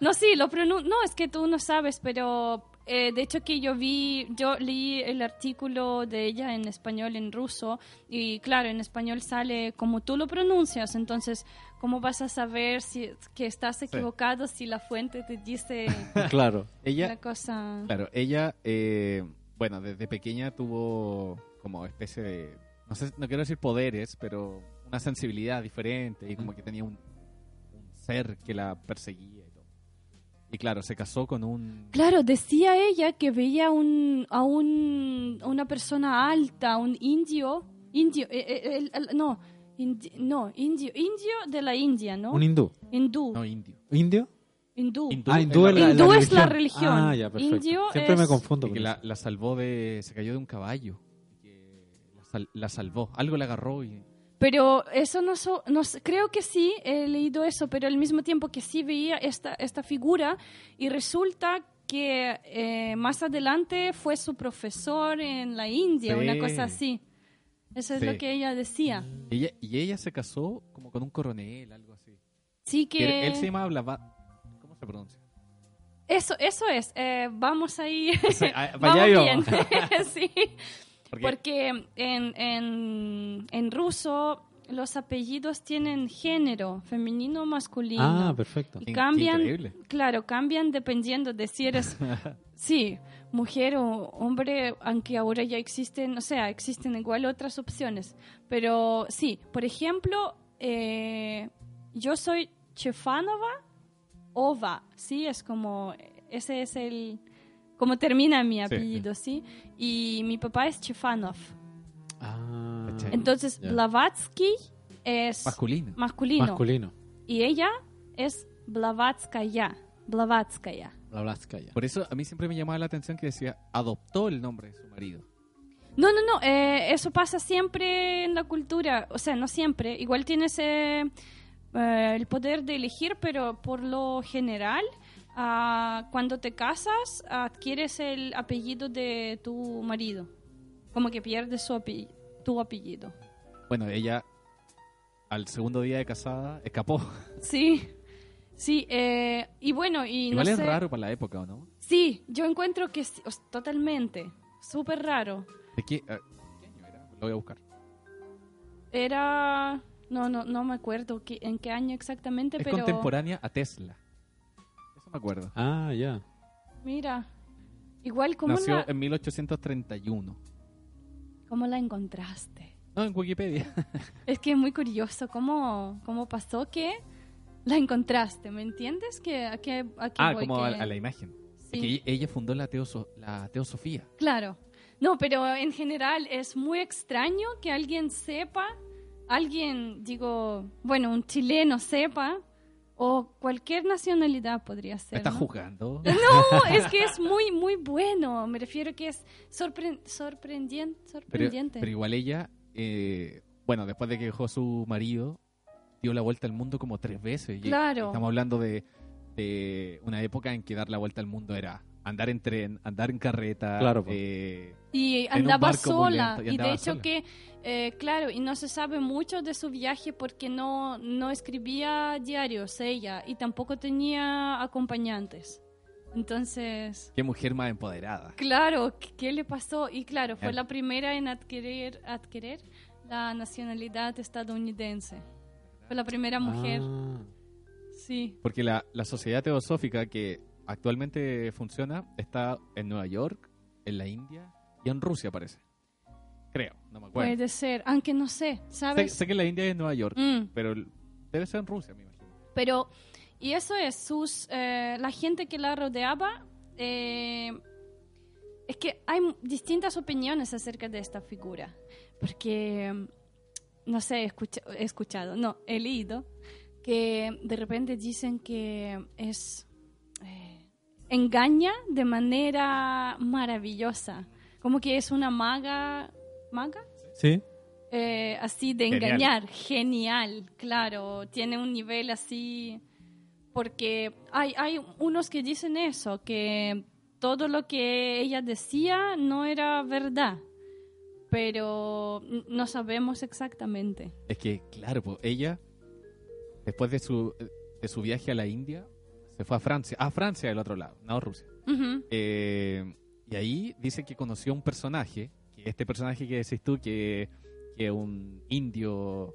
No, sí, lo pronuncio. No, es que tú no sabes, pero eh, de hecho que yo vi, yo leí el artículo de ella en español, en ruso, y claro, en español sale como tú lo pronuncias, entonces, ¿cómo vas a saber si que estás equivocado si la fuente te dice claro. la ella, cosa? claro, ella, eh, bueno, desde pequeña tuvo como especie de, no sé, no quiero decir poderes, pero una sensibilidad diferente y como que tenía un, un ser que la perseguía y claro, se casó con un... Claro, decía ella que veía un, a un, a una persona alta, un indio, indio, eh, eh, el- el- no, indi- no, indio, indio de la India, ¿no? Un hindú. hindú, No, indio. ¿Indio? hindú. Hindú, ah, hindú, es la, Hindú la es la religión. Ah, ya, perfecto. Indio Siempre me es- confundo. Y con que la, la salvó de... se cayó de un caballo. que la, sal- la salvó. Algo la agarró y... Pero eso no, so- no creo que sí, he leído eso, pero al mismo tiempo que sí veía esta, esta figura y resulta que eh, más adelante fue su profesor en la India, Sí. una cosa así. Eso es Sí. lo que ella decía. Ella, y ella se casó como con un coronel, algo así. Sí Que que... Él se llamaba Blava... ¿Cómo se pronuncia? Eso, eso es. eh, vamos ahí. Sí, ah, vamos para allá bien. sí. Porque, Porque en, en, en ruso los apellidos tienen género, femenino o masculino. Ah, perfecto. y cambian, increíble. claro, cambian dependiendo de si eres, sí, mujer o hombre, aunque ahora ya existen, o sea, existen igual otras opciones. Pero sí, por ejemplo, eh, yo soy Chefanova Ova, sí, es como, ese es el, como termina mi apellido, sí, y mi papá es Chefanov. Ah. Entonces. Blavatsky es masculino. masculino. masculino. Y ella es Blavatskaya. Blavatskaya. La Blaskaya. Por eso a mí siempre me llamaba la atención que decía, adoptó el nombre de su marido. No, no, no. eh, eso pasa siempre en la cultura. O sea, no siempre. Igual tienes eh, eh, el poder de elegir, pero por lo general, ah, cuando te casas, adquieres el apellido de tu marido. Como que pierdes su tu apellido. Bueno, ella al segundo día de casada escapó. Sí. Sí, eh, y bueno, y Igual no es sé- raro para la época, ¿o no? Sí, yo encuentro que sí, totalmente. Súper raro. ¿De qué, ah, ¿qué año era? Lo voy a buscar. Era. No, no, no me acuerdo qué- en qué año exactamente, Es pero. contemporánea a Tesla. Me acuerdo. Ah, ya. Mira. Igual, ¿cómo Nació la, en 1831. ¿cómo la encontraste? No, en Wikipedia. Es que es muy curioso cómo, cómo pasó que la encontraste, ¿me entiendes? Que, a qué, a qué ah, voy, como a, que- a la imagen. Sí. Es que ella- ella fundó la, teoso- la teosofía. Claro. No, pero en general es muy extraño que alguien sepa, alguien, digo, bueno, un chileno sepa, o cualquier nacionalidad podría ¿Me ser. estás ¿no? juzgando? No, es que es muy, muy bueno. Me refiero que es sorpre- sorprendien- Pero, sorprendente. pero igual ella, eh, bueno, después de que dejó a su marido, dio la vuelta al mundo como tres veces. Y Claro. Estamos hablando de, de una época en que dar la vuelta al mundo era andar en tren, andar en carreta. Claro, po. eh, y un andaba barco sola. opulento, y Y, de andaba hecho sola. que, eh, claro, y no se sabe mucho de su viaje porque no, no escribía diarios ella y tampoco tenía acompañantes. Entonces, qué mujer más empoderada. claro, ¿qué, qué le pasó? Y claro, fue Eh. la primera en adquirir, adquirir la nacionalidad estadounidense. Fue la primera mujer, Ah, sí. Porque la, la sociedad teosófica que actualmente funciona está en Nueva York, en la India y en Rusia, parece. Creo, no me acuerdo. Puede ser, aunque no sé, Sé, ¿sabes? sé que la India es Nueva York, Mm, pero debe ser en Rusia, me imagino. pero, y eso es, sus, eh, la gente que la rodeaba, eh, es que hay distintas opiniones acerca de esta figura, porque, no sé, he, escucha- he escuchado, no, he leído, que de repente dicen que es, engaña de manera maravillosa, como que es una maga, maga, Sí, eh, así de Genial. engañar, genial, claro, tiene un nivel así, porque hay, hay unos que dicen eso, que todo lo que ella decía no era verdad, pero no sabemos exactamente. Es que, claro, pues, ella, después de su, de su viaje a la India, se fue a Francia. A Francia del otro lado, no a Rusia. Ujú. Eh, y ahí dice que conoció un personaje, que este personaje que decís tú, que, que un indio...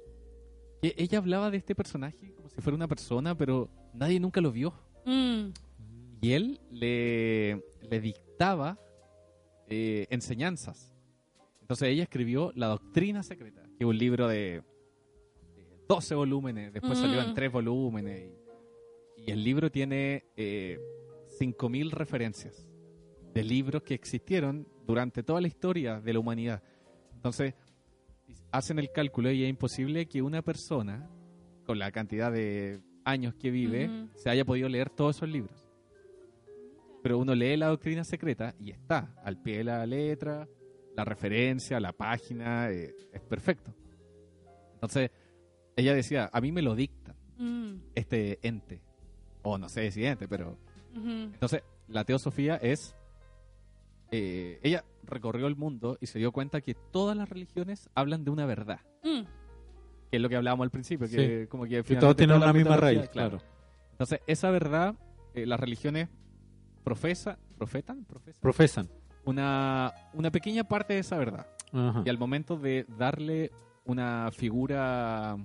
que ella hablaba de este personaje como si fuera una persona, pero nadie nunca lo vio. Mm, Y él le, le dictaba eh, enseñanzas. Entonces ella escribió La Doctrina Secreta, que es un libro de, de 12 volúmenes, después Mm. salió en 3 volúmenes. Y, y el libro tiene eh, 5.000 referencias de libros que existieron durante toda la historia de la humanidad. Entonces, hacen el cálculo y es imposible que una persona, con la cantidad de años que vive, se haya podido leer todos esos libros. Pero uno lee la doctrina secreta y está al pie de la letra, la referencia, la página, eh, es perfecto. Entonces, ella decía, a mí me lo dictan mm, este ente, o no sé si ente, pero entonces, la teosofía es. eh, ella recorrió el mundo y se dio cuenta que todas las religiones hablan de una verdad. Mm, Que es lo que hablábamos al principio, que como que todos tienen una misma raíz, claro. Entonces, esa verdad, eh, las religiones profesa, profetan, profesan Profesan. una, una pequeña parte de esa verdad. Ajá. Y al momento de darle una figura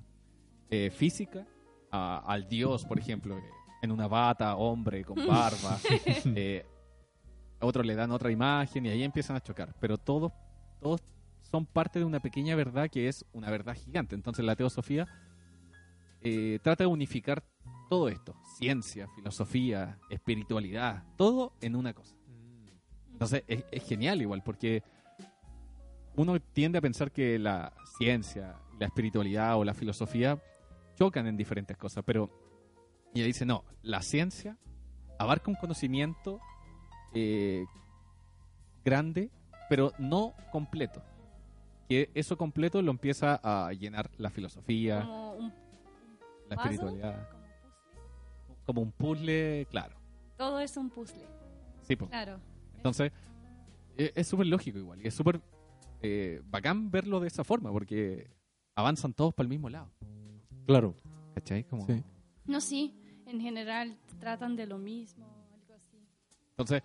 eh, física a- al dios, por ejemplo, en una bata, hombre, con barba, eh, a otros le dan otra imagen y ahí empiezan a chocar. Pero todos, todos son parte de una pequeña verdad que es una verdad gigante. Entonces la teosofía eh, trata de unificar todo esto, ciencia, filosofía, espiritualidad, todo en una cosa. Entonces es, es genial igual, porque uno tiende a pensar que la ciencia, la espiritualidad o la filosofía chocan en diferentes cosas, pero ella dice, no, la ciencia abarca un conocimiento eh, grande, pero no completo. Que eso completo lo empieza a llenar la filosofía, como un la puzzle, espiritualidad, como puzzle. como un puzzle, claro. Todo es un puzzle, Sí, po. claro. Entonces, e- es súper lógico igual. Y es súper eh, bacán verlo de esa forma, porque avanzan todos para el mismo lado. Claro. ¿Cachai? Como... Sí. No, sí, en general tratan de lo mismo, algo así. Entonces,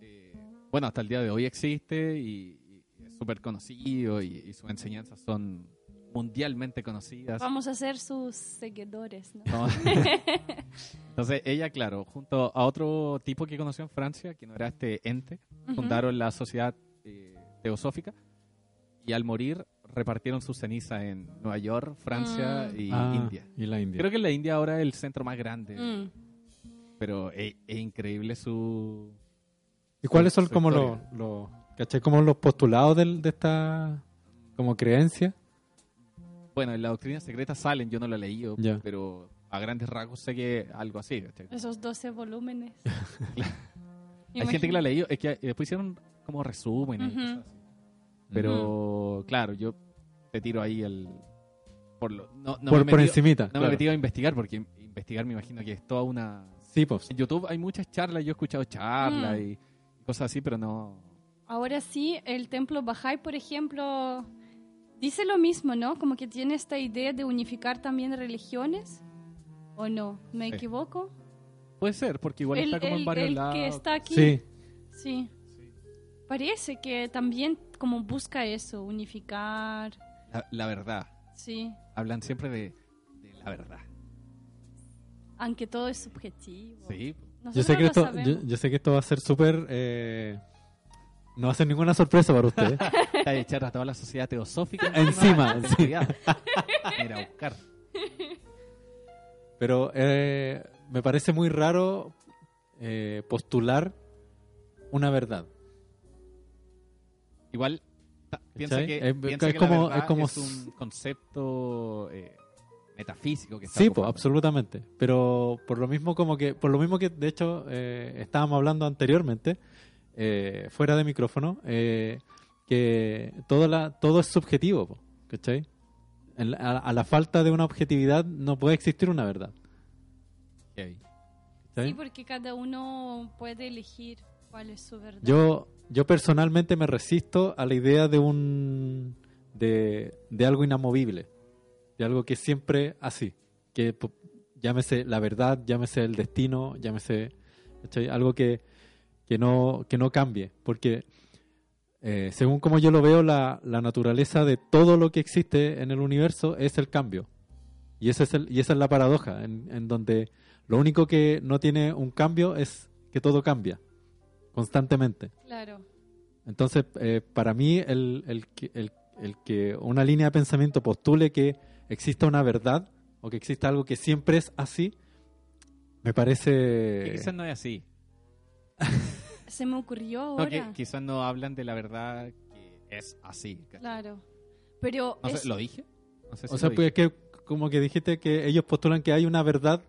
eh, bueno, hasta el día de hoy existe y, y es súper conocido y, y sus enseñanzas son mundialmente conocidas. Vamos a ser sus seguidores, ¿no? ¿no? Entonces, ella, claro, junto a otro tipo que conoció en Francia, que no era este ente, Ujú. fundaron la sociedad eh, teosófica y al morir repartieron sus cenizas en Nueva York, Francia Mm. y Ah, India. Y la India. Creo que la India ahora es el centro más grande, Mm. pero es, es increíble su... ¿Y cuáles son su como los, los, ¿cachai? como los postulados del- de esta como creencia? Bueno, en la doctrina secreta salen, yo no la he leído, pero a grandes rasgos sé que algo así. Esos 12 volúmenes. Hay gente que la ha leído, es que después hicieron como resúmenes. Pero, claro, yo te tiro ahí el... Por, lo, no, no por, me he por metido- encimita. No me he metido a investigar, porque investigar me imagino que es toda una... Sí, pues. En YouTube hay muchas charlas, yo he escuchado charlas Mm. y cosas así, pero no... Ahora sí, el templo Bahá'í, por ejemplo, dice lo mismo, ¿no? Como que tiene esta idea de unificar también religiones. ¿O no? ¿Me Sí. equivoco? Puede ser, porque igual el está como en el- varios el lados. que está aquí. Sí. Sí. Parece que también como busca eso, unificar. La, la verdad. Sí. Hablan siempre de, de la verdad. Aunque todo es subjetivo. Sí. Yo sé, que esto, yo, yo sé que esto va a ser súper eh, No va a ser ninguna sorpresa para ustedes. Está de echar a toda la sociedad teosófica Encima, seguridad. Mira, a buscar. Pero eh, me parece muy raro eh, postular una verdad. Igual, piensa que, Es- piensa es que como- la es como es un concepto eh, metafísico que está Sí, pues, absolutamente. Pero por lo mismo como que, por lo mismo que de hecho eh, estábamos hablando anteriormente, eh, fuera de micrófono, eh, que todo la, todo es subjetivo, po, ¿cachai? En la- a, a la falta de una objetividad no puede existir una verdad. Ok. ¿cachai? Sí, porque cada uno puede elegir cuál es su verdad. Yo, yo personalmente me resisto a la idea de un de, de algo inamovible, de algo que siempre así, que llámese la verdad, llámese el destino, llámese algo que, que no que no cambie, porque eh, según como yo lo veo, la, la naturaleza de todo lo que existe en el universo es el cambio. Y, ese es el, y esa es la paradoja, en, en donde lo único que no tiene un cambio es que todo cambia constantemente. Claro. Entonces, eh, para mí, el, el, que- el- el que una línea de pensamiento postule que exista una verdad o que exista algo que siempre es así, me Que parece... quizás no es así. Se me ocurrió No, que ahora. quizás no hablan de la verdad que es así. Claro. Pero No sé, ¿Lo dije? No sé si O sea, pues es que como que dijiste que ellos postulan que hay una verdad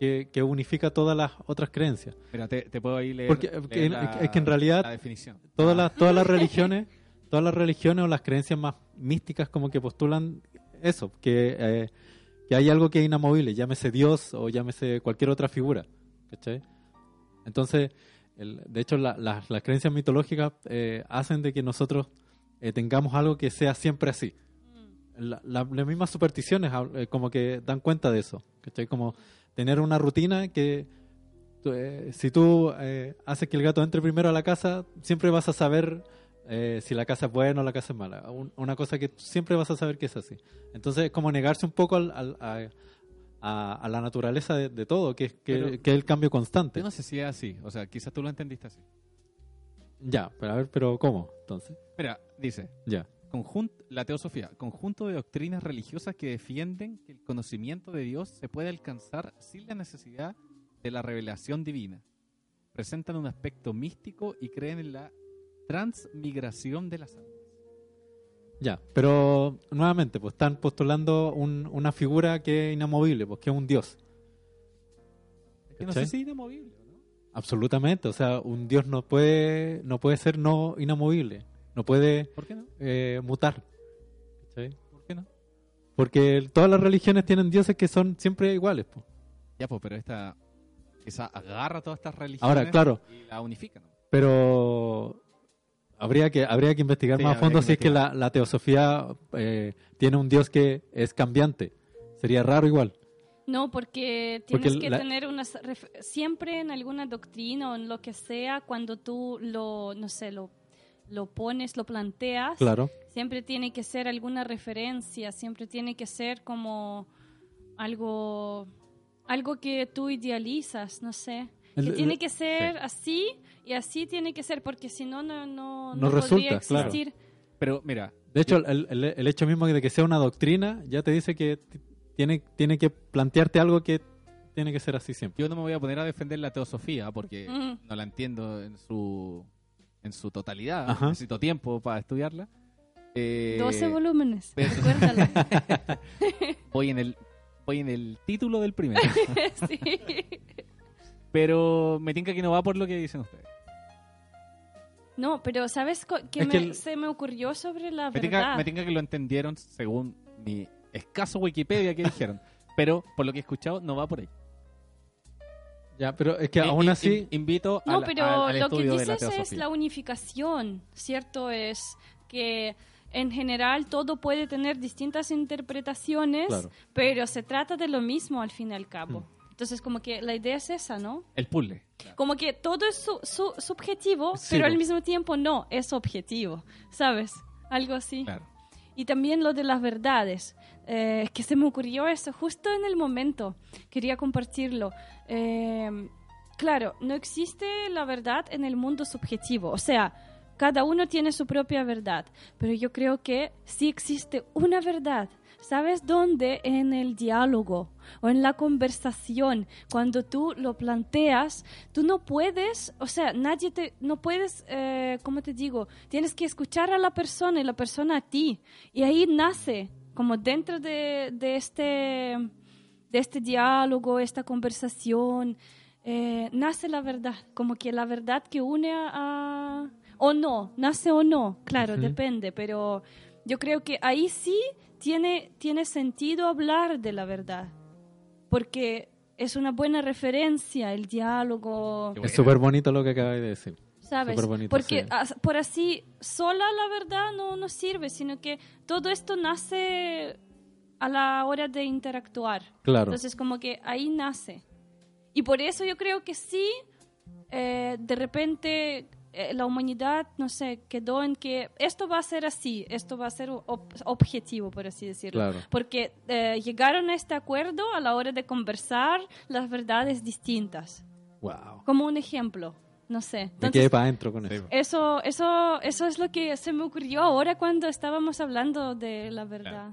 que, que unifica todas las otras creencias. Mira, te, te puedo ahí leer, Porque- leer porque la- es que en realidad la definición. Todas Ah, las, todas las religiones, todas las religiones o las creencias más místicas como que postulan eso, que, eh, que hay algo que es inamovible, llámese Dios o llámese cualquier otra figura. ¿cachai? Entonces, el- de hecho, la- la- las creencias mitológicas eh, hacen de que nosotros eh, tengamos algo que sea siempre así. La- la- las mismas supersticiones eh, como que dan cuenta de eso. ¿cachai? Como tener una rutina que eh, si tú eh, haces que el gato entre primero a la casa, siempre vas a saber eh, si la casa es buena o la casa es mala. Un- una cosa que siempre vas a saber que es así. Entonces es como negarse un poco al- al- a, a- a la naturaleza de, de todo, que, es- que, que es el cambio constante. Yo no sé si es así. O sea, quizás tú lo entendiste así. Ya, pero a ver, pero ¿cómo? Entonces, Mira, dice, ya. Conjun- la teosofía, conjunto de doctrinas religiosas que defienden que el conocimiento de Dios se puede alcanzar sin la necesidad de la revelación divina. Presentan un aspecto místico y creen en la transmigración de las almas. Ya, pero nuevamente, pues están postulando un- una figura que es inamovible, pues que es un dios. Es que no sé si es inamovible no. Absolutamente, o sea, un dios no puede, no puede ser no inamovible, no puede ¿Por qué no? eh, mutar. ¿cachai? ¿Por qué no? Porque todas las religiones tienen dioses que son siempre iguales. pues. Ya, pues, pero esta quizá agarra todas estas religiones Ahora, claro. y la unifica. ¿no? Pero habría que habría que investigar Sí, más a fondo si es que la, la teosofía eh, tiene un dios que es cambiante. Sería raro igual. No, porque Porque tienes que la- tener una siempre en alguna doctrina o en lo que sea cuando tú lo no sé lo lo pones, lo planteas, Claro. siempre tiene que ser alguna referencia, siempre tiene que ser como algo algo que tú idealizas, no sé. El- que el- tiene que ser así y así tiene que ser porque si no no No no, podría resulta, claro. existir. Pero mira, De hecho, el, el- el hecho mismo de que sea una doctrina ya te dice que tiene, tiene que plantearte algo que tiene que ser así siempre. yo no me voy a poner a defender la teosofía porque Mm. no la entiendo en su en su totalidad. Ajá. Necesito tiempo para estudiarla. Eh, 12 volúmenes, pero- recuérdalo. voy en el voy en el título del primero. sí. pero me tinca que no va por lo que dicen ustedes. No, pero ¿sabes qué Es me- que el- se me ocurrió sobre la Me tinca, verdad? me tinca que lo entendieron según mi escaso Wikipedia que dijeron. Pero por lo que he escuchado no va por ahí. Ya, pero es que aún así, in- invito No, al, pero al- al lo que la dices es la unificación, ¿cierto? Es que en general todo puede tener distintas interpretaciones, Claro. pero se trata de lo mismo al fin y al cabo. Entonces, como que la idea es esa, ¿no? El puzzle. Como que todo es su- su- subjetivo, Sí, pero al mismo tiempo no, es objetivo, ¿sabes? Algo así. Claro. Y también lo de las verdades, eh, que se me ocurrió eso justo en el momento, quería compartirlo. Eh, claro, no existe la verdad en el mundo subjetivo, o sea, cada uno tiene su propia verdad, pero yo creo que sí existe una verdad. ¿Sabes dónde? En el diálogo o en la conversación. Cuando tú lo planteas, tú no puedes, o sea, nadie te, no puedes, eh, ¿cómo te digo? Tienes que escuchar a la persona y la persona a ti. Y ahí nace, como dentro de, de este, de este diálogo, esta conversación, eh, nace la verdad, como que la verdad que une a, a- o no, nace o no, claro, depende, pero yo creo que ahí sí tiene, tiene sentido hablar de la verdad, porque es una buena referencia el diálogo, Es súper bonito lo que acabas de decir. ¿sabes? Bonito, porque sí. por así sola la verdad no, no sirve, sino que todo esto nace a la hora de interactuar. Claro. Entonces, como que ahí nace. Y por eso yo creo que sí, eh, de repente eh, la humanidad, no sé, quedó en que esto va a ser así, esto va a ser ob- objetivo, por así decirlo. Claro. Porque eh, llegaron a este acuerdo a la hora de conversar las verdades distintas. Wow. Como un ejemplo, no sé. Me Entonces, quedé para adentro con eso. eso, eso, eso es lo que se me ocurrió ahora cuando estábamos hablando de la verdad.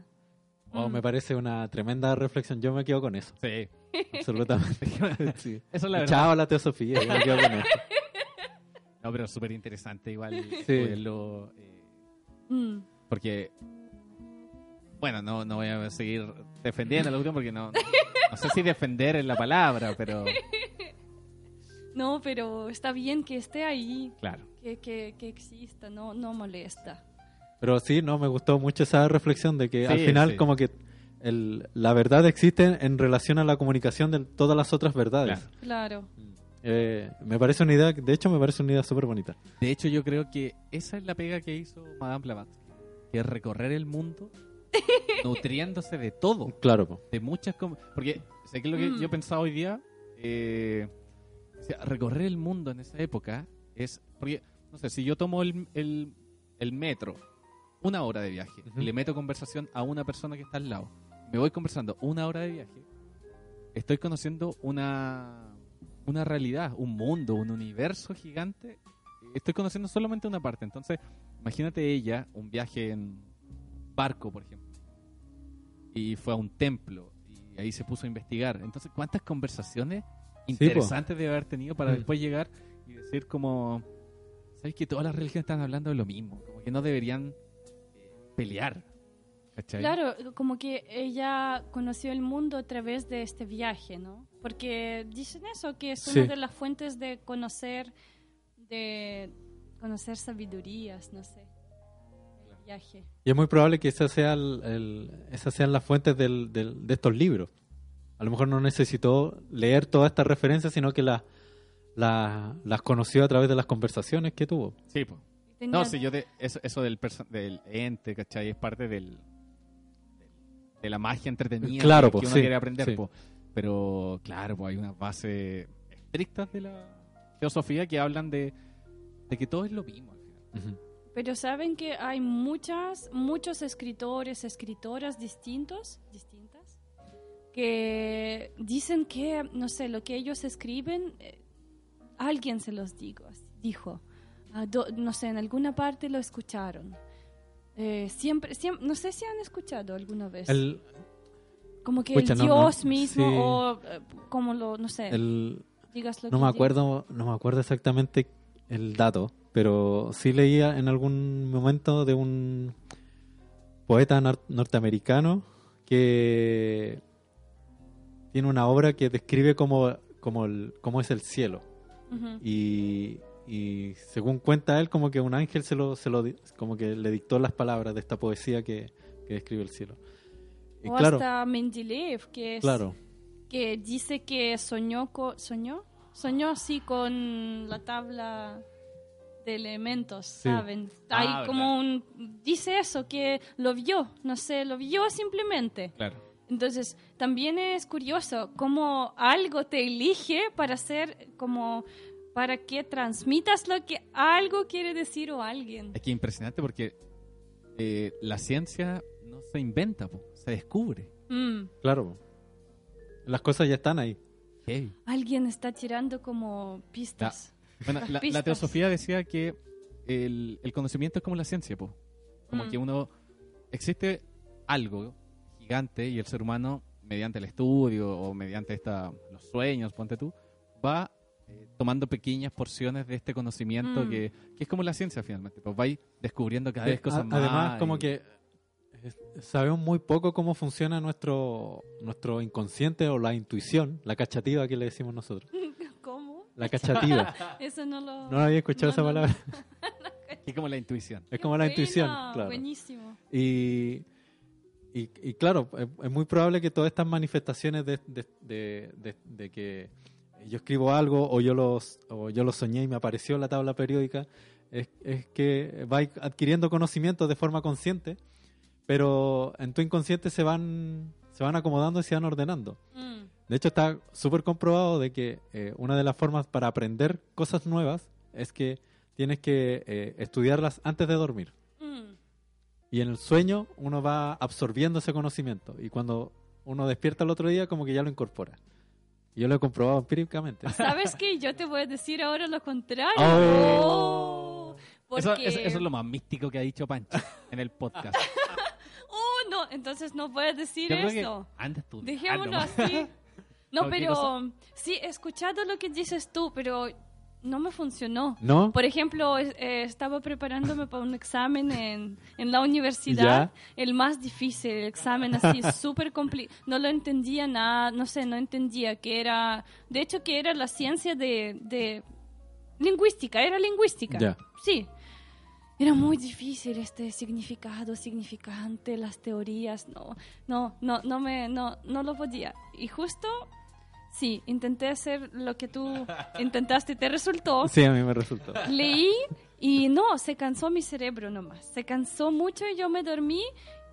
Oh, Mm. me parece una tremenda reflexión. Yo me quedo con eso. Sí. Absolutamente. Sí. Eso es la verdad. Chao a la teosofía. Yo me quedo con eso. No, pero súper interesante igual Sí. poderlo, eh, Mm. porque, bueno, no, no voy a seguir defendiendo la cuestión porque no, no sé si defender es la palabra, pero No, pero está bien que esté ahí, claro. que, que, que exista, no, no molesta. Pero sí, no, me gustó mucho esa reflexión de que Sí, al final sí. como que el- la verdad existe en relación a la comunicación de todas las otras verdades. Claro. Claro. Eh, me parece una idea, de hecho me parece una idea súper bonita. De hecho, yo creo que esa es la pega que hizo Madame Blavatsky, que es recorrer el mundo nutriéndose de todo, Claro, po. de muchas... Porque sé que lo que Mm. yo pensaba hoy día, eh, o sea, recorrer el mundo en esa época es... Porque, no sé, si yo tomo el, el, el metro, una hora de viaje, Ujú. y le meto conversación a una persona que está al lado, me voy conversando una hora de viaje, estoy conociendo una, una realidad, un mundo, un universo gigante. Estoy conociendo solamente una parte. Entonces, imagínate ella, un viaje en barco, por ejemplo, y fue a un templo, y ahí se puso a investigar. Entonces, ¿cuántas conversaciones interesantes debe haber tenido para Mm. después llegar y decir como, ¿sabes que todas las religiones están hablando de lo mismo? Como que no deberían eh, pelear. ¿Cachai? Claro, como que ella conoció el mundo a través de este viaje, ¿no? Porque dicen eso, que es Sí. una de las fuentes de conocer, de conocer sabidurías, no sé, el viaje. Y es muy probable que esa sea el- el- esas sean las fuentes del- del- de estos libros. A lo mejor no necesitó leer todas estas referencias, sino que las las- las conoció a través de las conversaciones que tuvo. Sí. Tenía- No, sí, yo te- eso, eso del, del ente, ¿cachai? Es parte del- de la magia entretenida Claro, que, po, que uno sí, quiere aprender. sí. po. Pero, claro, pues hay unas bases estrictas de la teosofía que hablan de, de que todo es lo mismo al final. Pero saben que hay muchas, muchos escritores, escritoras distintos, distintas, que dicen que, no sé, lo que ellos escriben, eh, alguien se los digo, dijo, Ah, do- no sé, en alguna parte lo escucharon. Eh, siempre, siempre, no sé si han escuchado alguna vez. El, como que Pucha, el no, no, Dios mismo sí. o eh, como lo, no sé, el, digas lo no que me digas. acuerdo, no me acuerdo exactamente el dato, pero sí leía en algún momento de un poeta nor- norteamericano que tiene una obra que describe cómo, cómo, el- cómo es el cielo. Y, y según cuenta él, como que un ángel se lo, se lo como que le dictó las palabras de esta poesía que, que describe el cielo. Y O claro, hasta Mendeleev, que es claro, que dice que soñó co- soñó soñó así con la tabla de elementos Sí. saben Ah, hay verdad. como un dice eso que lo vio no sé lo vio simplemente Claro. entonces también es curioso cómo algo te elige para hacer como para que transmitas lo que algo quiere decir o alguien Es que impresionante porque eh, la ciencia no se inventa, po, se descubre. Mm, claro. Las cosas ya están ahí. Alguien está tirando como pistas Bueno, la, teosofía decía que el, el conocimiento es como la ciencia, po. Como Mm. que uno existe algo gigante y el ser humano mediante el estudio o mediante esta los sueños, ponte tú, va eh, tomando pequeñas porciones de este conocimiento Mm. que, que es como la ciencia finalmente, pues vais descubriendo cada vez cosas a- más. Además, como que eh, sabemos muy poco cómo funciona nuestro nuestro inconsciente o la intuición, la cachativa que le decimos nosotros. ¿Cómo? La cachativa. Eso no lo... ¿No había escuchado No, esa no, palabra? es como la intuición. Es como la intuición, claro. Buenísimo. Y, y, y claro, es, es muy probable que todas estas manifestaciones de, de, de- de- de que yo escribo algo o yo, los, o yo lo soñé y me apareció en la tabla periódica, es, es que vais adquiriendo conocimientos de forma consciente, pero en tu inconsciente se van, se van acomodando y se van ordenando. Mm, De hecho, está súper comprobado de que eh, una de las formas para aprender cosas nuevas es que tienes que eh, estudiarlas antes de dormir. mm. Y en el sueño uno va absorbiendo ese conocimiento. Y cuando uno despierta el otro día, como que ya lo incorpora. Yo lo he comprobado empíricamente. ¿Sabes qué? Yo te voy a decir ahora lo contrario. Oh. Oh, Eso, porque... eso- eso es lo más místico que ha dicho Pancho en el podcast. Oh, no, entonces no puedes decir Yo creo que eso. andas tú. Dejémoslo así. No, No, ¿qué pero sí, he escuchado lo que dices tú, pero no me funcionó. ¿No? Por ejemplo, eh, estaba preparándome para un examen en, en la universidad, el más difícil, el examen así súper complicado. No lo entendía nada, no sé, no entendía que era, de hecho que era la ciencia de, de lingüística, era lingüística. Ya. Sí. Era muy difícil este significado, significante, las teorías, no, no, no, no me, no, no lo podía. Y justo, sí, intenté hacer lo que tú intentaste, te resultó. Sí, a mí me resultó. Leí y no, se cansó mi cerebro nomás. Se cansó mucho y yo me dormí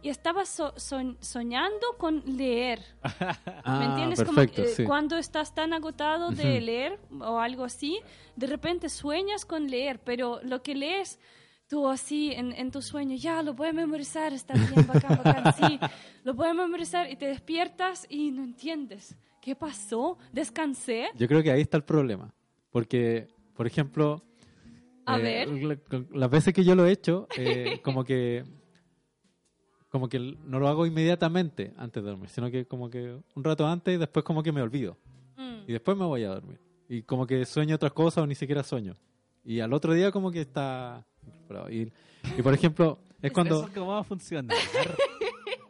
y estaba so- soñ- soñando con leer. ¿Me Ah, entiendes? perfecto, Como, eh, sí. Cuando estás tan agotado de Ujú. leer o algo así, de repente sueñas con leer, pero lo que lees tú así en, en tu sueño, ya lo voy a memorizar, está bien, bacán, bacán, sí, lo voy a memorizar y te despiertas y no entiendes. ¿Qué pasó? ¿Descansé? Yo creo que ahí está el problema. Porque, por ejemplo, A eh, ver. la- las veces que yo lo he hecho, eh, como que como que no lo hago inmediatamente antes de dormir, sino que como que un rato antes y después como que me olvido. Mm. Y después me voy a dormir. Y como que sueño otras cosas o ni siquiera sueño. Y al otro día como que está... Y, y por ejemplo, es cuando... Eso es cómo va a funcionar.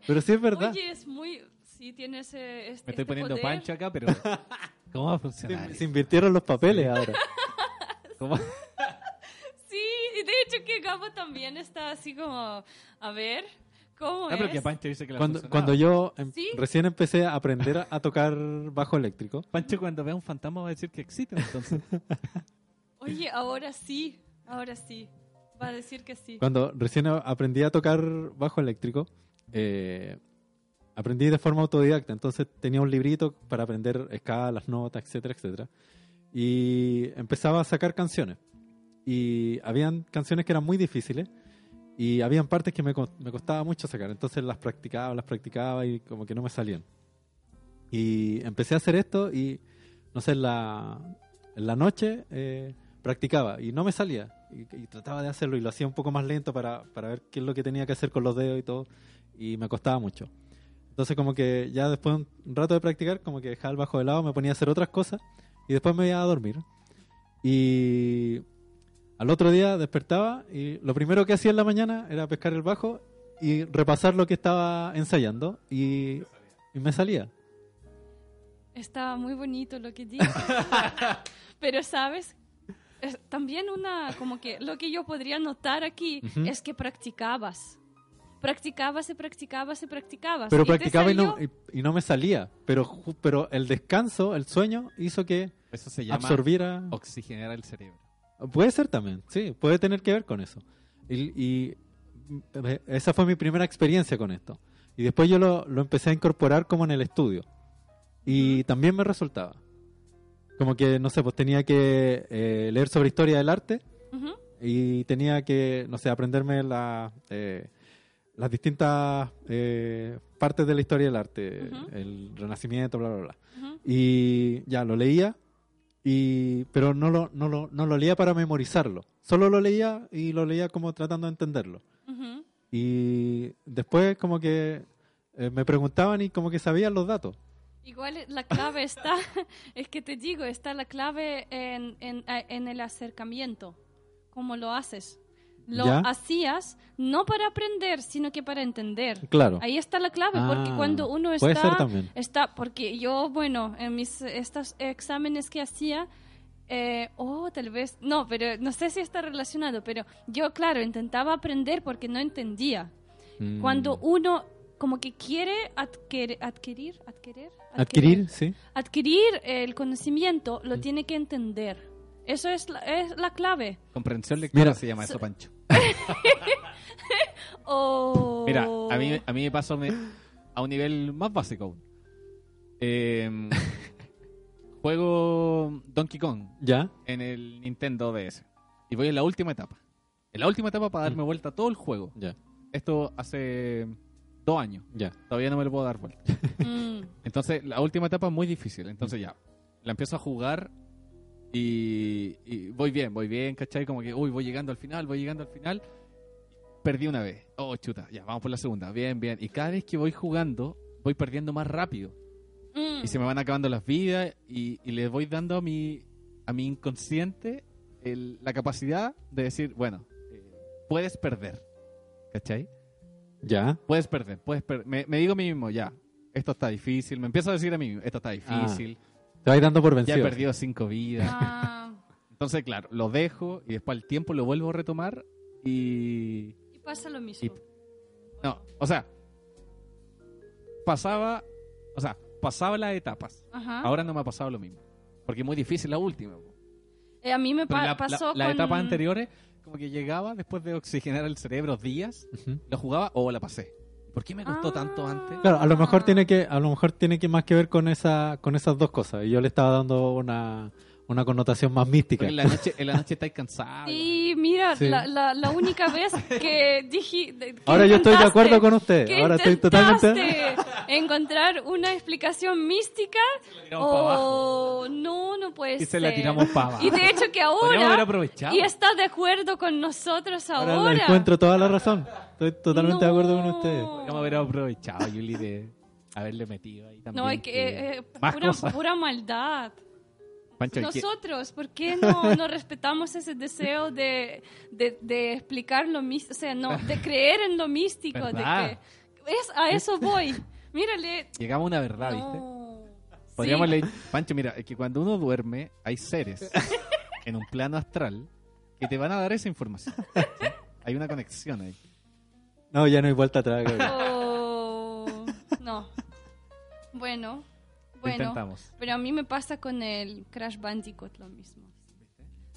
Pero sí es verdad. Oye, es muy... Sí, tiene ese... este- Me estoy este poniendo poder. Pancho acá, pero ¿cómo va a funcionar? se invirtieron los papeles ahora. ¿Cómo? Sí, y de hecho que Gabo también está así como... A ver, ¿cómo Ah, pero es? que Pancho dice que la Cuando, cuando yo em- ¿Sí? recién empecé a aprender a, a tocar bajo eléctrico, Pancho cuando vea un fantasma va a decir que existe, entonces. Oye, ahora sí, ahora sí. Va a decir que sí. cuando recién aprendí a tocar bajo eléctrico, eh, aprendí de forma autodidacta. Entonces tenía un librito para aprender escalas, notas, etcétera, etcétera. Y empezaba a sacar canciones. Y habían canciones que eran muy difíciles. Y habían partes que me, me costaba mucho sacar. Entonces las practicaba, las practicaba y como que no me salían. Y empecé a hacer esto y, no sé, en la, en la noche eh, practicaba y no me salía. Y, y trataba de hacerlo y lo hacía un poco más lento para, para ver qué es lo que tenía que hacer con los dedos y todo. Y me costaba mucho. Entonces como que ya después de un rato de practicar, como que dejaba el bajo de lado, me ponía a hacer otras cosas y después me iba a dormir. Y al otro día despertaba y lo primero que hacía en la mañana era pescar el bajo y repasar lo que estaba ensayando y, y me salía. Estaba muy bonito lo que dices. Pero, ¿sabes? Es también una, como que lo que yo podría notar aquí es que practicabas. Practicabas y practicabas y practicabas. Pero ¿Y te practicaba y no, y, y no me salía. Pero, pero el descanso, el sueño, hizo que Eso se llama absorbiera... oxigenar el cerebro. Puede ser también, sí, puede tener que ver con eso. Y, y, mm, esa fue mi primera experiencia con esto. Y después yo lo, lo empecé a incorporar como en el estudio. Y también me resultaba. Como que, no sé, pues tenía que eh, leer sobre historia del arte y tenía que, no sé, aprenderme la, eh, las distintas eh, partes de la historia del arte, el renacimiento, bla, bla, bla. Y ya lo leía, y, pero no lo, no, lo, no lo leía para memorizarlo, solo lo leía y lo leía como tratando de entenderlo. Y después como que eh, me preguntaban y como que sabían los datos. Igual la clave está, es que te digo, está la clave en, en, en el acercamiento, cómo lo haces. Lo ¿Ya? hacías no para aprender, sino que para entender. Claro. Ahí está la clave, porque Ah, cuando uno puede está, ser también. está, porque yo, bueno, en mis estos exámenes que hacía, eh, oh, tal vez, no, pero no sé si está relacionado, pero yo, claro, intentaba aprender porque no entendía. Mm. Cuando uno como que quiere adquirir, adquirir, adquirir, Adquirir, sí. adquirir el conocimiento, Mm. lo tiene que entender. Eso es la, es la clave. Comprensión lectora Mira, se llama eso, Pancho. Oh. Mira, a mí, a mí me pasó me- a un nivel más básico aún. Eh, juego Donkey Kong ¿Ya? en el Nintendo DS. Y voy en la última etapa. En la última etapa para darme vuelta todo el juego. Ya, Esto hace dos años. ya. Todavía no me lo puedo dar vuelta. Mm. Entonces, la última etapa es muy difícil. Entonces, ya, la empiezo a jugar y, y voy bien, voy bien, ¿cachai? Como que, uy, voy llegando al final, voy llegando al final. Perdí una vez. Oh, chuta, ya, vamos por la segunda. Bien, bien. Y cada vez que voy jugando, voy perdiendo más rápido. Mm. Y se me van acabando las vidas y, y le voy dando a mi, a mi inconsciente el- la capacidad de decir, bueno, eh, puedes perder. ¿Cachai? ¿Ya? Puedes perder, puedes perder. Me, me digo a mí mismo, ya, esto está difícil. Me empiezo a decir a mí, mismo, esto está difícil. Te vas dando por ya vencido. he perdido cinco vidas. Ah, Entonces, claro, lo dejo y después al tiempo lo vuelvo a retomar y... y pasa lo mismo. No, o sea, pasaba, o sea, pasaba las etapas. Ajá. Ahora no me ha pasado lo mismo. Porque es muy difícil la última. Eh, a mí me Pero pa- la- pasó la- las con... etapas anteriores, como que llegaba después de oxigenar el cerebro días, Ujú. lo jugaba o la pasé. ¿Por qué me costó tanto antes? Claro, a lo mejor tiene que, a lo mejor tiene que más que ver con esa, con esas dos cosas. Y yo le estaba dando una, una connotación más mística. En la noche, en la noche estáis cansados. Sí, mira, Sí. La, la, la única vez que dije... que Ahora yo estoy de acuerdo con usted. que Ahora estoy totalmente. encontrar una explicación mística o no, no puede Y ser. se la tiramos para abajo. Y de hecho que Podríamos haber ahora... aprovechado. Y está de acuerdo con nosotros Ahora ahora. encuentro toda la razón. Estoy totalmente de acuerdo con No. usted. Podríamos haber aprovechado, Yuli, de haberle metido ahí también. No, es que eh, eh, más pura, cosas. pura maldad. Pancho, Nosotros, ¿por qué no, no respetamos ese deseo de, de, de explicar lo místico? O sea, no, de creer en lo místico. De que, es, a eso voy. Mírale. llegamos a una verdad, ¿viste? No. Podríamos Sí. leer- Pancho, mira, es que cuando uno duerme, hay seres en un plano astral que te van a dar esa información. ¿sí? Hay una conexión ahí. No, ya no hay vuelta atrás. Oh, no. Bueno, bueno. intentamos. Pero a mí me pasa con el Crash Bandicoot lo mismo.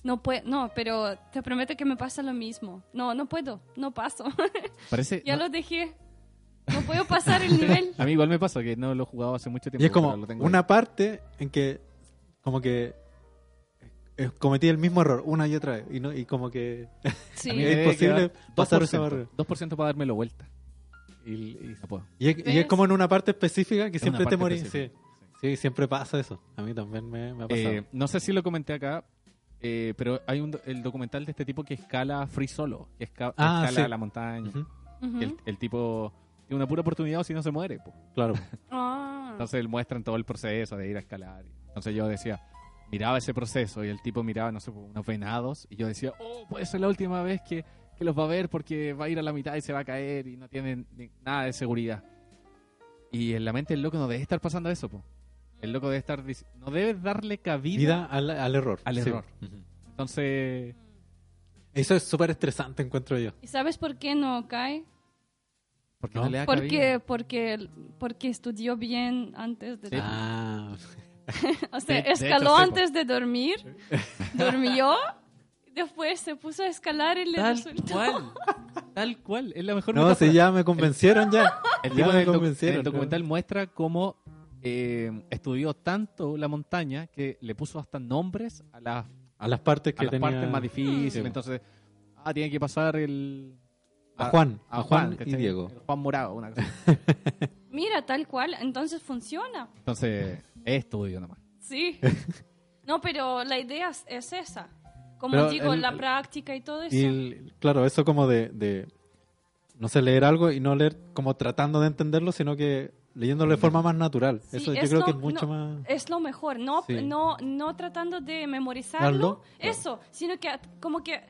No puedo, no, pero te prometo que me pasa lo mismo. No, no puedo, no paso. Parece. ya no, lo dejé. No puedo pasar el nivel. A mí igual me pasa que no lo he jugado hace mucho tiempo. Y es como lo tengo una ahí. parte en que como que eh, cometí el mismo error una y otra vez. Y, no, y como que Sí. Es imposible pasar 2%, esa barrera. 2% para dármelo vuelta. Y, y no puedo. Y es, y es ¿Ves? como en una parte específica que Es siempre te morís. Sí. Sí, siempre pasa eso. A mí también me, me ha pasado. Eh, no sé si lo comenté acá, eh, pero hay un el documental de este tipo que escala free solo, que, esca- Ah, escala sí. la montaña. Que el, el tipo tiene una pura oportunidad o si no se muere. po. claro. Ah. Entonces él muestra en todo el proceso de ir a escalar. Entonces yo decía, miraba ese proceso y el tipo miraba, no sé, unos venados y yo decía, oh, puede ser la última vez que, que los va a ver porque va a ir a la mitad y se va a caer y no tienen ni- nada de seguridad. Y en la mente del loco no debe estar pasando eso, po. El loco debe estar, no debe darle cabida. Vida al, al error. Al sí. error. Ujú. Entonces, Eso es súper estresante, encuentro yo. ¿Y sabes por qué no cae? ¿por qué ¿No? no, le da Porque, cabida? porque, porque estudió bien antes de... Sí. Ah, O sea, De- de escaló hecho, sí, antes de dormir, durmió, después se puso a escalar y le Tal resultó. cual. Tal cual. Es la mejor no, metáfora. si ya me convencieron ya. El Ya tipo me convencieron, en el documental muestra cómo eh, estudió tanto la montaña que le puso hasta nombres a las, A las partes a que las tenía... partes más difíciles. Sí. Entonces, ah, tiene que pasar el... A Juan, a Juan y ¿cachai? Diego. Juan Morado, una cosa. Mira, tal cual, entonces funciona. Entonces, es estudio nomás. Sí. No, pero la idea es- es esa. como Pero digo, el- la práctica y todo eso. Y el- claro, eso como de, de, no sé, leer algo y no leer como tratando de entenderlo, sino que leyéndolo de forma más natural. Sí, eso yo es creo lo- que es mucho no, más... Es lo mejor, no, Sí. no, no tratando de memorizarlo, Darlo, claro. eso, sino que como que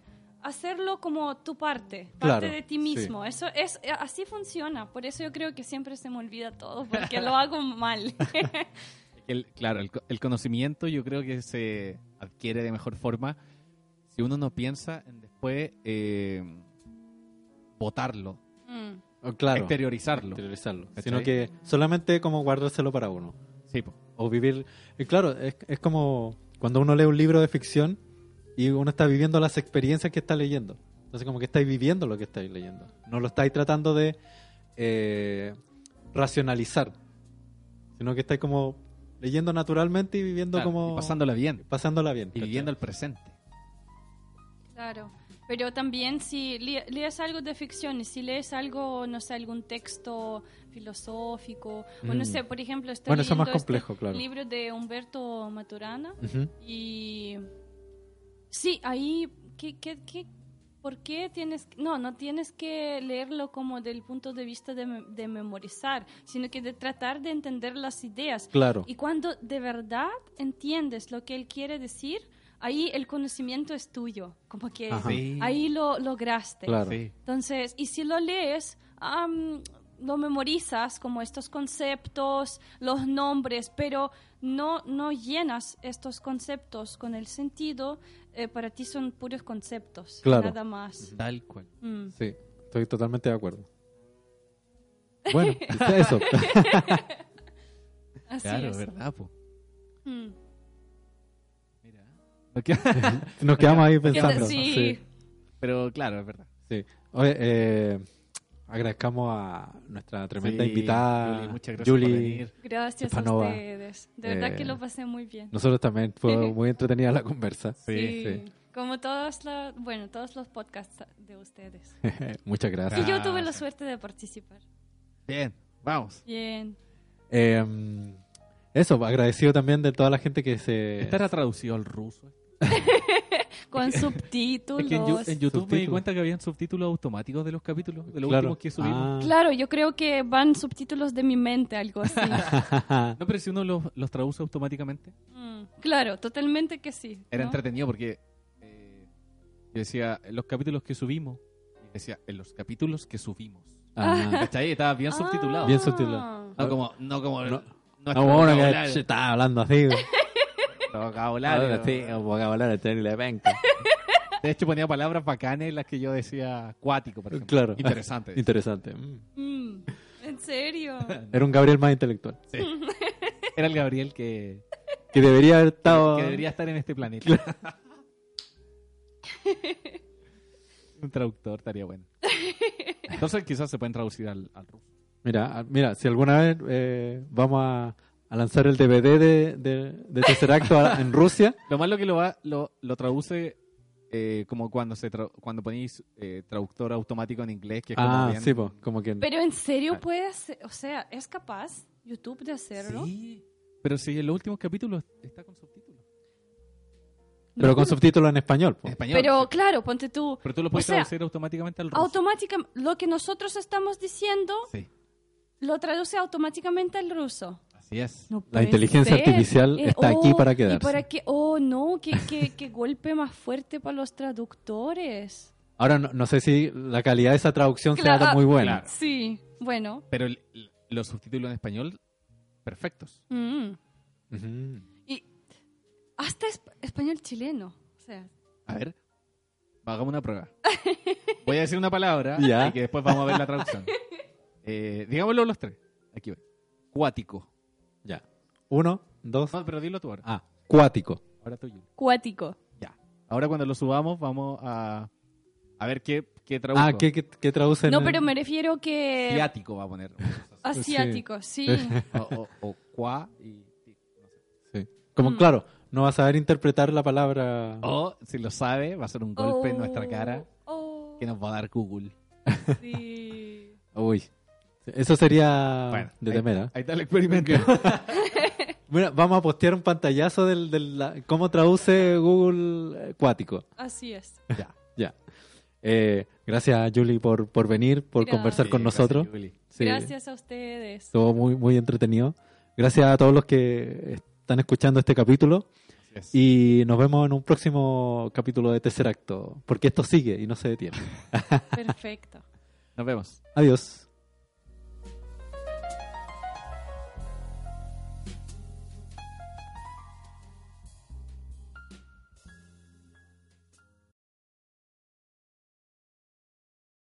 hacerlo como tu parte, parte Claro, de ti sí. mismo. Eso es así funciona. Por eso yo creo que siempre se me olvida todo, porque lo hago mal. El- claro, el, el conocimiento yo creo que se adquiere de mejor forma si uno no piensa en después eh, botarlo, Mm. Oh, claro, exteriorizarlo. Sino que solamente como guardárselo para uno. Sí, po. O vivir... Y claro, es, es como cuando uno lee un libro de ficción y uno está viviendo las experiencias que está leyendo. Entonces como que estáis viviendo lo que estáis leyendo. No lo estáis tratando de eh, racionalizar. Sino que estáis como leyendo naturalmente y viviendo Claro, como... y pasándola bien pasándola bien. y ¿cachai? viviendo el presente. Claro, pero también si le- lees algo de ficción si lees algo, no sé, algún texto filosófico, o no Mm. sé, por ejemplo, estoy Bueno, eso es más leyendo complejo, este claro. libro de Humberto Maturana y sí, ahí, ¿qué, qué, qué- por qué tienes, no, no tienes que leerlo como del punto de vista de, de memorizar, sino que de tratar de entender las ideas. Claro. Y cuando de verdad entiendes lo que él quiere decir, ahí el conocimiento es tuyo, como que. Sí. ahí lo lograste. Claro. Sí. Entonces, y si lo lees, am, lo memorizas como estos conceptos, los nombres, pero no, no llenas estos conceptos con el sentido, eh, para ti son puros conceptos, Claro. nada más. Tal cual. Mm. Sí, estoy totalmente de acuerdo. Bueno, eso. Así Claro, es. ¿verdad? po? Mm. Nos quedamos ahí pensando. Sí. Sí. Pero claro, es verdad. sí. Oye, eh, agradezcamos a nuestra tremenda Sí, invitada, Julie, muchas gracias Julie. por venir. Gracias a ustedes. De verdad que Eh, lo pasé muy bien. Nosotros también, fue muy entretenida la conversa. Sí, sí. Como todos los, bueno, todos los podcasts de ustedes. Muchas gracias. Y yo tuve la suerte de participar. Bien, vamos. Bien. Eh, eso, agradecido también de toda la gente que se... ¿Estará traducido al ruso? Con subtítulos. Es que en, en YouTube me di Subtítulos. cuenta que habían subtítulos automáticos de los capítulos, de los Claro. últimos que subimos. Ah. Claro, yo creo que van subtítulos de mi mente, algo así. No, pero si uno los, los traduce automáticamente, Mm, Claro, totalmente que sí. era ¿no? entretenido porque eh, yo decía, en los capítulos que subimos, y decía, en los capítulos que subimos. Ah. ¿Cachai? Estaba bien subtitulado. Bien subtitulado. No como, no como No. No, bueno, que se está hablando así. Vocabulario. Ahora sí, vocabulario de la penca. De hecho, ponía palabras bacanas en las que yo decía cuático, por ejemplo. Claro. Interesante. Interesante. Mm. Mm, ¿En serio? Era un Gabriel más intelectual. Sí. Era el Gabriel que, Que debería haber estado... que debería estar en este planeta. un traductor estaría bueno. Entonces quizás se pueden traducir al, al ruso. Mira, mira, si alguna vez eh, vamos a, a lanzar el DVD de, de, de tercer acto a- en Rusia, Lo malo que lo va, lo, lo traduce eh, como cuando se tra- cuando ponéis eh, traductor automático en inglés, que es como ah, bien- sí, pues, como que... Pero en serio Ah. puede hacer, o sea, ¿es capaz YouTube de hacerlo? Sí, pero si en los últimos capítulos está con subtítulos. Pero con subtítulos en español. po. En español. Pero sí. claro, ponte tú, Pero tú lo puedes o sea, traducir automáticamente al ruso. automáticamente, lo que nosotros estamos diciendo, sí, lo traduce automáticamente al ruso. Así es. No La inteligencia ser. artificial está aquí para ¿Y quedarse. para qué? Oh, no, qué, qué, qué golpe más fuerte para los traductores. Ahora, no, no sé si la calidad de esa traducción Claro, sea muy buena. claro. Sí, bueno. Pero el- el- los subtítulos en español, perfectos. mm. Y hasta esp- español chileno. O sea, A ver, hagamos una prueba. Voy a decir una palabra Ya. y que después vamos a ver la traducción. Eh, digámoslo los tres. Aquí voy. Cuático. Ya. Uno, dos... No, pero dilo tú ahora. Ah, cuático. Ahora tú, Yuli. cuático. Ya. Ahora cuando lo subamos vamos a, a ver qué, qué traduzco. Ah, ¿qué, qué, qué traducen? No, pero me refiero que... Asiático va a poner. Asiático, sí. o, o, o cuá y... tic, no sé. Sí. Como, Mm. claro, no va a saber interpretar la palabra... O, si lo sabe, va a ser un golpe en nuestra cara Oh, que nos va a dar Google. sí. Uy. Eso sería Bueno, de ahí- temer, ¿ah? Ahí está el experimento. Mira, vamos a postear un pantallazo del, del la- cómo traduce Google eh, cuático. Así es. Ya, ya. Eh, gracias, Julie, por, por venir, por Gracias. conversar con Sí, nosotros. gracias. Sí, Gracias a ustedes. Estuvo muy, muy entretenido. Gracias a todos los que están escuchando este capítulo. Es. Y nos vemos en un próximo capítulo de Tercer Acto, porque esto sigue y no se detiene. Perfecto. Nos vemos. Adiós.